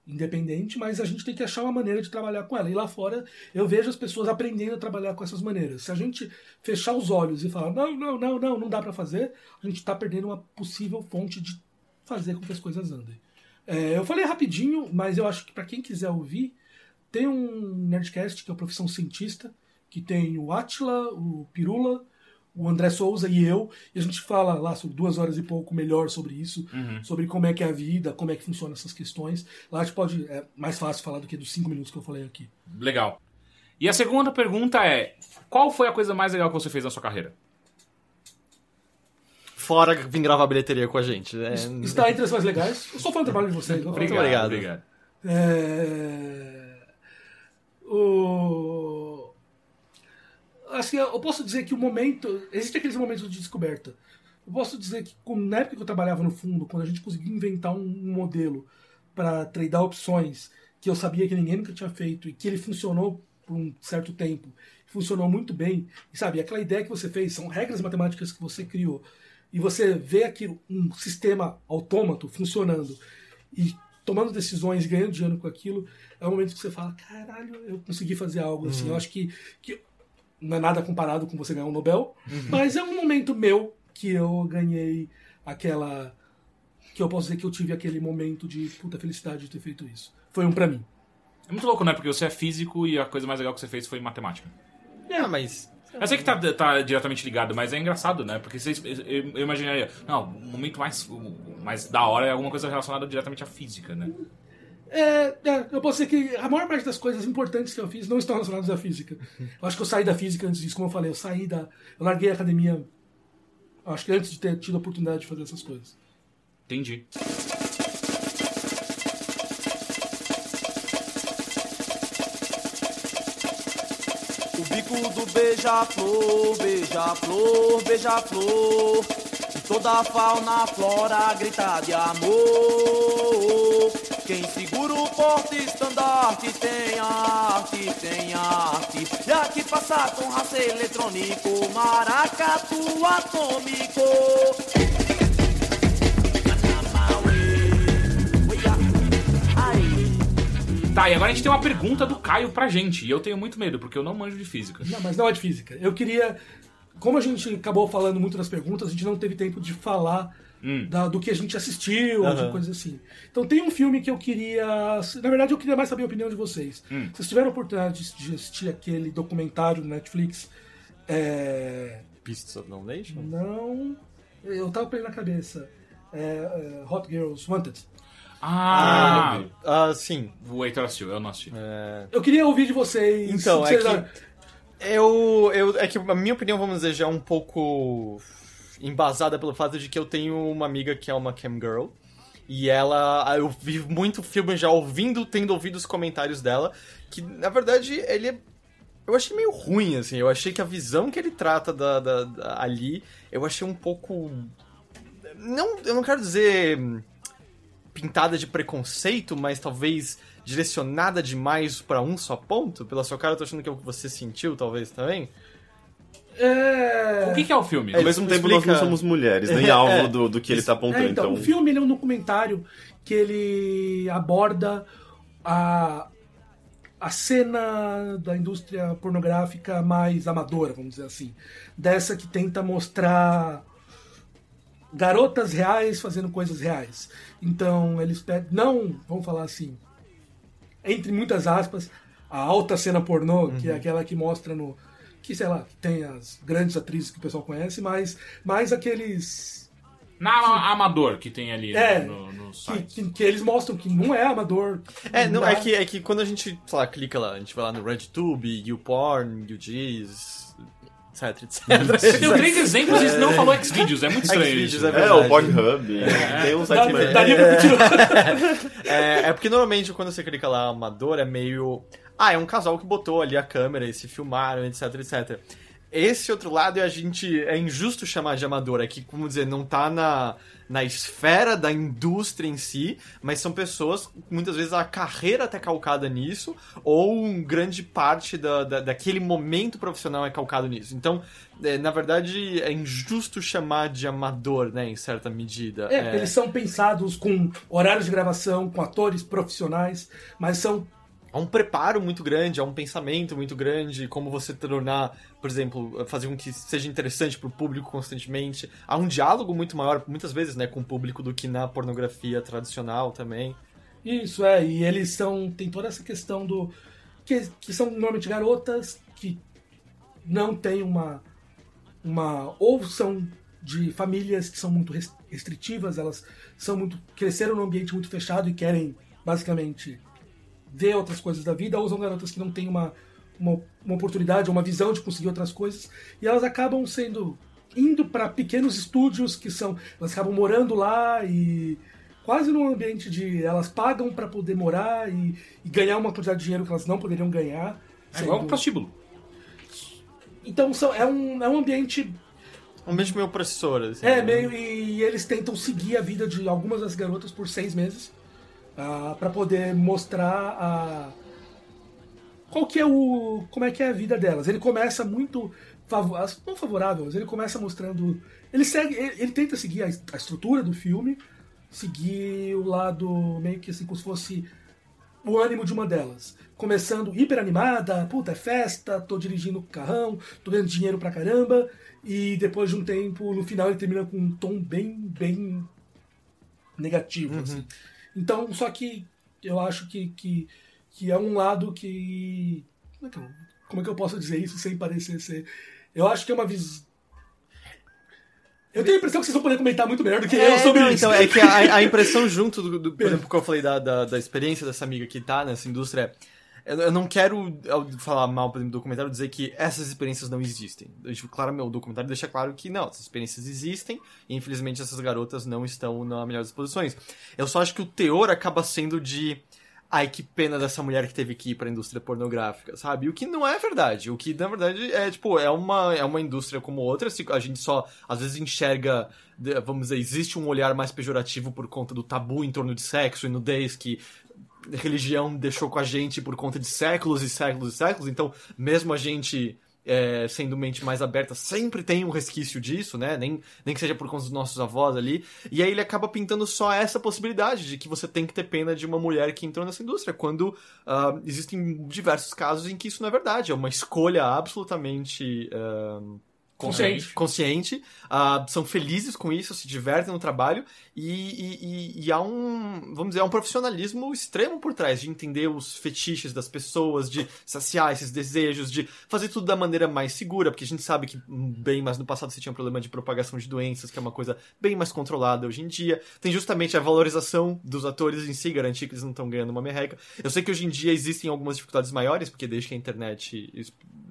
independente, mas a gente tem que achar uma maneira de trabalhar com ela. E lá fora eu vejo as pessoas aprendendo a trabalhar com essas maneiras. Se a gente fechar os olhos e falar, não, não, não, não, não dá para fazer, a gente está perdendo uma possível fonte de fazer com que as coisas andem. É, eu falei rapidinho, mas eu acho que para quem quiser ouvir, tem um Nerdcast que é o Profissão Cientista, que tem o Atila, o Pirula, o André Souza e eu, e a gente fala lá sobre duas horas e pouco melhor sobre isso, sobre como é que é a vida, como é que funcionam essas questões. Lá a gente pode, é mais fácil falar do que dos cinco minutos que eu falei aqui. Legal. E a segunda pergunta é: qual foi a coisa mais legal que você fez na sua carreira? Fora vir gravar bilheteria com a gente. né? Está entre as mais legais. Eu sou fã do trabalho de vocês. Muito obrigado. obrigado. É... O... Assim, eu posso dizer que o momento. Existe aqueles momentos de descoberta. Eu posso dizer que na época que eu trabalhava no fundo, quando a gente conseguiu inventar um, modelo para tradar opções que eu sabia que ninguém nunca tinha feito e que ele funcionou por um certo tempo, funcionou muito bem, e sabe, aquela ideia que você fez, são regras matemáticas que você criou, e você vê aquilo, um sistema autômato funcionando e tomando decisões, ganhando dinheiro com aquilo, é o momento que você fala, caralho, eu consegui fazer algo assim. Eu acho que, que não é nada comparado com você ganhar um Nobel, mas é um momento meu que eu ganhei aquela que eu posso dizer que eu tive aquele momento de puta felicidade de ter feito isso. Foi um pra mim. É muito louco, né? Porque você é físico e a coisa mais legal que você fez foi matemática. Ah, mas. Eu sei que tá, tá diretamente ligado, mas é engraçado, né? Porque vocês, eu, eu imaginaria, não, o momento mais, mais da hora é alguma coisa relacionada diretamente à física, né? É, é, eu posso dizer que a maior parte das coisas importantes que eu fiz não estão relacionadas à física. Eu acho que eu saí da física antes disso, como eu falei, eu saí da. Eu larguei a academia. Acho que antes de ter tido a oportunidade de fazer essas coisas. Entendi. Do beija-flor, beija-flor, beija-flor. Toda a fauna, flora grita de amor. Quem segura o porte estandarte tem arte, tem arte. E aqui passa com raça eletrônico, maracatu atômico. Tá, e agora a gente tem uma pergunta do Caio pra gente. E eu tenho muito medo, porque eu não manjo de física. Não, mas não é de física. Eu queria. Como a gente acabou falando muito das perguntas, a gente não teve tempo de falar da- do que a gente assistiu, ou de coisas assim. Então tem um filme que eu queria. Na verdade, eu queria mais saber a opinião de vocês. Vocês tiveram a oportunidade de- assistir aquele documentário no Netflix? É. Beasts of No Nation? Não. Eu tava com ele na cabeça. É, é, Hot Girls Wanted. Ah, Ah, sim. o Heitor assistiu, eu não assisti. Eu queria ouvir de vocês. Então, é que- Eu, eu. É que a minha opinião, vamos dizer, já é um pouco embasada pelo fato de que eu tenho uma amiga que é uma camgirl. E ela. Eu vi muito filme já ouvindo, tendo ouvido os comentários dela. Que, na verdade, ele é. Eu achei meio ruim, assim. Eu achei que a visão que ele trata da, da- da- ali, eu achei um pouco. Não, eu não quero dizer pintada de preconceito, mas talvez direcionada demais pra um só ponto. Pela sua cara, eu tô achando que é o que você sentiu, talvez, também. É... O que, que é o filme? Ao mesmo tempo, nós explica- não somos mulheres, nem É, alvo é. do, do que ele tá apontando. É, então, então, o filme ele é um documentário que ele aborda a, a cena da indústria pornográfica mais amadora, vamos dizer assim. Dessa que tenta mostrar garotas reais fazendo coisas reais. Então, eles pegam. Não, vamos falar assim. entre muitas aspas, a alta cena pornô, Uhum. que é aquela que mostra no. Que, sei lá, tem as grandes atrizes que o pessoal conhece, mas mais aqueles. Na Amador que tem ali É, no, no Que, site. que, que eles mostram que não é amador. É, não, dá- é, que, é que quando a gente, sei lá, clica lá, a gente vai lá no RedTube, YouPorn, YouGiz, etc, etc. Você deu três exemplos e não falou Xvideos, é muito estranho Xvideos, é É, o Pornhub. Tem um Dá- site mesmo. daria pra continuar. É, é porque normalmente quando você clica lá amador é meio. Ah, é um casal que botou ali a câmera e se filmaram, etc, etc. Esse outro lado é a gente. É injusto chamar de amador, é que, como dizer, não tá na, na esfera da indústria em si, mas são pessoas, muitas vezes a carreira até calcada nisso, ou um grande parte da, da- daquele momento profissional é calcado nisso. Então, é, na verdade, é injusto chamar de amador, né, em certa medida. É, porque eles são pensados com horários de gravação, com atores profissionais, mas são há um preparo muito grande, há um pensamento muito grande, como você tornar, por exemplo, fazer com que seja interessante para o público constantemente. Há um diálogo muito maior, muitas vezes, né, com o público do que na pornografia tradicional também. Isso, é, e eles são. Tem toda essa questão do. Que, que são normalmente garotas que não têm uma. uma ou são de famílias que são muito res- restritivas, elas são muito. cresceram num ambiente muito fechado e querem, basicamente, ver outras coisas da vida, ou são garotas que não têm uma, uma, uma oportunidade, uma visão de conseguir outras coisas, e elas acabam sendo. indo para pequenos estúdios que são. elas acabam morando lá e quase num ambiente de elas pagam para poder morar e, e ganhar uma quantidade de dinheiro que elas não poderiam ganhar. É igual um prostíbulo. Então são, é, um, é um ambiente Um ambiente meio opressor, assim. é né? meio e eles tentam seguir a vida de algumas das garotas por seis meses para poder mostrar a qual que é o como é que é a vida delas. Ele começa muito não favorável, mas ele começa mostrando ele segue ele, ele tenta seguir a, a estrutura do filme, seguir o lado meio que assim como se fosse o ânimo de uma delas. Começando hiper animada, puta, é festa, tô dirigindo o carrão, tô ganhando dinheiro pra caramba, e depois de um tempo, no final ele termina com um tom bem, bem negativo, assim. Então, só que eu acho que, que, que é um lado que. Como é que, eu, como é que eu posso dizer isso sem parecer ser. Eu acho que é uma visão. Eu tenho a impressão que vocês vão poder comentar muito melhor do que eu sobre não, isso. Então, é que a, a impressão junto, do, do- por exemplo, que eu falei da, da, da experiência dessa amiga que tá nessa indústria, é, eu, eu não quero, ao falar mal, por exemplo, do documentário, dizer que essas experiências não existem. Eu, tipo, claro, meu documentário deixa claro que não, essas experiências existem e, infelizmente, essas garotas não estão na melhor das posições. Eu só acho que o teor acaba sendo de... Ai, que pena dessa mulher que teve que ir pra indústria pornográfica, sabe? O que não é verdade. O que, na verdade, é, tipo, é uma, é uma indústria como outra. A gente só, às vezes, enxerga, vamos dizer, existe um olhar mais pejorativo por conta do tabu em torno de sexo e nudez que religião deixou com a gente por conta de séculos e séculos e séculos. Então, mesmo a gente é, sendo mente mais aberta, sempre tem um resquício disso, né? Nem, nem que seja por conta dos nossos avós ali. E aí ele acaba pintando só essa possibilidade de que você tem que ter pena de uma mulher que entrou nessa indústria, quando ah, existem diversos casos em que isso não é verdade. É uma escolha absolutamente. ah, Consciente. consciente, ah, são felizes com isso, se divertem no trabalho e, e, e- há um, vamos dizer, há um profissionalismo extremo por trás de entender os fetiches das pessoas, de saciar esses desejos, de fazer tudo da maneira mais segura, porque a gente sabe que bem mais no passado você tinha um problema de propagação de doenças, que é uma coisa bem mais controlada hoje em dia. Tem justamente a valorização dos atores em si, garantir que eles não estão ganhando uma merreca. Eu sei que hoje em dia existem algumas dificuldades maiores, porque desde que a internet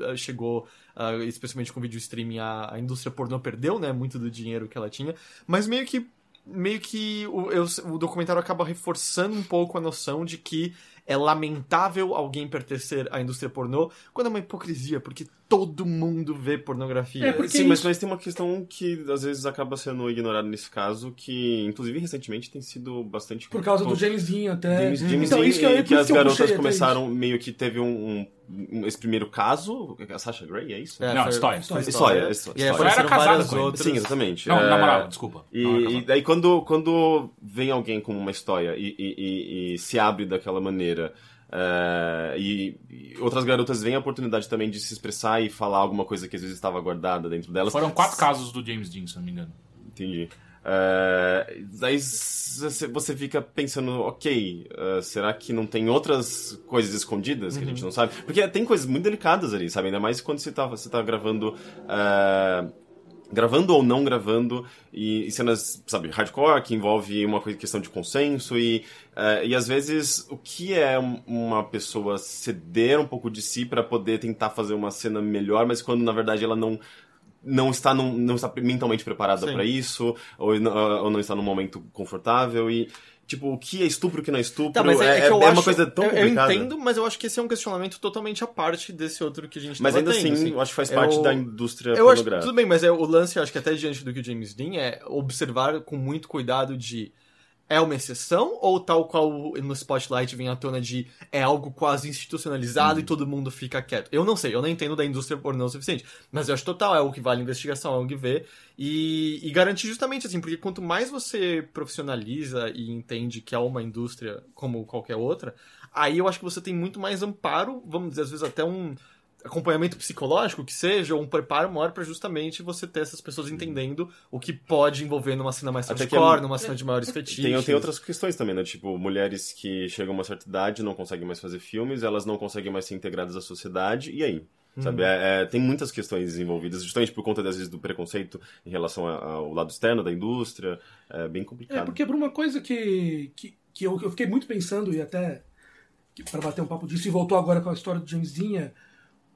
eh, chegou, ah, especialmente com vídeo streaming, a, a indústria pornô perdeu, né, muito do dinheiro que ela tinha, mas meio que meio que o, eu- o documentário acaba reforçando um pouco a noção de que é lamentável alguém pertencer à indústria pornô, quando é uma hipocrisia, porque todo mundo vê pornografia. É, porque Sim, mas, mas tem uma questão que às vezes acaba sendo ignorada nesse caso, que inclusive recentemente tem sido bastante. Por causa do James Dean até. James, James então, Dean, isso que, eu, e por que as garotas começaram meio que teve um, um- esse primeiro caso, a Sasha Grey, é isso? É, Não, foi- história. História, história. História. Era casada com ele. outras. Sim, exatamente. Não, É, namorava, desculpa. E, e daí quando, quando vem alguém com uma história e, e- e- e se abre daquela maneira é, e, e outras garotas veem a oportunidade também de se expressar e falar alguma coisa que às vezes estava guardada dentro delas. Foram quatro casos do James Dean, se não me engano. Entendi. É, daí você fica pensando, ok, eh, será que não tem outras coisas escondidas que a gente não sabe? Porque tem coisas muito delicadas ali, sabe? Ainda mais quando você tá, você tá gravando. eh, gravando ou não gravando, e, e cenas, sabe, hardcore, que envolve uma coisa- questão de consenso, e, eh, e às vezes o que é um- uma pessoa ceder um pouco de si para poder tentar fazer uma cena melhor, mas quando na verdade ela não não está num, não está mentalmente preparada para isso ou, não- ou não está num momento confortável e tipo o que é estupro o que não é estupro Tá, mas é, é, é eu é acho, uma coisa tão eu, eu complicada. entendo, mas eu acho que esse é um questionamento totalmente à parte desse outro que a gente mas ainda tendo, assim, eu acho que faz parte Eu- da indústria Eu acho pornográfica. tudo bem, mas é, o lance, eu acho que até diante do que o James Dean é observar com muito cuidado de é uma exceção ou tal qual no Spotlight vem à tona de é algo quase institucionalizado e todo mundo fica quieto. Eu não sei, eu não entendo da indústria pornô o suficiente, mas eu acho total é o que vale a investigação, é o que vê e, e garantir justamente assim, porque quanto mais você profissionaliza e entende que é uma indústria como qualquer outra, aí eu acho que você tem muito mais amparo, vamos dizer, às vezes até um acompanhamento psicológico que seja, ou um preparo maior pra justamente você ter essas pessoas entendendo o que pode envolver numa cena mais hardcore, é- numa cena de maiores fetiches. tem, tem outras questões também, né? Tipo, mulheres que chegam a uma certa idade não conseguem mais fazer filmes, elas não conseguem mais ser integradas à sociedade, e aí? Sabe? Uhum. É- é- tem muitas questões envolvidas, justamente por conta, às vezes, do preconceito em relação ao lado externo da indústria. É bem complicado. É, porque por uma coisa que, que, que eu, que eu fiquei muito pensando, e até para bater um papo disso, e voltou agora com a história do James Dean,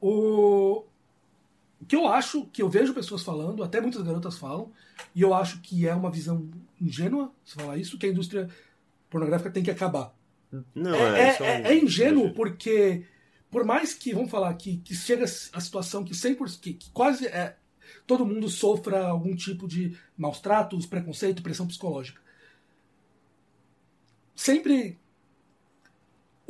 o, que eu acho, que eu vejo pessoas falando, até muitas garotas falam, e eu acho que é uma visão ingênua, se falar isso, que a indústria pornográfica tem que acabar. Não, É, é, um é ingênuo porque, por mais que, vamos falar, que, que chega a situação que 100%, que, que quase é, todo mundo sofra algum tipo de maus tratos, preconceito, pressão psicológica. Sempre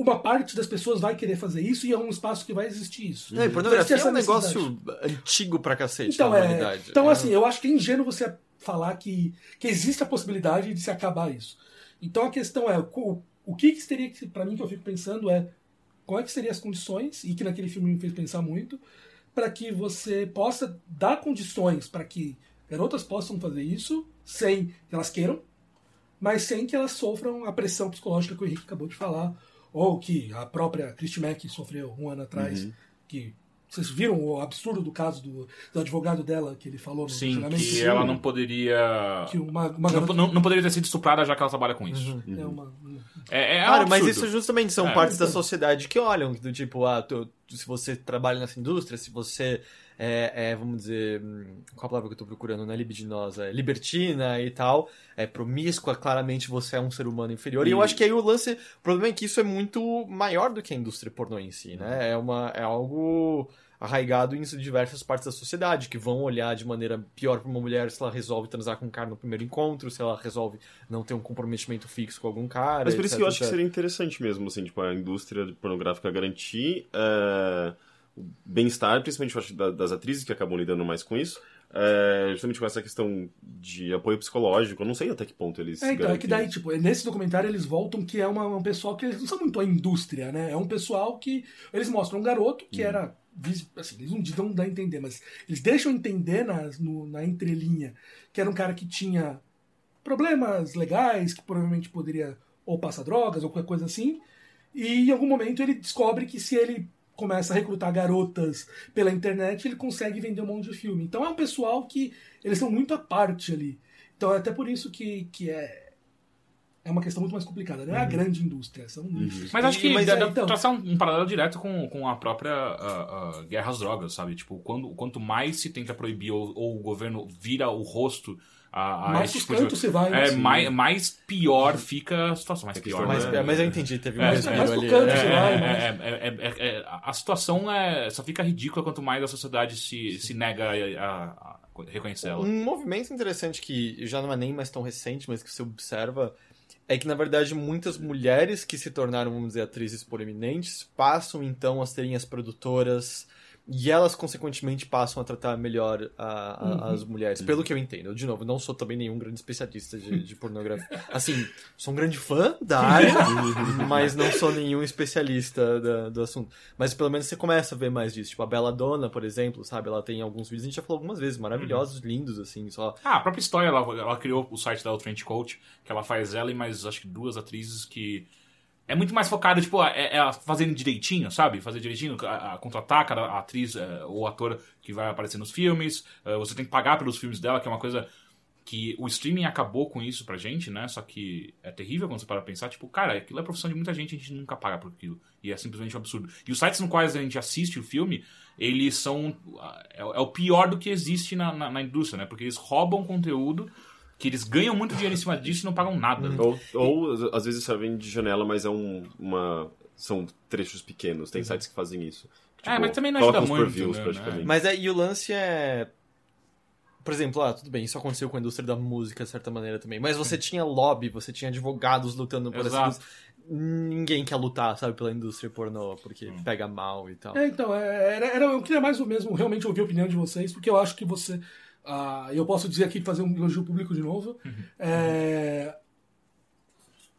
uma parte das pessoas vai querer fazer isso e é um espaço que vai existir isso. É, e Vai pornografia é um negócio antigo pra cacete, Então, na é, então É. assim, eu acho que é ingênuo você falar que, que existe a possibilidade de se acabar isso. Então a questão é, o, o que, que teria que, pra mim, que eu fico pensando é qual é seriam as condições, e que naquele filme me fez pensar muito, para que você possa dar condições para que garotas possam fazer isso sem que elas queiram, mas sem que elas sofram a pressão psicológica que o Henrique acabou de falar, ou que a própria Christy Mack sofreu um ano atrás, que vocês viram o absurdo do caso do, do advogado dela que ele falou no Sim, julgamento? que ela não poderia. que uma, uma Não, garota não, não poderia ter sido estuprada já que ela trabalha com isso. é uma, É, é Claro, um mas isso justamente são É. partes da sociedade que olham, do tipo, ah, tu- se você trabalha nessa indústria, se você é, é, vamos dizer, hum, qual a palavra que eu tô procurando, não é libidinosa, é libertina e tal, é promíscua, claramente você é um ser humano inferior. E, eu E- acho que aí o lance, o problema é que isso é muito maior do que a indústria pornô em si, né? É, uma, é algo arraigado em diversas partes da sociedade, que vão olhar de maneira pior pra uma mulher se ela resolve transar com um cara no primeiro encontro, se ela resolve não ter um comprometimento fixo com algum cara. Mas por isso etc, que eu acho que seria interessante mesmo, assim, tipo, a indústria pornográfica garantir o bem-estar, principalmente da- das atrizes que acabam lidando mais com isso. é, justamente com essa questão de apoio psicológico, eu não sei até que ponto eles É, então, é que garantem. daí, tipo, nesse documentário eles voltam que é uma, um pessoal que eles não são muito a indústria, né? É um pessoal que. Eles mostram um garoto que era. vis- Assim, eles não dão dar a entender, mas eles deixam entender nas, no- na entrelinha que era um cara que tinha problemas legais, que provavelmente poderia ou passar drogas ou qualquer coisa assim. E em algum momento ele descobre que se ele começa a recrutar garotas pela internet, ele consegue vender um monte de filme. Então é um pessoal que eles são muito à parte ali. Então é até por isso que, que é é uma questão muito mais complicada. Não é a grande indústria, são nichos. Mas acho que Mas dá é, então- traçar um, um paralelo direto com, com a própria guerra às drogas, sabe? Tipo, quando, quanto mais se tenta proibir ou, ou o governo vira o rosto a, a Mais tipo de- cantos você vai. É, assim. mais, mais pior fica a situação. Mais É pior. Mas, né? mas eu entendi, teve um É, respiro mas pro ali. canto, é. É, mas- é, é, é, é, é, a situação é, só fica ridícula quanto mais a sociedade se, se nega a, a- reconhecer ela. Um movimento interessante que já não é nem mais tão recente, mas que se observa, é que, na verdade, muitas mulheres que se tornaram, vamos dizer, atrizes proeminentes, passam então a serem as produtoras e elas, consequentemente, passam a tratar melhor a- a- Uhum. as mulheres. Pelo que eu entendo. Eu, de novo, não sou também nenhum grande especialista de, de pornografia. Assim, sou um grande fã da área, mas não sou nenhum especialista da- do assunto. Mas pelo menos você começa a ver mais disso. Tipo, a Bela Dona, por exemplo, sabe? Ela tem alguns vídeos, a gente já falou algumas vezes, maravilhosos, lindos, assim, só. Ah, a própria história, ela, ela criou o site da Trench Coach, que ela faz ela e mais, acho que duas atrizes que... É muito mais focada, tipo, é, é fazendo direitinho, sabe? Fazer direitinho, a, a contra-ataca a atriz é, ou ator que vai aparecer nos filmes. é, você tem que pagar pelos filmes dela, que é uma coisa que o streaming acabou com isso pra gente, né? Só que é terrível quando você para pensar, tipo, cara, aquilo é profissão de muita gente, a gente nunca paga por aquilo. E é simplesmente um absurdo. E os sites no quais a gente assiste o filme, eles são. É, é o pior do que existe na, na, na indústria, né? Porque eles roubam conteúdo que eles ganham muito dinheiro em cima disso e não pagam nada. Ou, ou às vezes servem de janela, mas é um, uma. São trechos pequenos. Tem sites que fazem isso. É, mas também não ajuda muito, previews, né, praticamente. Mas é, e o lance é. Por exemplo, ah, tudo bem, isso aconteceu com a indústria da música de certa maneira também. Mas você tinha lobby, você tinha advogados lutando por essa Exato. indústria. Ninguém quer lutar, sabe, pela indústria pornô, porque pega mal e tal. É, então, é, era, era- eu queria mais o mesmo, realmente ouvir a opinião de vocês, porque eu acho que você. Ah, eu posso dizer aqui, fazer um elogio público de novo. é,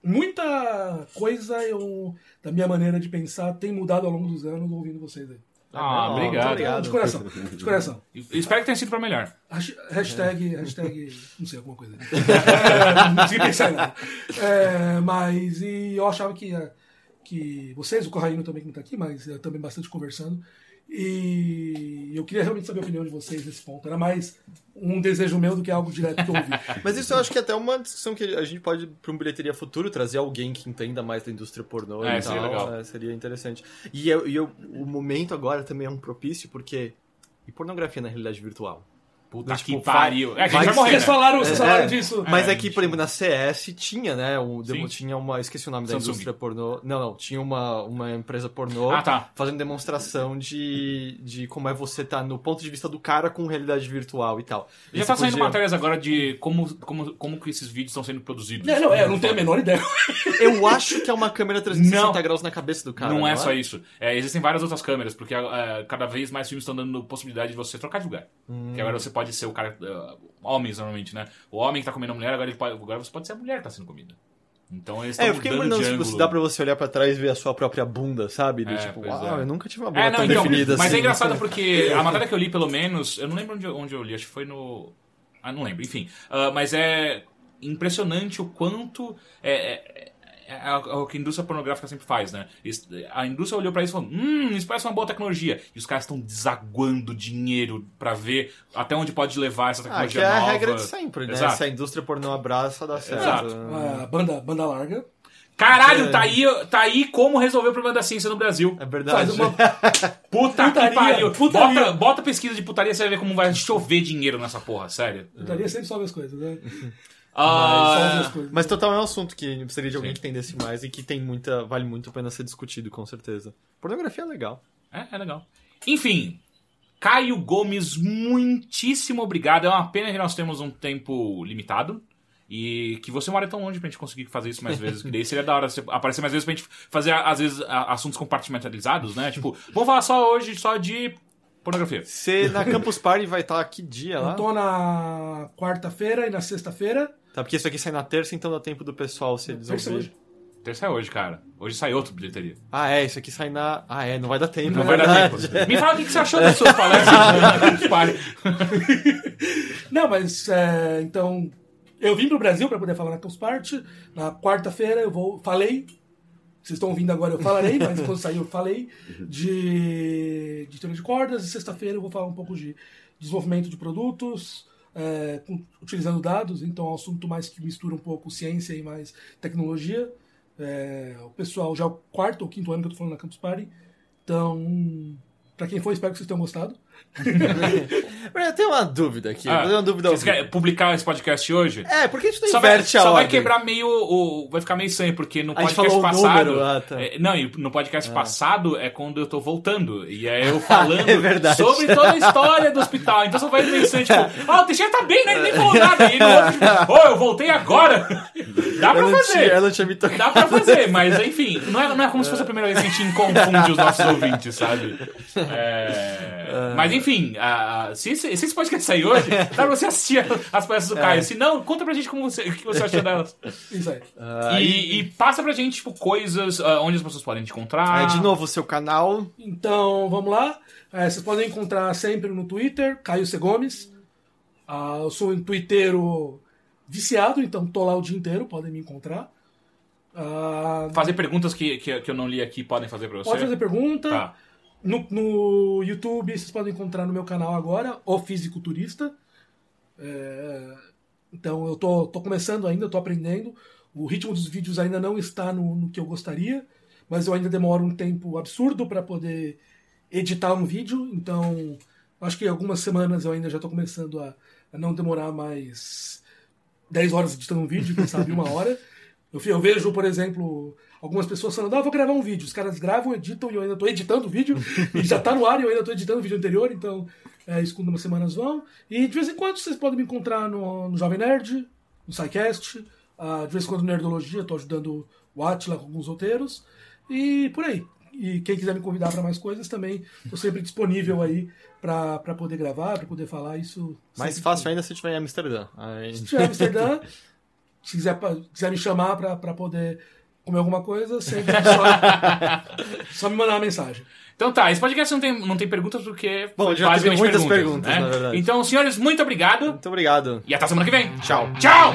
muita coisa eu, da minha maneira de pensar tem mudado ao longo dos anos ouvindo vocês aí. Ah, Não, obrigado. obrigado. De coração, de coração. Espero que tenha sido pra melhor. Hash- Hashtag, hashtag, não sei, alguma coisa. É, não consegui pensar em nada. É, mas, e eu achava que, que vocês, o Corraino também que não tá aqui, mas eh, também bastante conversando, e eu queria realmente saber a opinião de vocês nesse ponto. Era mais um desejo meu do que algo direto que eu ouvi. Mas isso eu acho que é até uma discussão que a gente pode, para um bilheteria futuro, trazer alguém que entenda mais da indústria pornô É, e seria tal. legal. é, seria interessante. E, eu, e eu- o momento agora também é um propício, porque. E pornografia na realidade virtual? Puta Tipo, que pariu. É, que gente vai morrer, Vocês né? falaram, vocês falaram É, disso. Mas É, aqui, gente. por exemplo, na CS tinha, né? Um, Sim. tinha uma. Esqueci o nome da Samsung. indústria pornô. Não, não. Tinha uma, uma empresa pornô Ah, tá. fazendo demonstração de, de como é você tá no ponto de vista do cara com realidade virtual e tal. E Já tá saindo podia- matérias agora de como, como, como que esses vídeos estão sendo produzidos. É, não, é, eu não tenho a menor ideia. Eu acho que é uma câmera 360 Não. graus na cabeça do cara. não é só isso. É, existem várias outras câmeras, porque é, cada vez mais filmes estão dando possibilidade de você trocar de lugar. Hum. Que agora você pode ser o cara. é, homens, normalmente, né? O homem que tá comendo a mulher, agora, ele pode, agora você pode ser a mulher que tá sendo comida. Então eles É, estão eu fiquei imaginando de se você dá pra você olhar pra trás e ver a sua própria bunda, sabe? Do É, tipo, uau, é. eu nunca tive uma bunda É, não, tão então, definida mas assim. é engraçado porque a matéria que eu li, pelo menos, eu não lembro onde, eu- onde eu li, acho que foi no. Ah, não lembro, enfim. Ah, mas é impressionante o quanto. É, é- é- é o que a indústria pornográfica sempre faz, né? A indústria olhou pra isso e falou: hum, isso parece uma boa tecnologia. E os caras estão desaguando dinheiro pra ver até onde pode levar essa Ah, tecnologia que é a nova. regra de sempre, né? Exato. Se a indústria pornô abraça, dá certo. Exato. A banda, banda larga. Caralho, É. tá aí, tá aí como resolver o problema da ciência no Brasil. É verdade. Faz uma, Puta Putaria, que pariu. putaria. Bota, bota pesquisa de putaria, você vai ver como vai chover dinheiro nessa porra, sério. putaria sempre solve as coisas, né? Ah, Solve as coisas. Mas total é um assunto que precisaria de alguém que entendesse mais e que tem muita. vale muito a pena ser discutido, com certeza. Pornografia é legal. É, é legal. Enfim, Caio Gomes, muitíssimo obrigado. É uma pena que nós temos um tempo limitado. E que você mora tão longe pra gente conseguir fazer isso mais vezes. Que daí seria da hora você aparecer mais vezes pra gente fazer, às vezes, assuntos compartimentalizados, né? Tipo, vamos falar só hoje só de pornografia. Você na Campus Party vai estar que dia lá? Eu tô na quarta-feira e na sexta-feira. Tá, porque isso aqui sai na terça, então dá tempo do pessoal se Terça desouvir. hoje. Terça é hoje, cara. Hoje sai outro bilheteria. Ah, é, isso aqui sai na. Ah, é, não vai dar tempo. Não é vai dar tempo. Me fala o que você achou das suas palestras. Pare. Não, mas é, então. Eu vim pro Brasil para poder falar na Campus Party. Na quarta-feira eu vou. Falei. Vocês estão ouvindo agora, eu falarei, mas quando sair eu falei de, de teoria de cordas. E sexta-feira eu vou falar um pouco de desenvolvimento de produtos, é, com- utilizando dados. Então é um assunto mais que mistura um pouco ciência e mais tecnologia. É, o pessoal, já é o quarto ou quinto ano que eu tô falando na Campus Party. Então, para quem for, espero que vocês tenham gostado. Eu tenho uma dúvida aqui. Ah, uma dúvida ao Você quer publicar esse podcast hoje? É, por que a gente não Só vai, inverte a só vai ordem? quebrar meio. O, vai ficar meio estranho, porque no podcast passado. ah, tá. é, não, e no podcast passado é quando eu tô voltando. E é eu falando É sobre toda a história do hospital. Então só vai meio estranho, tipo, ah, o Teixeira tá bem, né? Ele nem falou nada. E no outro, tipo, ô, eu voltei agora. Dá pra fazer. Tinha, tinha me tocado. Dá pra fazer, mas enfim, não é, não é como se fosse a primeira vez que a gente confunde os nossos ouvintes, sabe? É, Mas enfim, a- a- se, esse, se esse podcast sair hoje, dá pra você assistir as peças do Caio. Se não, conta pra gente como você, o que você achou delas. Isso aí. e, e passa pra gente, tipo, coisas ah, onde as pessoas podem te encontrar. Aí, de novo, o seu canal. Então, vamos lá. É, vocês podem encontrar sempre no Twitter, Caio C. Gomes. Ah, eu sou um twitteiro viciado, então tô lá o dia inteiro, podem me encontrar. Ah, Fazer perguntas que, que, que eu não li aqui podem fazer pra você. pode fazer pergunta. Tá. No, no YouTube, vocês podem encontrar no meu canal agora, O Fisiculturista. É, então, eu tô, tô começando ainda, tô aprendendo. O ritmo dos vídeos ainda não está no, no que eu gostaria, mas eu ainda demoro um tempo absurdo para poder editar um vídeo. Então, acho que algumas semanas eu ainda já tô começando a, a não demorar mais 10 horas editando um vídeo, quem sabe uma hora. Eu, eu vejo, por exemplo, algumas pessoas falando, ah, vou gravar um vídeo. Os caras gravam, editam e eu ainda tô editando o vídeo. e já tá no ar e eu ainda tô editando o vídeo anterior, então é isso quando umas semanas vão. E de vez em quando vocês podem me encontrar no, no Jovem Nerd, no SciCast, ah, de vez em quando no Nerdologia, tô ajudando o Atila com alguns roteiros. E por aí. E quem quiser me convidar para mais coisas também, tô sempre disponível aí para poder gravar, para poder falar isso. Mais fácil ainda se tiver em Amsterdã. Aí... se tiver em Amsterdã, se quiser, quiser me chamar pra poder comer alguma coisa, sempre só, só me mandar uma mensagem. Então tá, esse podcast não tem, não tem perguntas porque. Bom, já teve muitas perguntas, né? na verdade. Então, senhores, muito obrigado. Muito obrigado. E até semana que vem. Tchau. Tchau!